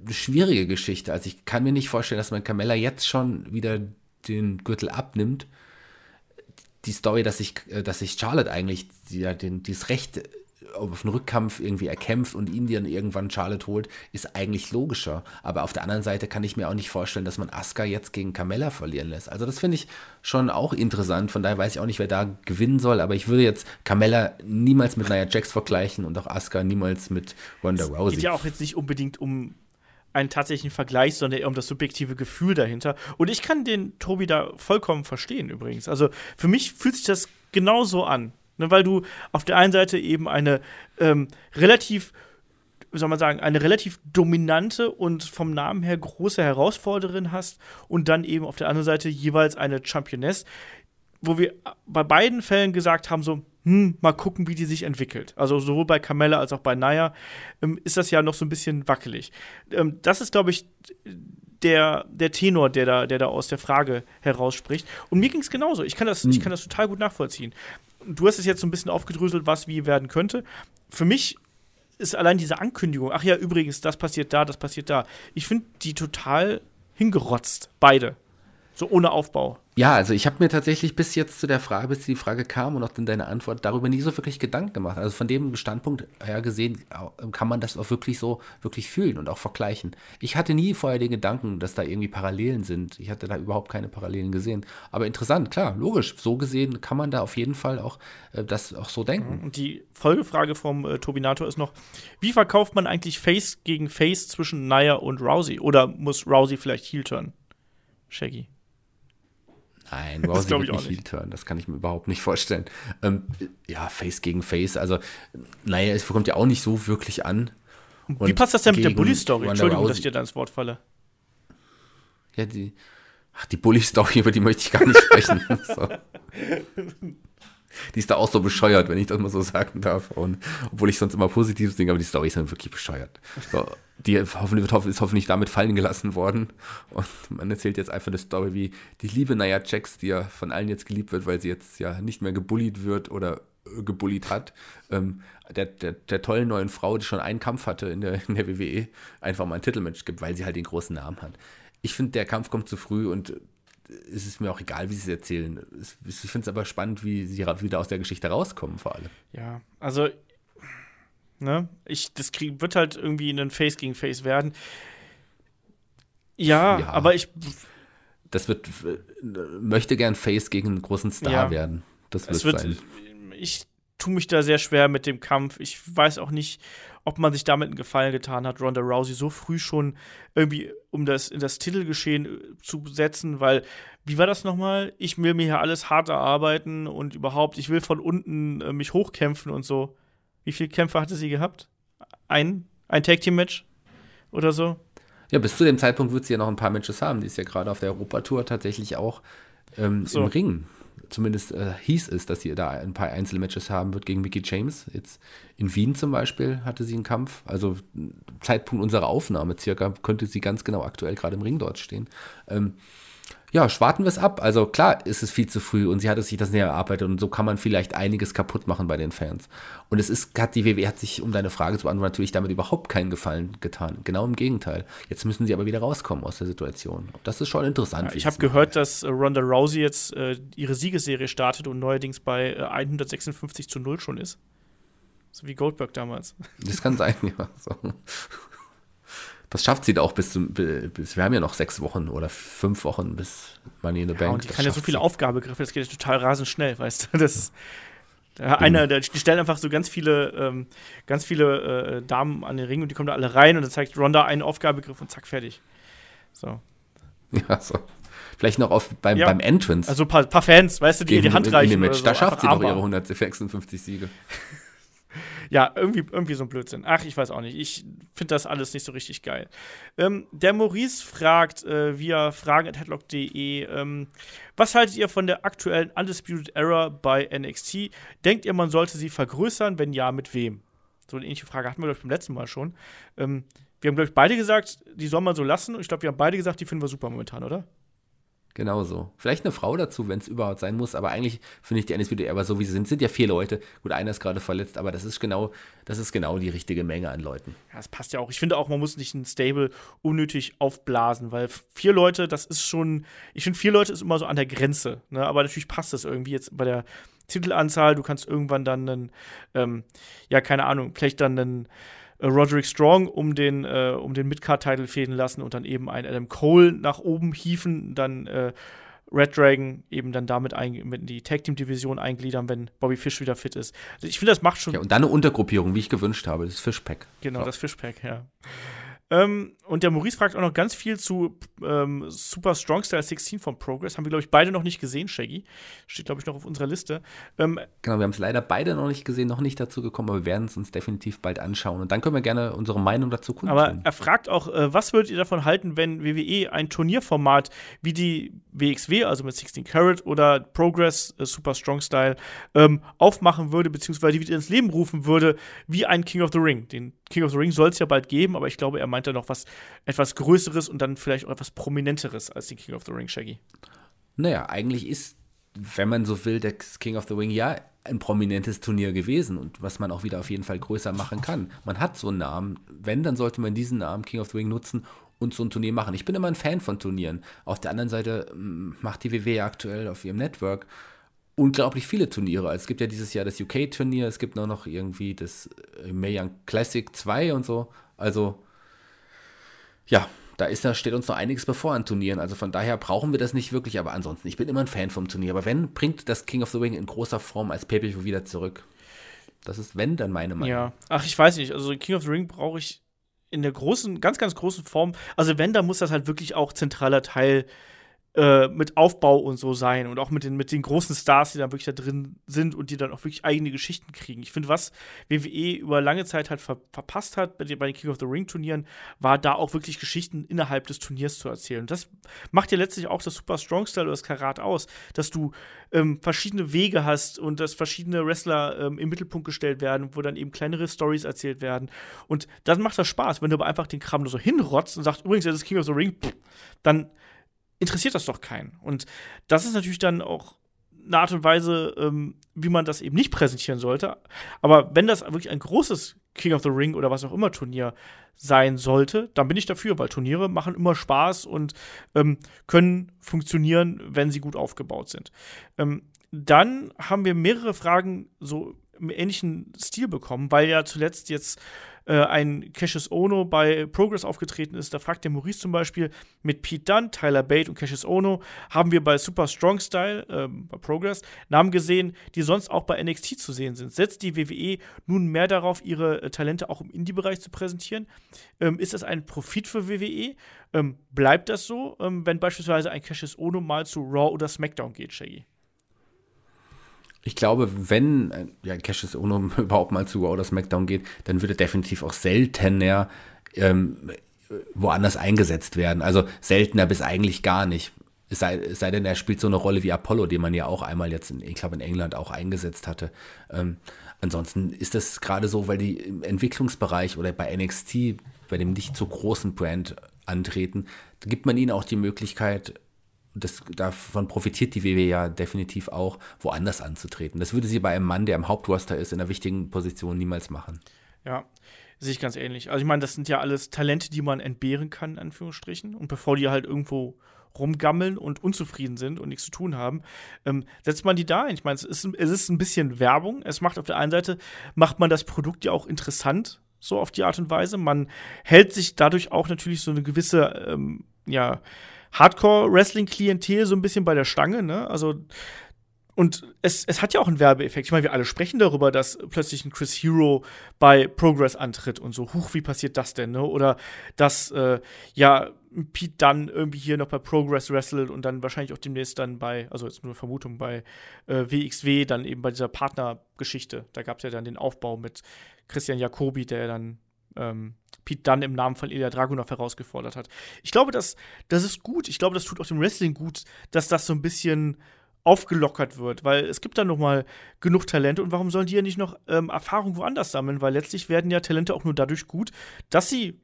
schwierige Geschichte. Also ich kann mir nicht vorstellen, dass man Carmella jetzt schon wieder den Gürtel abnimmt. Die Story, dass sich, dass sich Charlotte eigentlich die, den, dieses Recht auf einen Rückkampf irgendwie erkämpft und ihn dann irgendwann Charlotte holt, ist eigentlich logischer. Aber auf der anderen Seite kann ich mir auch nicht vorstellen, dass man Asuka jetzt gegen Carmella verlieren lässt. Also das finde ich schon auch interessant. Von daher weiß ich auch nicht, wer da gewinnen soll. Aber ich würde jetzt Carmella niemals mit Nia Jax vergleichen und auch Asuka niemals mit Ronda Rousey. Es geht ja auch jetzt nicht unbedingt um einen tatsächlichen Vergleich, sondern eher um das subjektive Gefühl dahinter. Und ich kann den Tobi da vollkommen verstehen übrigens. Also für mich fühlt sich das genauso an. Ne, weil du auf der einen Seite eben eine ähm, relativ, soll man sagen, eine relativ dominante und vom Namen her große Herausforderin hast und dann eben auf der anderen Seite jeweils eine Championess, wo wir bei beiden Fällen gesagt haben, so, hm, mal gucken, wie die sich entwickelt. Also sowohl bei Carmella als auch bei Naya ähm, ist das ja noch so ein bisschen wackelig. Ähm, das ist, glaube ich, der, der Tenor, der da, der da aus der Frage herausspricht. Und mir ging es genauso. Ich kann, das, mhm. ich kann das total gut nachvollziehen. Du hast es jetzt so ein bisschen aufgedröselt, was wie werden könnte. Für mich ist allein diese Ankündigung, ach ja, übrigens, das passiert da, das passiert da. Ich finde die total hingerotzt, beide. So ohne Aufbau. Ja, also ich habe mir tatsächlich bis jetzt zu der Frage, bis die Frage kam und auch dann deine Antwort darüber nie so wirklich Gedanken gemacht. Also von dem Standpunkt her gesehen kann man das auch wirklich so wirklich fühlen und auch vergleichen. Ich hatte nie vorher den Gedanken, dass da irgendwie Parallelen sind. Ich hatte da überhaupt keine Parallelen gesehen. Aber interessant, klar, logisch. So gesehen kann man da auf jeden Fall auch äh, das auch so denken. Und die Folgefrage vom äh, Turbinator ist noch: Wie verkauft man eigentlich Face gegen Face zwischen Naya und Rousey? Oder muss Rousey vielleicht Heel turn? Shaggy. Nein, Rousey wird nicht Heel turn, das kann ich mir überhaupt nicht vorstellen. Ähm, ja, Face gegen Face, also naja, es kommt ja auch nicht so wirklich an. Und Wie passt das denn mit der Bully-Story? Entschuldigung, Rousey, dass ich dir da ins Wort falle. Ja, die, ach, die Bully-Story, *laughs* über die möchte ich gar nicht sprechen. *laughs* so. *laughs* Die ist da auch so bescheuert, wenn ich das mal so sagen darf. Und, obwohl ich sonst immer Positives denke, aber die Story ist dann wirklich bescheuert. So, die hoffentlich, ist hoffentlich damit fallen gelassen worden. Und man erzählt jetzt einfach eine Story wie die liebe Naya Jax, die ja von allen jetzt geliebt wird, weil sie jetzt ja nicht mehr gebullied wird oder äh, gebullied hat, ähm, der, der, der tollen neuen Frau, die schon einen Kampf hatte in der, in der WWE, einfach mal ein Titelmatch gibt, weil sie halt den großen Namen hat. Ich finde, der Kampf kommt zu früh und es ist mir auch egal, wie sie es erzählen. Ich finde es aber spannend, wie sie wieder aus der Geschichte rauskommen, vor allem. Ja, also, ne, ich, das krieg, wird halt irgendwie ein Face gegen Face werden. Ja, ja, aber ich. Das wird, möchte gern Face gegen einen großen Star ja, werden. Das wird, wird sein. Ich tue mich da sehr schwer mit dem Kampf. Ich weiß auch nicht, ob man sich damit einen Gefallen getan hat, Ronda Rousey so früh schon irgendwie um das in das Titelgeschehen äh, zu setzen, weil wie war das nochmal? Ich will mir hier alles hart erarbeiten und überhaupt, ich will von unten äh, mich hochkämpfen und so. Wie viele Kämpfe hatte sie gehabt? Ein, ein Tag Team Match oder so? Ja, bis zu dem Zeitpunkt wird sie ja noch ein paar Matches haben. Die ist ja gerade auf der Europatour tatsächlich auch ähm, so. im Ring zumindest äh, hieß es, dass sie da ein paar Einzelmatches haben wird gegen Mickey James. Jetzt in Wien zum Beispiel hatte sie einen Kampf. Also Zeitpunkt unserer Aufnahme circa könnte sie ganz genau aktuell gerade im Ring dort stehen. Ähm, ja, schwarten wir es ab. Also klar ist es viel zu früh und sie hat sich das näher erarbeitet und so kann man vielleicht einiges kaputt machen bei den Fans. Und es ist, hat die WWE hat sich, um deine Frage zu beantworten, natürlich damit überhaupt keinen Gefallen getan. Genau im Gegenteil. Jetzt müssen sie aber wieder rauskommen aus der Situation. Das ist schon interessant. Ja, ich habe gehört, dass äh, Ronda Rousey jetzt äh, ihre Siegesserie startet und neuerdings bei äh, 156 zu 0 schon ist. So wie Goldberg damals. Das kann sein, *laughs* ja. So. Das schafft sie auch bis zum, bis, wir haben ja noch sechs Wochen oder fünf Wochen bis Money in the ja, Bank. Und die kann ja so viele Aufgabegriffe, das geht total rasend schnell, weißt du. Das, der, einer, der, die stellen einfach so ganz viele, ähm, ganz viele äh, Damen an den Ring und die kommen da alle rein und dann zeigt Ronda einen Aufgabegriff und zack, fertig. So. *laughs* Ja, so. Vielleicht noch auf, beim, ja. beim Entrance. Also ein paar, paar, Fans, weißt du, die die Hand reichen. So. Da schafft sie doch ihre 156 Siege. *laughs* *laughs* ja, irgendwie, irgendwie so ein Blödsinn. Ach, ich weiß auch nicht. Ich finde das alles nicht so richtig geil. Ähm, der Maurice fragt äh, via fragen.headlock.de, ähm, was haltet ihr von der aktuellen Undisputed Era bei NXT? Denkt ihr, man sollte sie vergrößern? Wenn ja, mit wem? So eine ähnliche Frage hatten wir, glaube ich, beim letzten Mal schon. Ähm, wir haben, glaube ich, beide gesagt, die soll man so lassen. Und ich glaube, wir haben beide gesagt, die finden wir super momentan, oder? Genauso. Vielleicht eine Frau dazu, wenn es überhaupt sein muss, aber eigentlich finde ich die NSPD aber so wie sie sind, sind ja vier Leute. Gut, einer ist gerade verletzt, aber das ist genau, das ist genau die richtige Menge an Leuten. Ja, das passt ja auch. Ich finde auch, man muss nicht ein Stable unnötig aufblasen, weil vier Leute, das ist schon, ich finde vier Leute ist immer so an der Grenze, ne? aber natürlich passt das irgendwie jetzt bei der Titelanzahl. Du kannst irgendwann dann einen, ähm, ja, keine Ahnung, vielleicht dann einen Roderick Strong um den, äh, um den Midcard-Title fäden lassen und dann eben ein Adam Cole nach oben hieven, dann äh, Red Dragon eben dann damit in die Tag Team Division eingliedern, wenn Bobby Fish wieder fit ist. Also ich finde, das macht schon. Ja, und dann eine Untergruppierung, wie ich gewünscht habe, das Fishpack. Genau, ja. das Fishpack, ja. Ähm, und der Maurice fragt auch noch ganz viel zu ähm, Super Strong Style 16 von Progress. Haben wir, glaube ich, beide noch nicht gesehen, Shaggy. Steht, glaube ich, noch auf unserer Liste. Ähm, genau, wir haben es leider beide noch nicht gesehen, noch nicht dazu gekommen, aber wir werden es uns definitiv bald anschauen. Und dann können wir gerne unsere Meinung dazu kundtun. Aber er fragt auch, äh, was würdet ihr davon halten, wenn WWE ein Turnierformat wie die WXW, also mit 16 Carat oder Progress äh, Super Strong Style, ähm, aufmachen würde, beziehungsweise die wieder ins Leben rufen würde, wie ein King of the Ring. Den King of the Ring soll es ja bald geben, aber ich glaube, er meint da noch was etwas Größeres und dann vielleicht auch etwas Prominenteres als den King of the Ring, Shaggy. Naja, eigentlich ist, wenn man so will, der King of the Ring ja ein prominentes Turnier gewesen und was man auch wieder auf jeden Fall größer machen kann. Man hat so einen Namen. Wenn, dann sollte man diesen Namen King of the Ring nutzen und so ein Turnier machen. Ich bin immer ein Fan von Turnieren. Auf der anderen Seite mm, macht die WWE aktuell auf ihrem Network unglaublich viele Turniere. Es gibt ja dieses Jahr das UK-Turnier, es gibt noch irgendwie das äh, Mae Classic 2 und so. Also, ja, da, ist, steht uns noch einiges bevor an Turnieren. Also von daher brauchen wir das nicht wirklich, aber ansonsten, ich bin immer ein Fan vom Turnier. Aber wenn, bringt das King of the Ring in großer Form als pay wieder zurück. Das ist, wenn, dann meine Meinung. Ja, ach, ich weiß nicht. Also King of the Ring brauche ich in der großen, ganz, ganz großen Form. Also wenn, dann muss das halt wirklich auch zentraler Teil mit Aufbau und so sein und auch mit den, mit den großen Stars, die da wirklich da drin sind und die dann auch wirklich eigene Geschichten kriegen. Ich finde, was WWE über lange Zeit halt ver verpasst hat bei den, King of the Ring Turnieren, war da auch wirklich Geschichten innerhalb des Turniers zu erzählen. Und das macht ja letztlich auch das Super Strong Style oder das Karat aus, dass du ähm, verschiedene Wege hast und dass verschiedene Wrestler ähm, im Mittelpunkt gestellt werden, wo dann eben kleinere Stories erzählt werden. Und dann macht das Spaß, wenn du aber einfach den Kram nur so hinrotzt und sagst, übrigens, das ist King of the Ring, dann interessiert das doch keinen. Und das ist natürlich dann auch eine Art und Weise, ähm, wie man das eben nicht präsentieren sollte. Aber wenn das wirklich ein großes King of the Ring oder was auch immer Turnier sein sollte, dann bin ich dafür, weil Turniere machen immer Spaß und ähm, können funktionieren, wenn sie gut aufgebaut sind. Ähm, dann haben wir mehrere Fragen so im ähnlichen Stil bekommen, weil ja zuletzt jetzt äh, ein Cassius Ono bei Progress aufgetreten ist. Da fragt der Maurice zum Beispiel mit Pete Dunne, Tyler Bate und Cassius Ono haben wir bei Super Strong Style, äh, bei Progress, Namen gesehen, die sonst auch bei NXT zu sehen sind. Setzt die WWE nun mehr darauf, ihre äh, Talente auch im Indie-Bereich zu präsentieren? Ähm, ist das ein Profit für WWE? Ähm, bleibt das so, ähm, wenn beispielsweise ein Cassius Ono mal zu Raw oder SmackDown geht, Shaggy? Ich glaube, wenn ja, Cassius *laughs* Ono überhaupt mal zu oder SmackDown geht, dann würde definitiv auch seltener ähm, woanders eingesetzt werden. Also seltener bis eigentlich gar nicht. Es sei, es sei denn, er spielt so eine Rolle wie Apollo, den man ja auch einmal jetzt, in, ich glaube, in England auch eingesetzt hatte. Ähm, ansonsten ist das gerade so, weil die im Entwicklungsbereich oder bei NXT, bei dem nicht so großen Brand antreten, gibt man ihnen auch die Möglichkeit, das, davon profitiert die WWE ja definitiv auch, woanders anzutreten. Das würde sie bei einem Mann, der im Hauptroster ist, in einer wichtigen Position niemals machen. Ja, sehe ich ganz ähnlich. Also ich meine, das sind ja alles Talente, die man entbehren kann, in Anführungsstrichen. Und bevor die halt irgendwo rumgammeln und unzufrieden sind und nichts zu tun haben, ähm, setzt man die da ein. Ich meine, es ist, es ist ein bisschen Werbung. Es macht auf der einen Seite, macht man das Produkt ja auch interessant, so auf die Art und Weise. Man hält sich dadurch auch natürlich so eine gewisse, ähm, ja, Hardcore-Wrestling-Klientel so ein bisschen bei der Stange, ne? Also und es, es hat ja auch einen Werbeeffekt. Ich meine, wir alle sprechen darüber, dass plötzlich ein Chris Hero bei Progress antritt und so. Huch, wie passiert das denn, ne? Oder dass, äh, ja, Pete dann irgendwie hier noch bei Progress wrestelt und dann wahrscheinlich auch demnächst dann bei, also jetzt nur Vermutung, bei äh, WXW, dann eben bei dieser Partnergeschichte. Da gab es ja dann den Aufbau mit Christian Jacobi, der dann ähm, Pete Dunne im Namen von Ilya Dragunov herausgefordert hat. Ich glaube, das, das ist gut. Ich glaube, das tut auch dem Wrestling gut, dass das so ein bisschen aufgelockert wird, weil es gibt da noch mal genug Talente und warum sollen die ja nicht noch ähm, Erfahrung woanders sammeln? Weil letztlich werden ja Talente auch nur dadurch gut, dass sie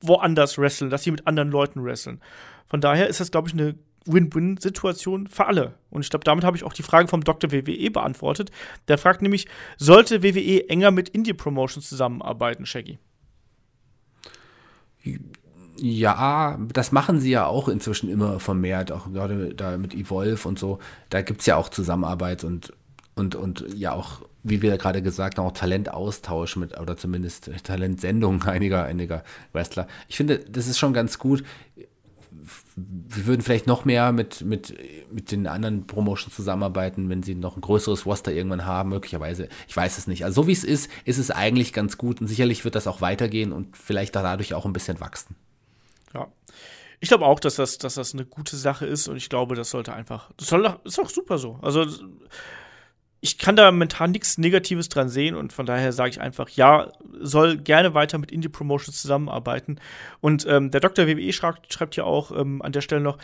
woanders wresteln, dass sie mit anderen Leuten wresteln. Von daher ist das, glaube ich, eine Win-Win-Situation für alle. Und ich glaube, damit habe ich auch die Frage vom Dr. WWE beantwortet. Der fragt nämlich, sollte WWE enger mit Indie-Promotions zusammenarbeiten, Shaggy? Ja, das machen sie ja auch inzwischen immer vermehrt, auch gerade da mit Evolve und so. Da gibt es ja auch Zusammenarbeit und, und, und ja auch, wie wir gerade gesagt haben, auch Talentaustausch mit, oder zumindest Talentsendung einiger, einiger Wrestler. Ich finde, das ist schon ganz gut wir würden vielleicht noch mehr mit, mit, mit den anderen Promotions zusammenarbeiten, wenn sie noch ein größeres Roster irgendwann haben, möglicherweise. Ich weiß es nicht. Also so wie es ist, ist es eigentlich ganz gut und sicherlich wird das auch weitergehen und vielleicht dadurch auch ein bisschen wachsen. Ja. Ich glaube auch, dass das, dass das eine gute Sache ist und ich glaube, das sollte einfach, das soll, ist auch super so. Also ich kann da momentan nichts Negatives dran sehen und von daher sage ich einfach, ja, soll gerne weiter mit Indie Promotions zusammenarbeiten. Und ähm, der Dr. WWE schreibt, schreibt ja auch ähm, an der Stelle noch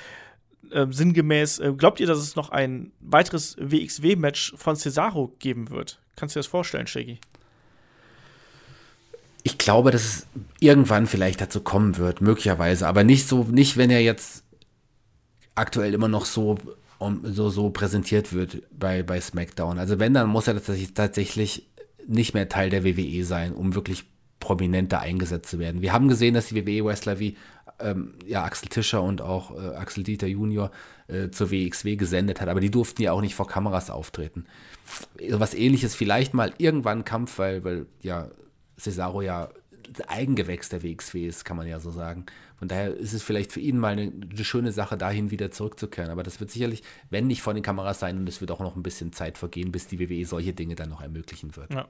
äh, sinngemäß, äh, glaubt ihr, dass es noch ein weiteres WXW-Match von Cesaro geben wird? Kannst du dir das vorstellen, Shaggy? Ich glaube, dass es irgendwann vielleicht dazu kommen wird, möglicherweise, aber nicht so, nicht wenn er jetzt aktuell immer noch so um, so, so präsentiert wird bei, bei SmackDown. Also wenn, dann muss er tatsächlich nicht mehr Teil der WWE sein, um wirklich prominenter eingesetzt zu werden. Wir haben gesehen, dass die WWE-Wrestler wie ähm, ja, Axel Tischer und auch äh, Axel Dieter Junior äh, zur WXW gesendet hat, aber die durften ja auch nicht vor Kameras auftreten. Was ähnliches vielleicht mal irgendwann Kampf, weil, weil ja Cesaro ja Eigengewächs der WXW ist, kann man ja so sagen. Von daher ist es vielleicht für ihn mal eine, eine, schöne Sache, dahin wieder zurückzukehren. Aber das wird sicherlich, wenn nicht vor den Kameras sein, und es wird auch noch ein bisschen Zeit vergehen, bis die WWE solche Dinge dann noch ermöglichen wird. Ja.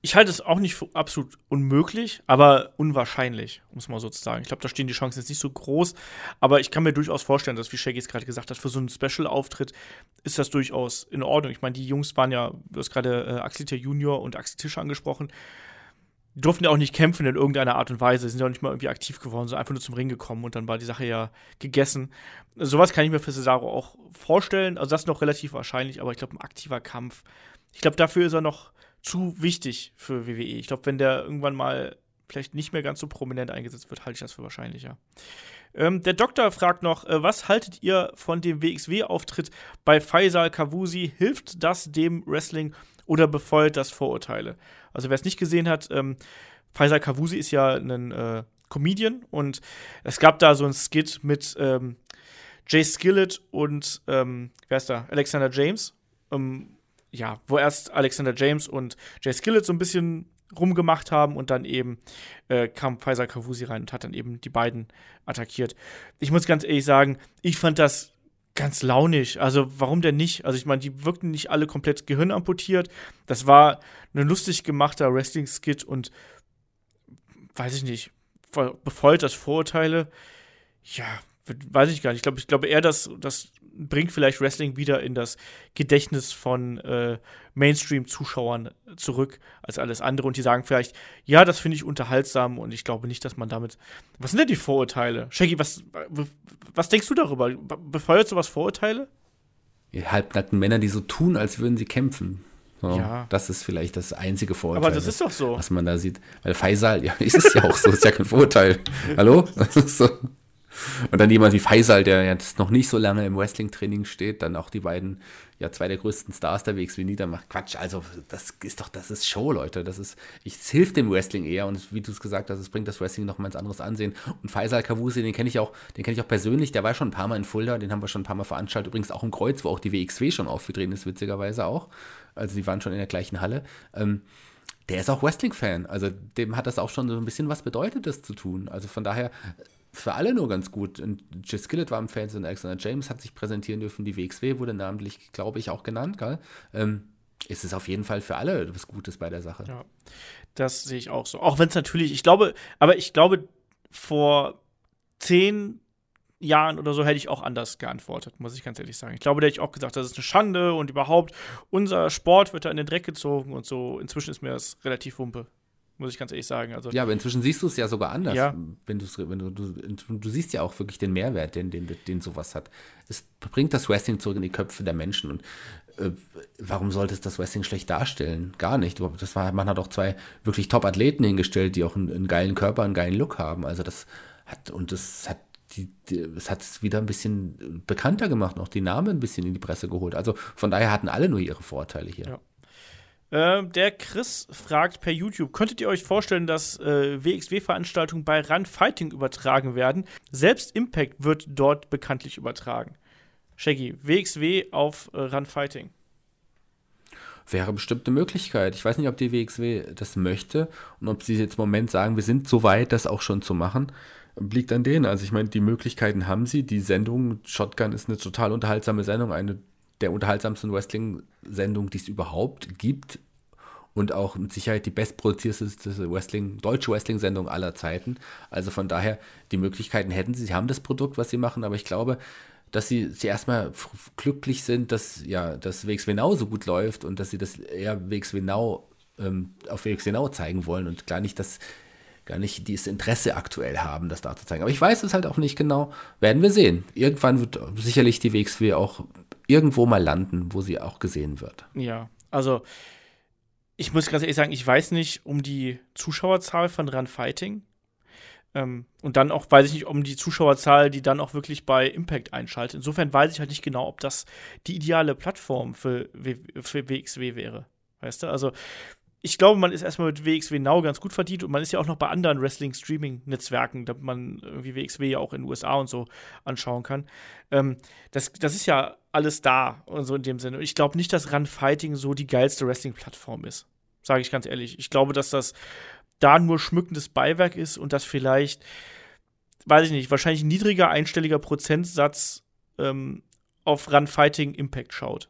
Ich halte es auch nicht für absolut unmöglich, aber unwahrscheinlich, um es mal so sagen. Ich glaube, da stehen die Chancen jetzt nicht so groß, aber ich kann mir durchaus vorstellen, dass, wie Shaggy es gerade gesagt hat, für so einen Special-Auftritt ist das durchaus in Ordnung. Ich meine, die Jungs waren ja, du hast gerade äh, Axel Junior und Axel Tischer angesprochen, durften ja auch nicht kämpfen in irgendeiner Art und Weise, sind ja auch nicht mal irgendwie aktiv geworden, sind einfach nur zum Ring gekommen und dann war die Sache ja gegessen. Sowas kann ich mir für Cesaro auch vorstellen. Also das ist noch relativ wahrscheinlich, aber ich glaube, ein aktiver Kampf, ich glaube, dafür ist er noch zu wichtig für WWE. Ich glaube, wenn der irgendwann mal vielleicht nicht mehr ganz so prominent eingesetzt wird, halte ich das für wahrscheinlicher. Ähm, der Doktor fragt noch, äh, was haltet ihr von dem WXW-Auftritt bei Faisal Kavusi? Hilft das dem Wrestling oder befeuert das Vorurteile? Also wer es nicht gesehen hat, ähm, Faisal Kavusi ist ja ein äh, Comedian und es gab da so ein Skit mit ähm, Jay Skillett und ähm, wer ist da? Alexander James. Ähm, ja, wo erst Alexander James und Jay Skillett so ein bisschen rumgemacht haben und dann eben äh, kam Pfizer Kavusi rein und hat dann eben die beiden attackiert. Ich muss ganz ehrlich sagen, ich fand das ganz launig. Also warum denn nicht? Also ich meine, die wirkten nicht alle komplett gehirnamputiert. Das war ein lustig gemachter Wrestling-Skit und weiß ich nicht, befolgt Vorurteile. Ja, weiß ich gar nicht. Ich glaube, ich glaube eher, dass das bringt vielleicht Wrestling wieder in das Gedächtnis von äh, Mainstream-Zuschauern zurück als alles andere. Und die sagen vielleicht, ja, das finde ich unterhaltsam und ich glaube nicht, dass man damit. Was sind denn die Vorurteile? Shaggy, was, was denkst du darüber? Befeuert sowas Vorurteile? Die halbnackten Männer, die so tun, als würden sie kämpfen. So, ja. Das ist vielleicht das einzige Vorurteil. Aber das ist doch so. Was man da sieht. Weil Faisal, ja, *laughs* ist es ja auch so, ist ja kein Vorurteil. Hallo? *laughs* Das ist so. Und dann jemand wie Faisal, der jetzt noch nicht so lange im Wrestling-Training steht, dann auch die beiden, ja, zwei der größten Stars der WXW niedermacht. Quatsch, also das ist doch, das ist Show, Leute. Das ist, es hilft dem Wrestling eher und wie du es gesagt hast, es bringt das Wrestling noch mal ins anderes Ansehen. Und Faisal Kavusi, den kenne ich auch, den kenne ich auch persönlich, der war schon ein paar Mal in Fulda, den haben wir schon ein paar Mal veranstaltet, übrigens auch im Kreuz, wo auch die WXW schon aufgetreten ist, witzigerweise auch. Also die waren schon in der gleichen Halle. Ähm, der ist auch Wrestling-Fan. Also dem hat das auch schon so ein bisschen was bedeutet, das zu tun. Also von daher für alle nur ganz gut. Und Jay Skillett war im Fernsehen, Alexander James hat sich präsentieren dürfen, die WXW wurde namentlich, glaube ich, auch genannt, gell? Ähm, ist es auf jeden Fall für alle was Gutes bei der Sache. Ja, das sehe ich auch so. Auch wenn es natürlich, ich glaube, aber ich glaube, vor zehn Jahren oder so hätte ich auch anders geantwortet, muss ich ganz ehrlich sagen. Ich glaube, da hätte ich auch gesagt, das ist eine Schande und überhaupt, unser Sport wird da in den Dreck gezogen und so. Inzwischen ist mir das relativ wumpe muss ich ganz ehrlich sagen. Also, ja, aber inzwischen siehst du es ja sogar anders. Ja. Wenn, wenn du, du, du siehst ja auch wirklich den Mehrwert, den, den, den sowas hat. Es bringt das Wrestling zurück in die Köpfe der Menschen. Und äh, warum sollte es das Wrestling schlecht darstellen? Gar nicht. Das war, man hat auch zwei wirklich Top-Athleten hingestellt, die auch einen, einen, geilen Körper, einen geilen Look haben. Also das hat, und das hat die, die, es hat es wieder ein bisschen bekannter gemacht, noch die Namen ein bisschen in die Presse geholt. Also von daher hatten alle nur ihre Vorteile hier. Ja. Äh, der Chris fragt per YouTube: Könntet ihr euch vorstellen, dass äh, WXW-Veranstaltungen bei Run Fighting übertragen werden? Selbst Impact wird dort bekanntlich übertragen. Shaggy, WXW auf äh, Run Fighting. Wäre bestimmt eine Möglichkeit. Ich weiß nicht, ob die WXW das möchte und ob sie jetzt im Moment sagen, wir sind so weit, das auch schon zu machen. Liegt an denen. Also, ich meine, die Möglichkeiten haben sie. Die Sendung Shotgun ist eine total unterhaltsame Sendung, eine der unterhaltsamsten Wrestling-Sendung, die es überhaupt gibt. Und auch mit Sicherheit die bestproduzierteste Wrestling, deutsche Wrestling-Sendung aller Zeiten. Also von daher, die Möglichkeiten hätten sie. Sie haben das Produkt, was sie machen, aber ich glaube, dass sie, sie erstmal glücklich sind, dass ja das WXW so gut läuft und dass sie das eher WXW ähm, auf WXW zeigen wollen und gar nicht das gar nicht dieses Interesse aktuell haben, das da zu zeigen. Aber ich weiß es halt auch nicht genau. Werden wir sehen. Irgendwann wird sicherlich die WXW auch irgendwo mal landen, wo sie auch gesehen wird. Ja, also ich muss ganz ehrlich sagen, ich weiß nicht um die Zuschauerzahl von Run Fighting. Ähm, und dann auch weiß ich nicht um die Zuschauerzahl, die dann auch wirklich bei Impact einschaltet. Insofern weiß ich halt nicht genau, ob das die ideale Plattform für, für WXW wäre. Weißt du? Also ich glaube, man ist erstmal mit WXW Now ganz gut verdient und man ist ja auch noch bei anderen Wrestling-Streaming-Netzwerken, damit man irgendwie WXW ja auch in den USA und so anschauen kann. Ähm, das, das ist ja alles da und so in dem Sinne. Und ich glaube nicht, dass Run Fighting so die geilste Wrestling-Plattform ist. Sage ich ganz ehrlich. Ich glaube, dass das da nur schmückendes Beiwerk ist und dass vielleicht, weiß ich nicht, wahrscheinlich ein niedriger einstelliger Prozentsatz ähm, auf Run Fighting Impact schaut.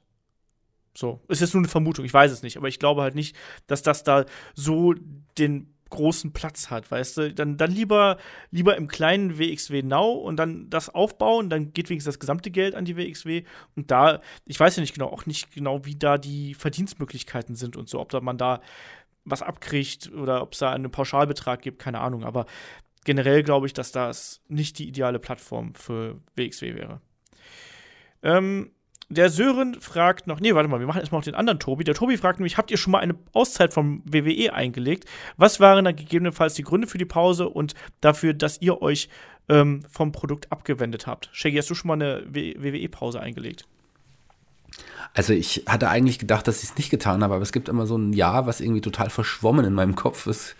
So, ist jetzt nur eine Vermutung, ich weiß es nicht, aber ich glaube halt nicht, dass das da so den großen Platz hat, weißt du? Dann, dann lieber, lieber im kleinen WXW Now und dann das aufbauen, dann geht wenigstens das gesamte Geld an die WXW. Und da, ich weiß ja nicht genau, auch nicht genau, wie da die Verdienstmöglichkeiten sind und so, ob da man da was abkriegt oder ob es da einen Pauschalbetrag gibt, keine Ahnung. Aber generell glaube ich, dass das nicht die ideale Plattform für WXW wäre. Ähm, der Sören fragt noch, nee, warte mal, wir machen erstmal noch den anderen Tobi. Der Tobi fragt nämlich, habt ihr schon mal eine Auszeit vom WWE eingelegt? Was waren dann gegebenenfalls die Gründe für die Pause und dafür, dass ihr euch ähm, vom Produkt abgewendet habt? Shaggy, hast du schon mal eine WWE-Pause eingelegt? Also ich hatte eigentlich gedacht, dass ich es nicht getan habe, aber es gibt immer so ein Jahr, was irgendwie total verschwommen in meinem Kopf ist.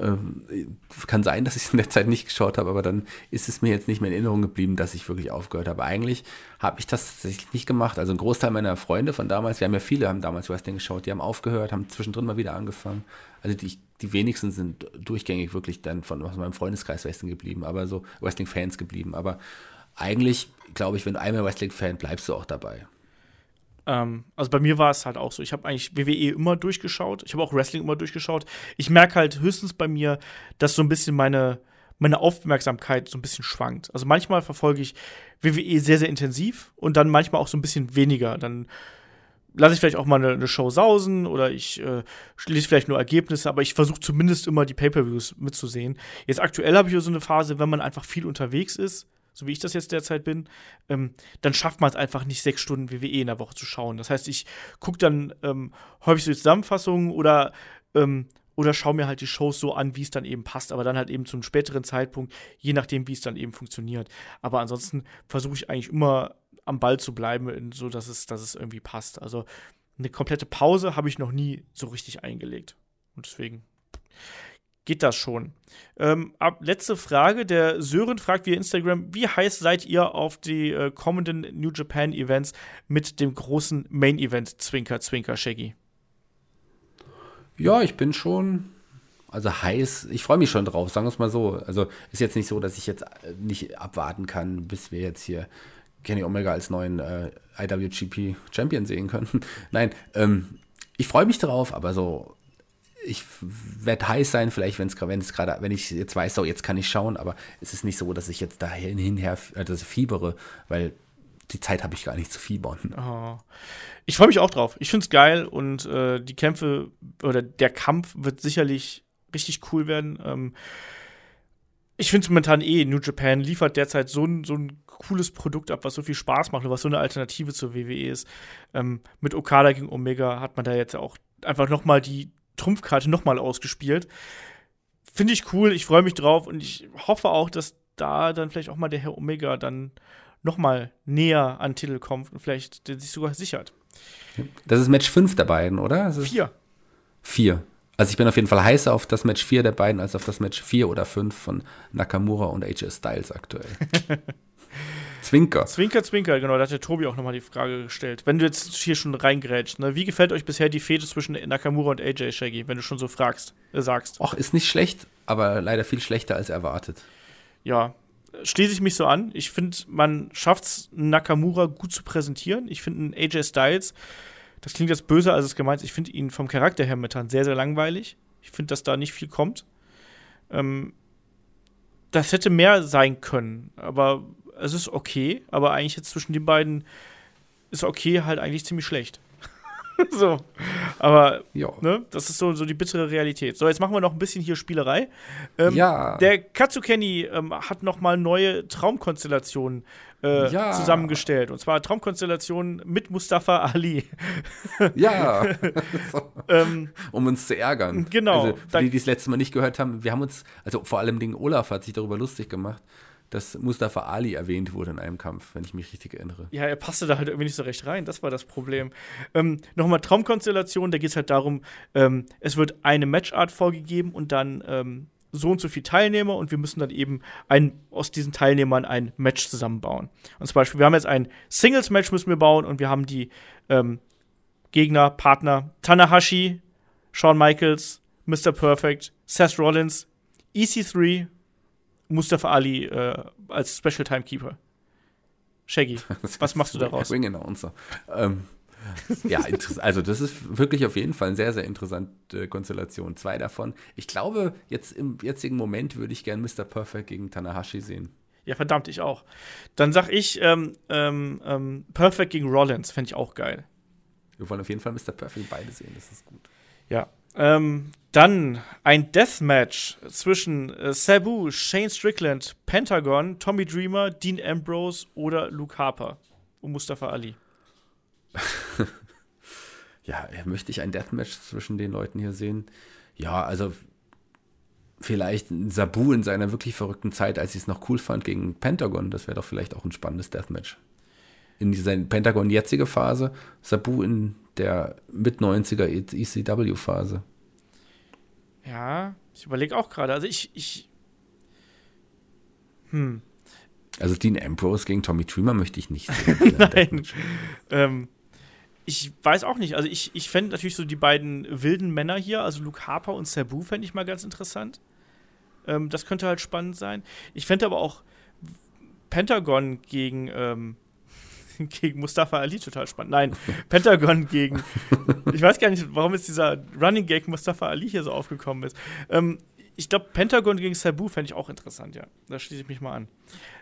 Ähm, kann sein, dass ich es in der Zeit nicht geschaut habe, aber dann ist es mir jetzt nicht mehr in Erinnerung geblieben, dass ich wirklich aufgehört habe. Eigentlich habe ich das tatsächlich nicht gemacht. Also ein Großteil meiner Freunde von damals, wir haben ja viele, haben damals Wrestling geschaut, die haben aufgehört, haben zwischendrin mal wieder angefangen. Also die, die wenigsten sind durchgängig wirklich dann von aus meinem Freundeskreis Wrestling geblieben, aber so Wrestling-Fans geblieben. Aber eigentlich, glaube ich, wenn du einmal Wrestling-Fan bleibst du auch dabei. Ähm, also bei mir war es halt auch so. Ich habe eigentlich WWE immer durchgeschaut. Ich habe auch Wrestling immer durchgeschaut. Ich merke halt höchstens bei mir, dass so ein bisschen meine, meine Aufmerksamkeit so ein bisschen schwankt. Also manchmal verfolge ich WWE sehr, sehr intensiv und dann manchmal auch so ein bisschen weniger. Dann lasse ich vielleicht auch mal eine, eine Show sausen oder ich äh, lese vielleicht nur Ergebnisse, aber ich versuche zumindest immer die Pay-per-Views mitzusehen. Jetzt aktuell habe ich so eine Phase, wenn man einfach viel unterwegs ist so wie ich das jetzt derzeit bin, ähm, dann schafft man es einfach nicht, sechs Stunden WWE in der Woche zu schauen. Das heißt, ich gucke dann ähm, häufig so die Zusammenfassungen oder, ähm, oder schaue mir halt die Shows so an, wie es dann eben passt, aber dann halt eben zu einem späteren Zeitpunkt, je nachdem, wie es dann eben funktioniert. Aber ansonsten versuche ich eigentlich immer am Ball zu bleiben, so dass es, dass es irgendwie passt. Also eine komplette Pause habe ich noch nie so richtig eingelegt. Und deswegen geht das schon. Ähm, ab, letzte Frage. Der Sören fragt via Instagram, wie heiß seid ihr auf die äh, kommenden New Japan Events mit dem großen Main Event Zwinker, Zwinker, Shaggy? Ja, ich bin schon, also heiß, ich freue mich schon drauf, sagen wir es mal so. Also ist jetzt nicht so, dass ich jetzt äh, nicht abwarten kann, bis wir jetzt hier Kenny Omega als neuen äh, IWGP Champion sehen können. *laughs* Nein, ähm, ich freue mich drauf, aber so ich werde heiß sein, vielleicht, wenn es gerade, wenn ich jetzt weiß, so jetzt kann ich schauen, aber es ist nicht so, dass ich jetzt dahin hinher, also fiebere, weil die Zeit habe ich gar nicht zu fiebern. Oh. Ich freue mich auch drauf. Ich finde es geil und äh, die Kämpfe oder der Kampf wird sicherlich richtig cool werden. Ähm, ich finde es momentan eh, New Japan liefert derzeit so ein, so ein cooles Produkt ab, was so viel Spaß macht und was so eine Alternative zur WWE ist. Ähm, mit Okada gegen Omega hat man da jetzt auch einfach noch mal die, Trumpfkarte nochmal ausgespielt. Finde ich cool, ich freue mich drauf und ich hoffe auch, dass da dann vielleicht auch mal der Herr Omega dann nochmal näher an Titel kommt und vielleicht der sich sogar sichert. Das ist Match 5 der beiden, oder? Vier. Vier. Also ich bin auf jeden Fall heißer auf das Match 4 der beiden als auf das Match 4 oder 5 von Nakamura und AJ Styles aktuell. *laughs* Zwinker. Zwinker, Zwinker, genau. Da hat der Tobi auch nochmal die Frage gestellt. Wenn du jetzt hier schon reingrätscht, ne, wie gefällt euch bisher die Fehde zwischen Nakamura und AJ Shaggy, wenn du schon so fragst, äh, sagst? Ach, ist nicht schlecht, aber leider viel schlechter als erwartet. Ja, schließe ich mich so an. Ich finde, man schafft es, Nakamura gut zu präsentieren. Ich finde AJ Styles, das klingt jetzt böser, als es gemeint ist, ich finde ihn vom Charakter her momentan sehr, sehr langweilig. Ich finde, dass da nicht viel kommt. Ähm, das hätte mehr sein können, aber es ist okay, aber eigentlich jetzt zwischen den beiden ist okay halt eigentlich ziemlich schlecht. *laughs* so. Aber ne, das ist so, so die bittere Realität. So, jetzt machen wir noch ein bisschen hier Spielerei. Ähm, ja. Der Katsukeni ähm, hat noch mal neue Traumkonstellationen äh, ja. zusammengestellt. Und zwar Traumkonstellationen mit Mustafa Ali. *laughs* ja. *laughs* ähm, um uns zu ärgern. Genau. Also, für die, die es letzte Mal nicht gehört haben, wir haben uns, also vor allem Ding Olaf hat sich darüber lustig gemacht dass Mustafa Ali erwähnt wurde in einem Kampf, wenn ich mich richtig erinnere. Ja, er passte da halt irgendwie nicht so recht rein. Das war das Problem. Ähm, Nochmal Traumkonstellation, da geht es halt darum, ähm, es wird eine Matchart vorgegeben und dann ähm, so und so viele Teilnehmer und wir müssen dann eben ein, aus diesen Teilnehmern ein Match zusammenbauen. Und zum Beispiel, wir haben jetzt ein Singles-Match müssen wir bauen und wir haben die ähm, Gegner, Partner Tanahashi, Shawn Michaels, Mr. Perfect, Seth Rollins, EC3 Mustafa Ali äh, als Special Timekeeper. Shaggy, *laughs* was machst du daraus? Ring Announcer. Ähm, ja, also das ist wirklich auf jeden Fall eine sehr, sehr interessante Konstellation. Zwei davon. Ich glaube, jetzt im jetzigen Moment würde ich gerne Mr. Perfect gegen Tanahashi sehen. Ja, verdammt, ich auch. Dann sag ich ähm, ähm, ähm Perfect gegen Rollins, fände ich auch geil. Wir wollen auf jeden Fall Mr. Perfect beide sehen, das ist gut. Ja, ähm, dann ein Deathmatch zwischen äh, Sabu, Shane Strickland, Pentagon, Tommy Dreamer, Dean Ambrose oder Luke Harper und Mustafa Ali. *laughs* ja, möchte ich ein Deathmatch zwischen den Leuten hier sehen? Ja, also vielleicht Sabu in seiner wirklich verrückten Zeit, als ich es noch cool fand, gegen Pentagon. Das wäre doch vielleicht auch ein spannendes Deathmatch. In dieser Pentagon jetzige Phase, Sabu in der mit 90er ECW-Phase. Ja, ich überlege auch gerade. Also ich, ich. Hm. Also Dean Ambrose gegen Tommy Dreamer möchte ich nicht sehen. *laughs* Nein. ähm, ich weiß auch nicht. Also ich, ich fände natürlich so die beiden wilden Männer hier, also Luke Harper und Sabu, fände ich mal ganz interessant. Ähm, das könnte halt spannend sein. Ich fände aber auch Pentagon gegen, ähm, *laughs* gegen Mustafa Ali total spannend. Nein, Pentagon gegen. *laughs* Ich weiß gar nicht, warum jetzt dieser Running Gag Mustafa Ali hier so aufgekommen ist. Ähm, ich glaube, Pentagon gegen Sabu fände ich auch interessant, ja. Da schließe ich mich mal an.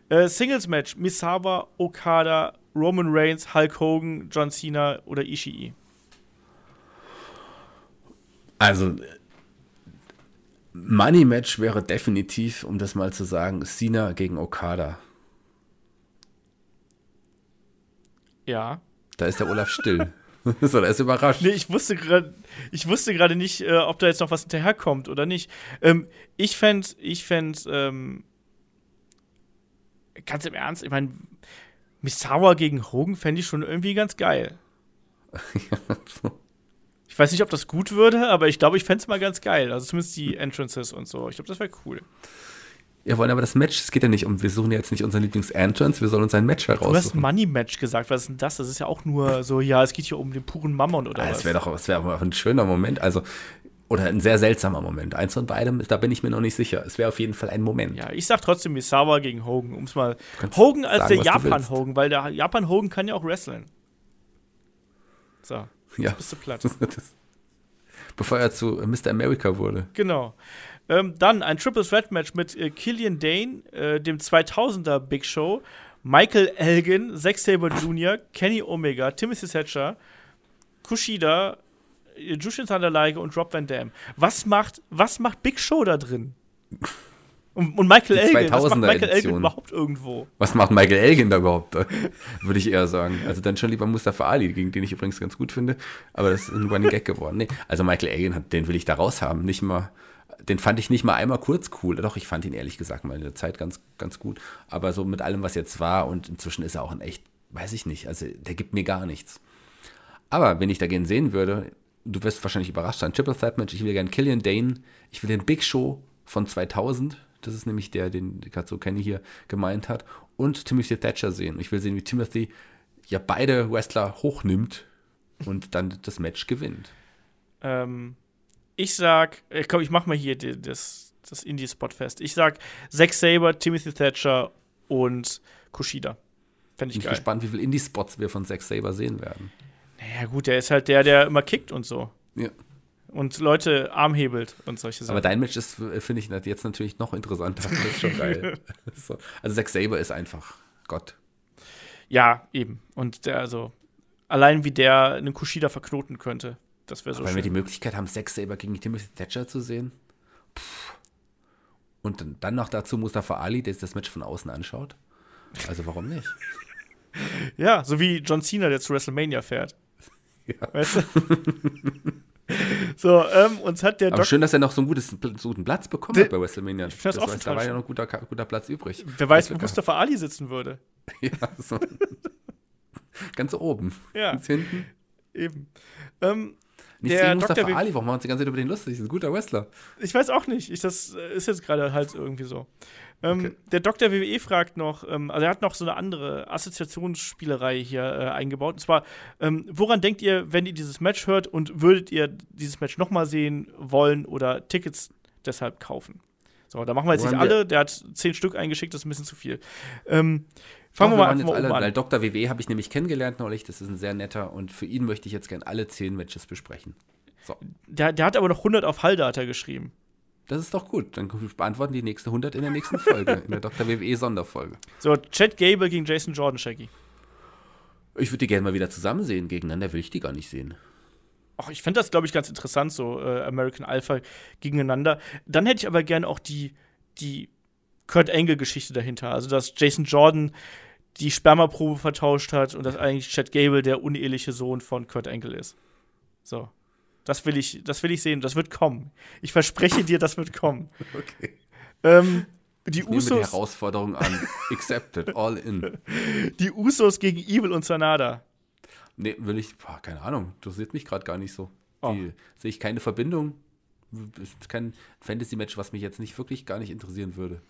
Äh, Singles Match: Misawa, Okada, Roman Reigns, Hulk Hogan, John Cena oder Ishii. Also, Money Match wäre definitiv, um das mal zu sagen, Cena gegen Okada. Ja. Da ist der Olaf still. *laughs* so, der ist überrascht. Nee, ich wusste gerade, ich wusste gerade nicht, äh, ob da jetzt noch was hinterherkommt oder nicht. Ähm, ich fände, ich fände, ähm, ganz im Ernst, ich meine, Misawa gegen Hogan fände ich schon irgendwie ganz geil. *laughs* Ich weiß nicht, ob das gut würde, aber ich glaube, ich fände es mal ganz geil. Also zumindest die Entrances und so. Ich glaube, das wäre cool. Wir wollen aber das Match, es geht ja nicht um, wir suchen ja jetzt nicht unseren Lieblings-Entrance, wir sollen uns ein Match heraussuchen. Du hast Money-Match gesagt, was ist denn das? Das ist ja auch nur so, ja, es geht hier um den puren Mammon oder ah, was. Das wäre doch, das wäre ein schöner Moment, also, oder ein sehr seltsamer Moment. Eins von beidem, da bin ich mir noch nicht sicher. Es wäre auf jeden Fall ein Moment. Ja, ich sag trotzdem Misawa gegen Hogan, um es mal. Hogan als sagen, der Japan-Hogan, weil der Japan-Hogan kann ja auch wresteln. So, ja. bist du platt. *laughs* Bevor er zu Mr. America wurde. Genau. Ähm, dann ein Triple Threat Match mit äh, Killian Dane, äh, dem 2000er Big Show, Michael Elgin, Zack Sabre Jr., Kenny Omega, Timothy Thatcher, Kushida, äh, Jushin Thunder Liger und Rob Van Dam. Was macht, was macht Big Show da drin? Und, und Michael Elgin, was macht Michael Elgin überhaupt irgendwo? Was macht Michael Elgin da überhaupt? *laughs* Würde ich eher sagen. Also dann schon lieber Mustafa Ali, gegen den ich übrigens ganz gut finde. Aber das ist ein Running Gag geworden. Nee, also Michael Elgin, hat, den will ich da raus haben. Nicht mal den fand ich nicht mal einmal kurz cool. Doch, ich fand ihn ehrlich gesagt mal in der Zeit ganz, ganz gut. Aber so mit allem, was jetzt war und inzwischen ist er auch ein echt, weiß ich nicht, also der gibt mir gar nichts. Aber wenn ich dagegen sehen würde, du wirst wahrscheinlich überrascht sein, Triple Threat Match, ich will gerne Killian Dane, ich will den Big Show von 2000, das ist nämlich der, den so Kenny hier gemeint hat, und Timothy Thatcher sehen. Ich will sehen, wie Timothy ja beide Wrestler hochnimmt und dann das Match gewinnt. Ähm, ich sag, äh, komm, ich mach mal hier das, das Indie-Spot fest. Ich sag Zack Saber, Timothy Thatcher und Kushida. Fände ich, ich bin geil. gespannt, wie viele Indie-Spots wir von Zack Saber sehen werden. Naja, gut, der ist halt der, der immer kickt und so. Ja. Und Leute arm hebelt und solche Sachen. Aber dein Match ist, finde ich, jetzt natürlich noch interessanter. Das ist schon geil. *laughs* also Zack Saber ist einfach Gott. Ja, eben. Und der, also, allein wie der einen Kushida verknoten könnte. Das wäre so Wenn wir die Möglichkeit haben, Sex Saber gegen Timothy Thatcher zu sehen. Puh. Und dann noch dazu Mustafa Ali, der sich das Match von außen anschaut. Also warum nicht? *laughs* ja, so wie John Cena, der zu WrestleMania fährt. *laughs* Ja. Weißt du? *laughs* so, ähm, uns hat der Aber Dok schön, dass er noch so einen, gutes, so guten Platz bekommen hat bei WrestleMania. Ich das, das auch heißt, da war ja noch ein guter, guter Platz übrig. Wer weiß, wo Mustafa Ali sitzen würde. ja, so. Ganz oben. Ja. Ganz hinten. Eben. Ähm, Nichts der Mustafa Dr. Ali, warum machen wir uns die ganze Zeit über den lustig? Das ist ein guter Wrestler. Ich weiß auch nicht. Ich, das äh, ist jetzt gerade halt irgendwie so. Ähm, okay. Der Dr. WWE fragt noch, ähm, also er hat noch so eine andere Assoziationsspielerei hier äh, eingebaut. Und zwar, ähm, woran denkt ihr, wenn ihr dieses Match hört und würdet ihr dieses Match nochmal sehen wollen oder Tickets deshalb kaufen? So, da machen wir jetzt woran nicht alle. Der hat zehn Stück eingeschickt, das ist ein bisschen zu viel. Ähm, Fangen wir mal, an. alle, an. Weil Dr. WW habe ich nämlich kennengelernt neulich. Das ist ein sehr netter und für ihn möchte ich jetzt gerne alle zehn Matches besprechen. So. Der, der hat aber noch 100 auf Halldata geschrieben. Das ist doch gut. Dann beantworten die nächste 100 in der nächsten Folge, in der Dr. WWE Sonderfolge. So, Chad Gable gegen Jason Jordan, Shaggy. Ich würde die gerne mal wieder zusammen sehen. Gegeneinander will ich die gar nicht sehen. Ach, ich finde das, glaube ich, ganz interessant, so äh, American Alpha gegeneinander. Dann hätte ich aber gerne auch die, die Kurt Angle-Geschichte dahinter. Also, dass Jason Jordan die Spermaprobe vertauscht hat und dass eigentlich Chad Gable der uneheliche Sohn von Kurt Angle ist. So. Das will ich, das will ich sehen. Das wird kommen. Ich verspreche dir, das wird kommen. *laughs* Okay. Ähm, die Ich nehme die Usos, Herausforderung an. *laughs* Accepted, all in. die Usos gegen Evil und Sanada. Nee, will ich, boah, keine Ahnung, interessiert mich gerade gar nicht so. Oh. Sehe ich keine Verbindung. Ist kein Fantasy-Match, was mich jetzt nicht wirklich gar nicht interessieren würde.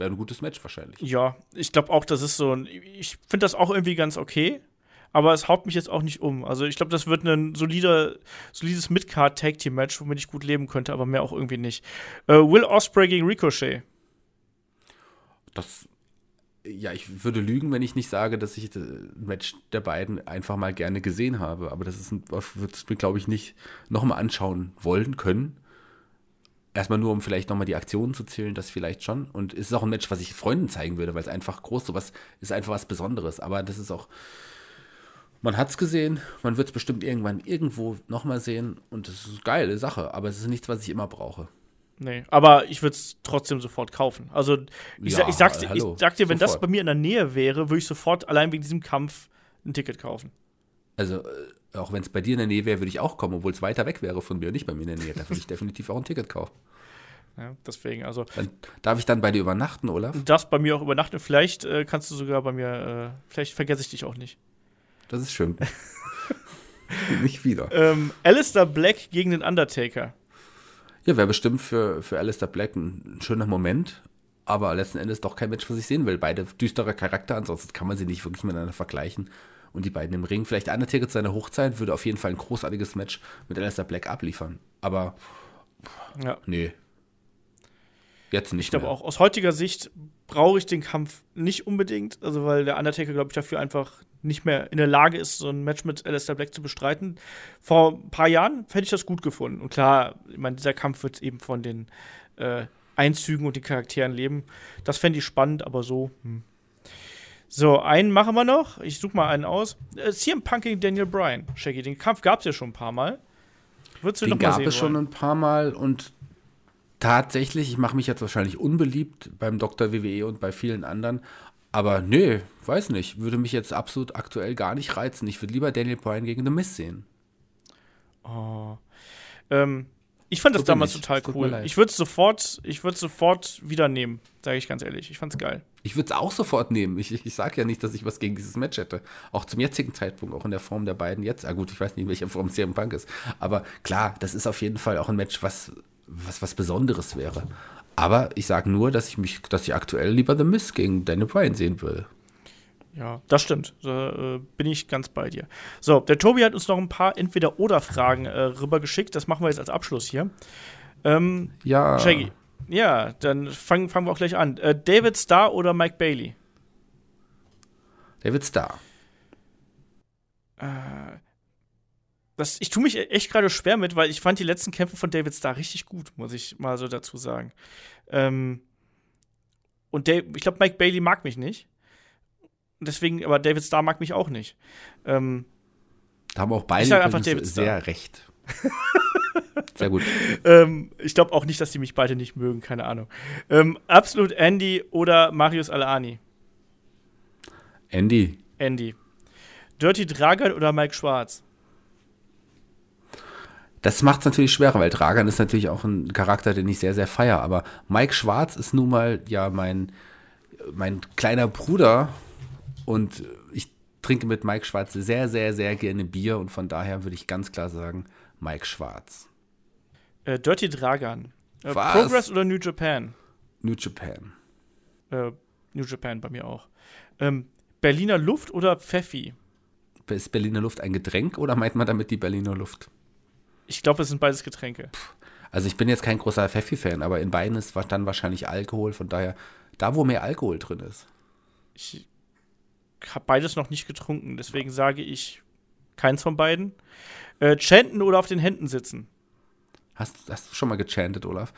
Wäre ein gutes Match wahrscheinlich. Ja, ich glaube auch, das ist so ein. Ich finde das auch irgendwie ganz okay. Aber es haut mich jetzt auch nicht um. Also ich glaube, das wird ein solider, solides Mid-Card-Tag-Team-Match, womit ich gut leben könnte, aber mehr auch irgendwie nicht. Äh, Will Osprey gegen Ricochet. Das, ja, ich würde lügen, wenn ich nicht sage, dass ich das Match der beiden einfach mal gerne gesehen habe. Aber das ist ein, würde es mir, glaube ich, nicht nochmal anschauen wollen können. Erstmal nur, um vielleicht nochmal die Aktionen zu zählen, das vielleicht schon. Und es ist auch ein Match, was ich Freunden zeigen würde, weil es einfach groß sowas ist einfach was Besonderes. Aber das ist auch, man hat es gesehen, man wird es bestimmt irgendwann irgendwo nochmal sehen. Und das ist eine geile Sache. Aber es ist nichts, was ich immer brauche. Nee, aber ich würde es trotzdem sofort kaufen. Also ich, Ja, ich, sag's dir, ich hallo, sag dir, wenn das sofort. bei mir in der Nähe wäre, würde ich sofort allein wegen diesem Kampf ein Ticket kaufen. Also, äh, auch wenn es bei dir in der Nähe wäre, würde ich auch kommen, obwohl es weiter weg wäre von mir und nicht bei mir in der Nähe. Da würde ich *laughs* definitiv auch ein Ticket kaufen. Ja, deswegen, also Dann darf ich dann bei dir übernachten, Olaf? das bei mir auch übernachten. Vielleicht äh, kannst du sogar bei mir, äh, vielleicht vergesse ich dich auch nicht. Das ist schön. *laughs* nicht wieder. Ähm, Alistair Black gegen den Undertaker. Ja, wäre bestimmt für, für Alistair Black ein, ein schöner Moment, aber letzten Endes doch kein Match, was ich sehen will. Beide düstere Charakter, ansonsten kann man sie nicht wirklich miteinander vergleichen. Und die beiden im Ring. Vielleicht Undertaker zu seiner Hochzeit würde auf jeden Fall ein großartiges Match mit Alistair Black abliefern. Aber Ja. nee. Jetzt nicht Ich glaube auch, aus heutiger Sicht brauche ich den Kampf nicht unbedingt, also weil der Undertaker, glaube ich, dafür einfach nicht mehr in der Lage ist, so ein Match mit Alistair Black zu bestreiten. Vor ein paar Jahren hätte ich das gut gefunden. Und klar, ich meine, dieser Kampf wird eben von den äh, Einzügen und den Charakteren leben. Das fände ich spannend, aber so. Hm. So, einen machen wir noch. Ich suche mal einen aus. Äh, CM Punk gegen Daniel Bryan. Shaggy, den Kampf gab es ja schon ein paar Mal. Würdest du Den noch mal gab sehen es schon wollen? ein paar Mal und tatsächlich, ich mache mich jetzt wahrscheinlich unbeliebt beim Dr. WWE und bei vielen anderen, aber nö, weiß nicht, würde mich jetzt absolut aktuell gar nicht reizen. Ich würde lieber Daniel Bryan gegen The Miz sehen. Oh. Ähm, ich fand das bin damals ich. total Es tut cool. Ich würde es sofort, ich würde sofort wieder nehmen, sage ich ganz ehrlich. Ich fand's geil. Ich würde es auch sofort nehmen. Ich, ich sage ja nicht, dass ich was gegen dieses Match hätte. Auch zum jetzigen Zeitpunkt, auch in der Form der beiden jetzt. Ah gut, ich weiß nicht, in welcher Form CM Punk ist. Aber klar, das ist auf jeden Fall auch ein Match, was was, was Besonderes wäre. Aber ich sage nur, dass ich mich, dass ich aktuell lieber The Miz gegen Daniel Bryan sehen würde. Ja, das stimmt. Da äh, bin ich ganz bei dir. So, der Tobi hat uns noch ein paar Entweder-Oder-Fragen äh, rübergeschickt. Das machen wir jetzt als Abschluss hier. Ähm, Ja. Shaggy. Ja, dann fangen, fangen wir auch gleich an. Äh, David Starr oder Mike Bailey? David Starr. Das, ich tue mich e- echt gerade schwer mit, weil ich fand die letzten Kämpfe von David Starr richtig gut, muss ich mal so dazu sagen. Ähm, und Dave, ich glaube, Mike Bailey mag mich nicht. Deswegen, aber David Starr mag mich auch nicht. Ähm, Da haben auch beide einfach David Starr. sehr recht. *laughs* Sehr gut. ähm, ich glaube auch nicht, dass die mich beide nicht mögen, keine Ahnung. Ähm, Absolut Andy oder Marius Alani? Andy. Andy. Dirty Dragan oder Mike Schwarz? Das macht es natürlich schwerer, weil Dragan ist natürlich auch ein Charakter, den ich sehr, sehr feier. Aber Mike Schwarz ist nun mal ja mein, mein kleiner Bruder und ich trinke mit Mike Schwarz sehr, sehr, sehr gerne Bier und von daher würde ich ganz klar sagen, Mike Schwarz. Äh, Dirty Dragan. Äh? Progress oder New Japan? New Japan. Äh, New Japan bei mir auch. Ähm, Berliner Luft oder Pfeffi? Ist Berliner Luft ein Getränk oder meint man damit die Berliner Luft? Ich glaube, es sind beides Getränke. Also ich bin jetzt kein großer Pfeffi-Fan, aber in beiden ist dann wahrscheinlich Alkohol, von daher da, wo mehr Alkohol drin ist. Ich habe beides noch nicht getrunken, deswegen sage ich keins von beiden. Äh, chanten oder auf den Händen sitzen? Hast, hast du schon mal gechantet, Olaf?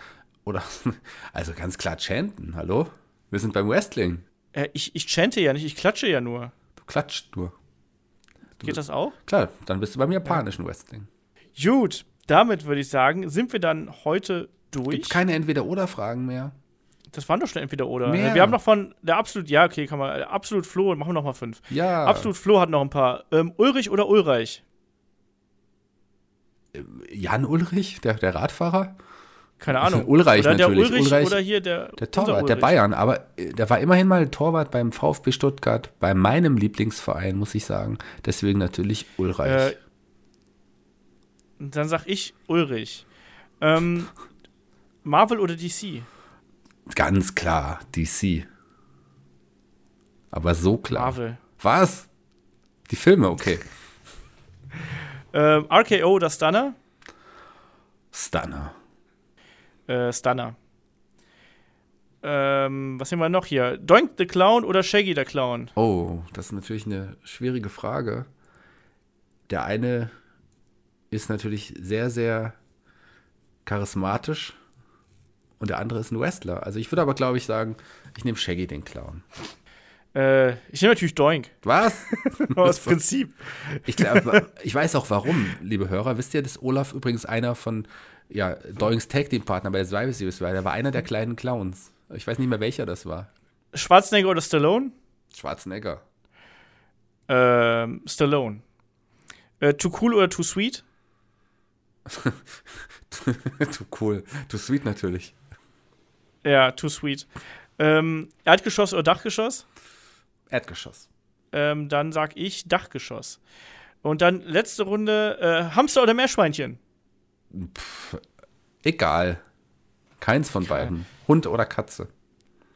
Oder, *laughs* also ganz klar chanten, hallo? Wir sind beim Wrestling. Äh, ich, ich chante ja nicht, ich klatsche ja nur. Du klatscht nur. Geht das auch? Klar, dann bist du beim japanischen Wrestling. Gut, damit würde ich sagen, sind wir dann heute durch. Gibt keine Entweder-Oder-Fragen mehr? Das waren doch schon entweder oder. Mehr. Wir haben noch von der Absolut, ja, okay, kann man. Absolut Flo, machen wir noch mal fünf. Ja. Absolut Flo hat noch ein paar. Ähm, Ulrich oder Ulreich? Jan Ulrich, der, der Radfahrer? Keine Ahnung. *laughs* Ulreich oder natürlich. Der Ulrich, Ulreich, oder hier der. Der Torwart, der. Bayern, aber äh, der war immerhin mal Torwart beim VfB Stuttgart, bei meinem Lieblingsverein, muss ich sagen. Deswegen natürlich Ulreich. Äh, dann sag ich Ulrich. Ähm, *laughs* Marvel oder DC? Ganz klar, DC. Aber so klar. Marvel. Was? Die Filme, okay. *laughs* Ähm, RKO oder Stunner? Stunner. Äh, Stunner. Ähm, was haben wir noch hier? Doink the Clown oder Shaggy the Clown? Oh, das ist natürlich eine schwierige Frage. Der eine ist natürlich sehr, sehr charismatisch und der andere ist ein Wrestler. Also ich würde aber, glaube ich, sagen, ich nehme Shaggy den Clown. Äh, ich nehme natürlich Doink. Was? *laughs* Aus *laughs* Prinzip. Ich, glaub, ich weiß auch warum, liebe Hörer. Wisst ihr, dass Olaf übrigens einer von ja, Doings Tag Team Partner bei der Survivor Series war? Der war einer der kleinen Clowns. Ich weiß nicht mehr, welcher das war. Schwarzenegger oder Stallone? Schwarzenegger. Ähm, Stallone. Äh, too cool oder too sweet? *laughs* Too cool. Too sweet natürlich. Ja, too sweet. Ähm, Erdgeschoss oder Dachgeschoss? Erdgeschoss. Ähm, dann sag ich Dachgeschoss. Und dann letzte Runde äh, Hamster oder Meerschweinchen? Egal. Keins von beiden. Hund oder Katze.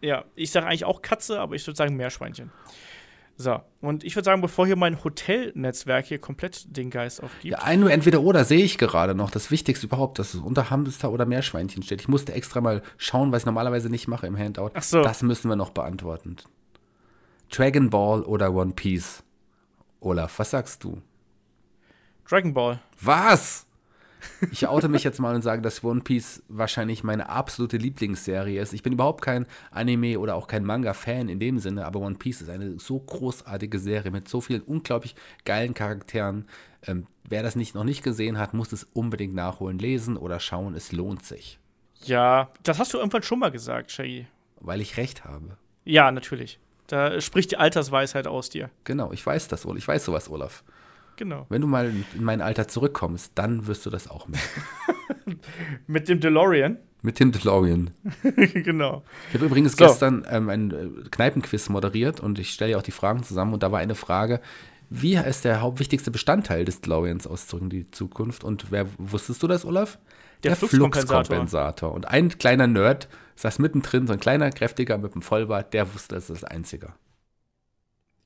Ja, ich sage eigentlich auch Katze, aber ich würde sagen Meerschweinchen. So, und ich würde sagen, bevor hier mein Hotelnetzwerk hier komplett den Geist aufgibt. Ja, ein nur entweder oder sehe ich gerade noch. Das Wichtigste überhaupt, dass es unter Hamster oder Meerschweinchen steht. Ich musste extra mal schauen, was ich normalerweise nicht mache im Handout. Ach so. Das müssen wir noch beantworten. Dragon Ball oder One Piece? Olaf, was sagst du? Dragon Ball. Was? Ich oute mich jetzt mal und sage, dass One Piece wahrscheinlich meine absolute Lieblingsserie ist. Ich bin überhaupt kein Anime oder auch kein Manga-Fan in dem Sinne, aber One Piece ist eine so großartige Serie mit so vielen unglaublich geilen Charakteren. Ähm, wer das nicht noch nicht gesehen hat, muss es unbedingt nachholen, lesen oder schauen. Es lohnt sich, Ja, das hast du irgendwann schon mal gesagt, Shaggy. weil ich recht habe. Ja, natürlich. Da spricht die Altersweisheit aus dir. Genau, ich weiß das, Olaf. Ich weiß sowas, Olaf. Genau. Wenn du mal in mein Alter zurückkommst, dann wirst du das auch merken. *laughs* Mit dem DeLorean. Mit dem DeLorean. *laughs* genau. Ich habe übrigens So. gestern ähm, ein äh, Kneipenquiz moderiert und ich stelle ja auch die Fragen zusammen und da war eine Frage, wie ist der hauptwichtigste Bestandteil des DeLoreans aus Zurück in die Zukunft und wer wusstest du das, Olaf? Der Fluxkompensator. Fluxkompensator. Und ein kleiner Nerd saß mittendrin, so ein kleiner, kräftiger mit einem Vollbart, der wusste, das ist das Einzige.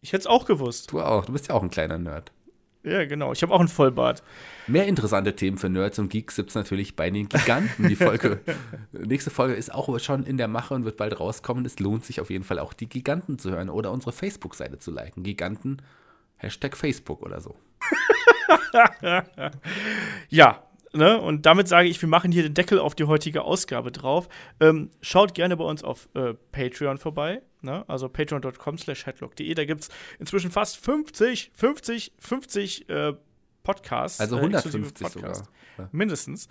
Ich hätte es auch gewusst. Du auch, du bist ja auch ein kleiner Nerd. Ja, genau. Ich habe auch einen Vollbart. Mehr interessante Themen für Nerds und Geeks gibt es natürlich bei den Giganten. Die Folge, *laughs* nächste Folge ist auch schon in der Mache und wird bald rauskommen. Es lohnt sich auf jeden Fall auch, die Giganten zu hören oder unsere Facebook-Seite zu liken. Giganten, Hashtag Facebook oder so. *laughs* Ja, ne? Und damit sage ich, wir machen hier den Deckel auf die heutige Ausgabe drauf. Ähm, schaut gerne bei uns auf äh, Patreon vorbei. Ne? Also patreon.com slash headlock.de. Da gibt es inzwischen fast 50, 50, 50 äh, Podcasts. Also äh, exklusive 150 sogar. Podcasts. Ja. Mindestens.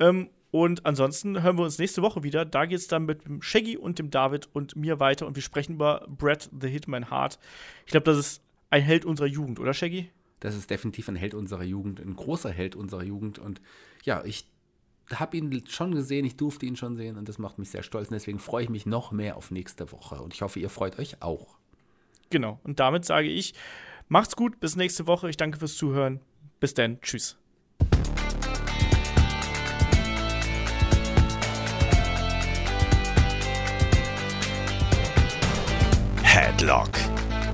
Ähm, und ansonsten hören wir uns nächste Woche wieder. Da geht es dann mit dem Shaggy und dem David und mir weiter und wir sprechen über Brad the Hitman Hart. Ich glaube, das ist ein Held unserer Jugend, oder Shaggy? Das ist definitiv ein Held unserer Jugend, ein großer Held unserer Jugend. Und ja, ich habe ihn schon gesehen, ich durfte ihn schon sehen und das macht mich sehr stolz. Und deswegen freue ich mich noch mehr auf nächste Woche. Und ich hoffe, ihr freut euch auch. Genau. Und damit sage ich, macht's gut, bis nächste Woche. Ich danke fürs Zuhören. Bis dann. Tschüss. Headlock,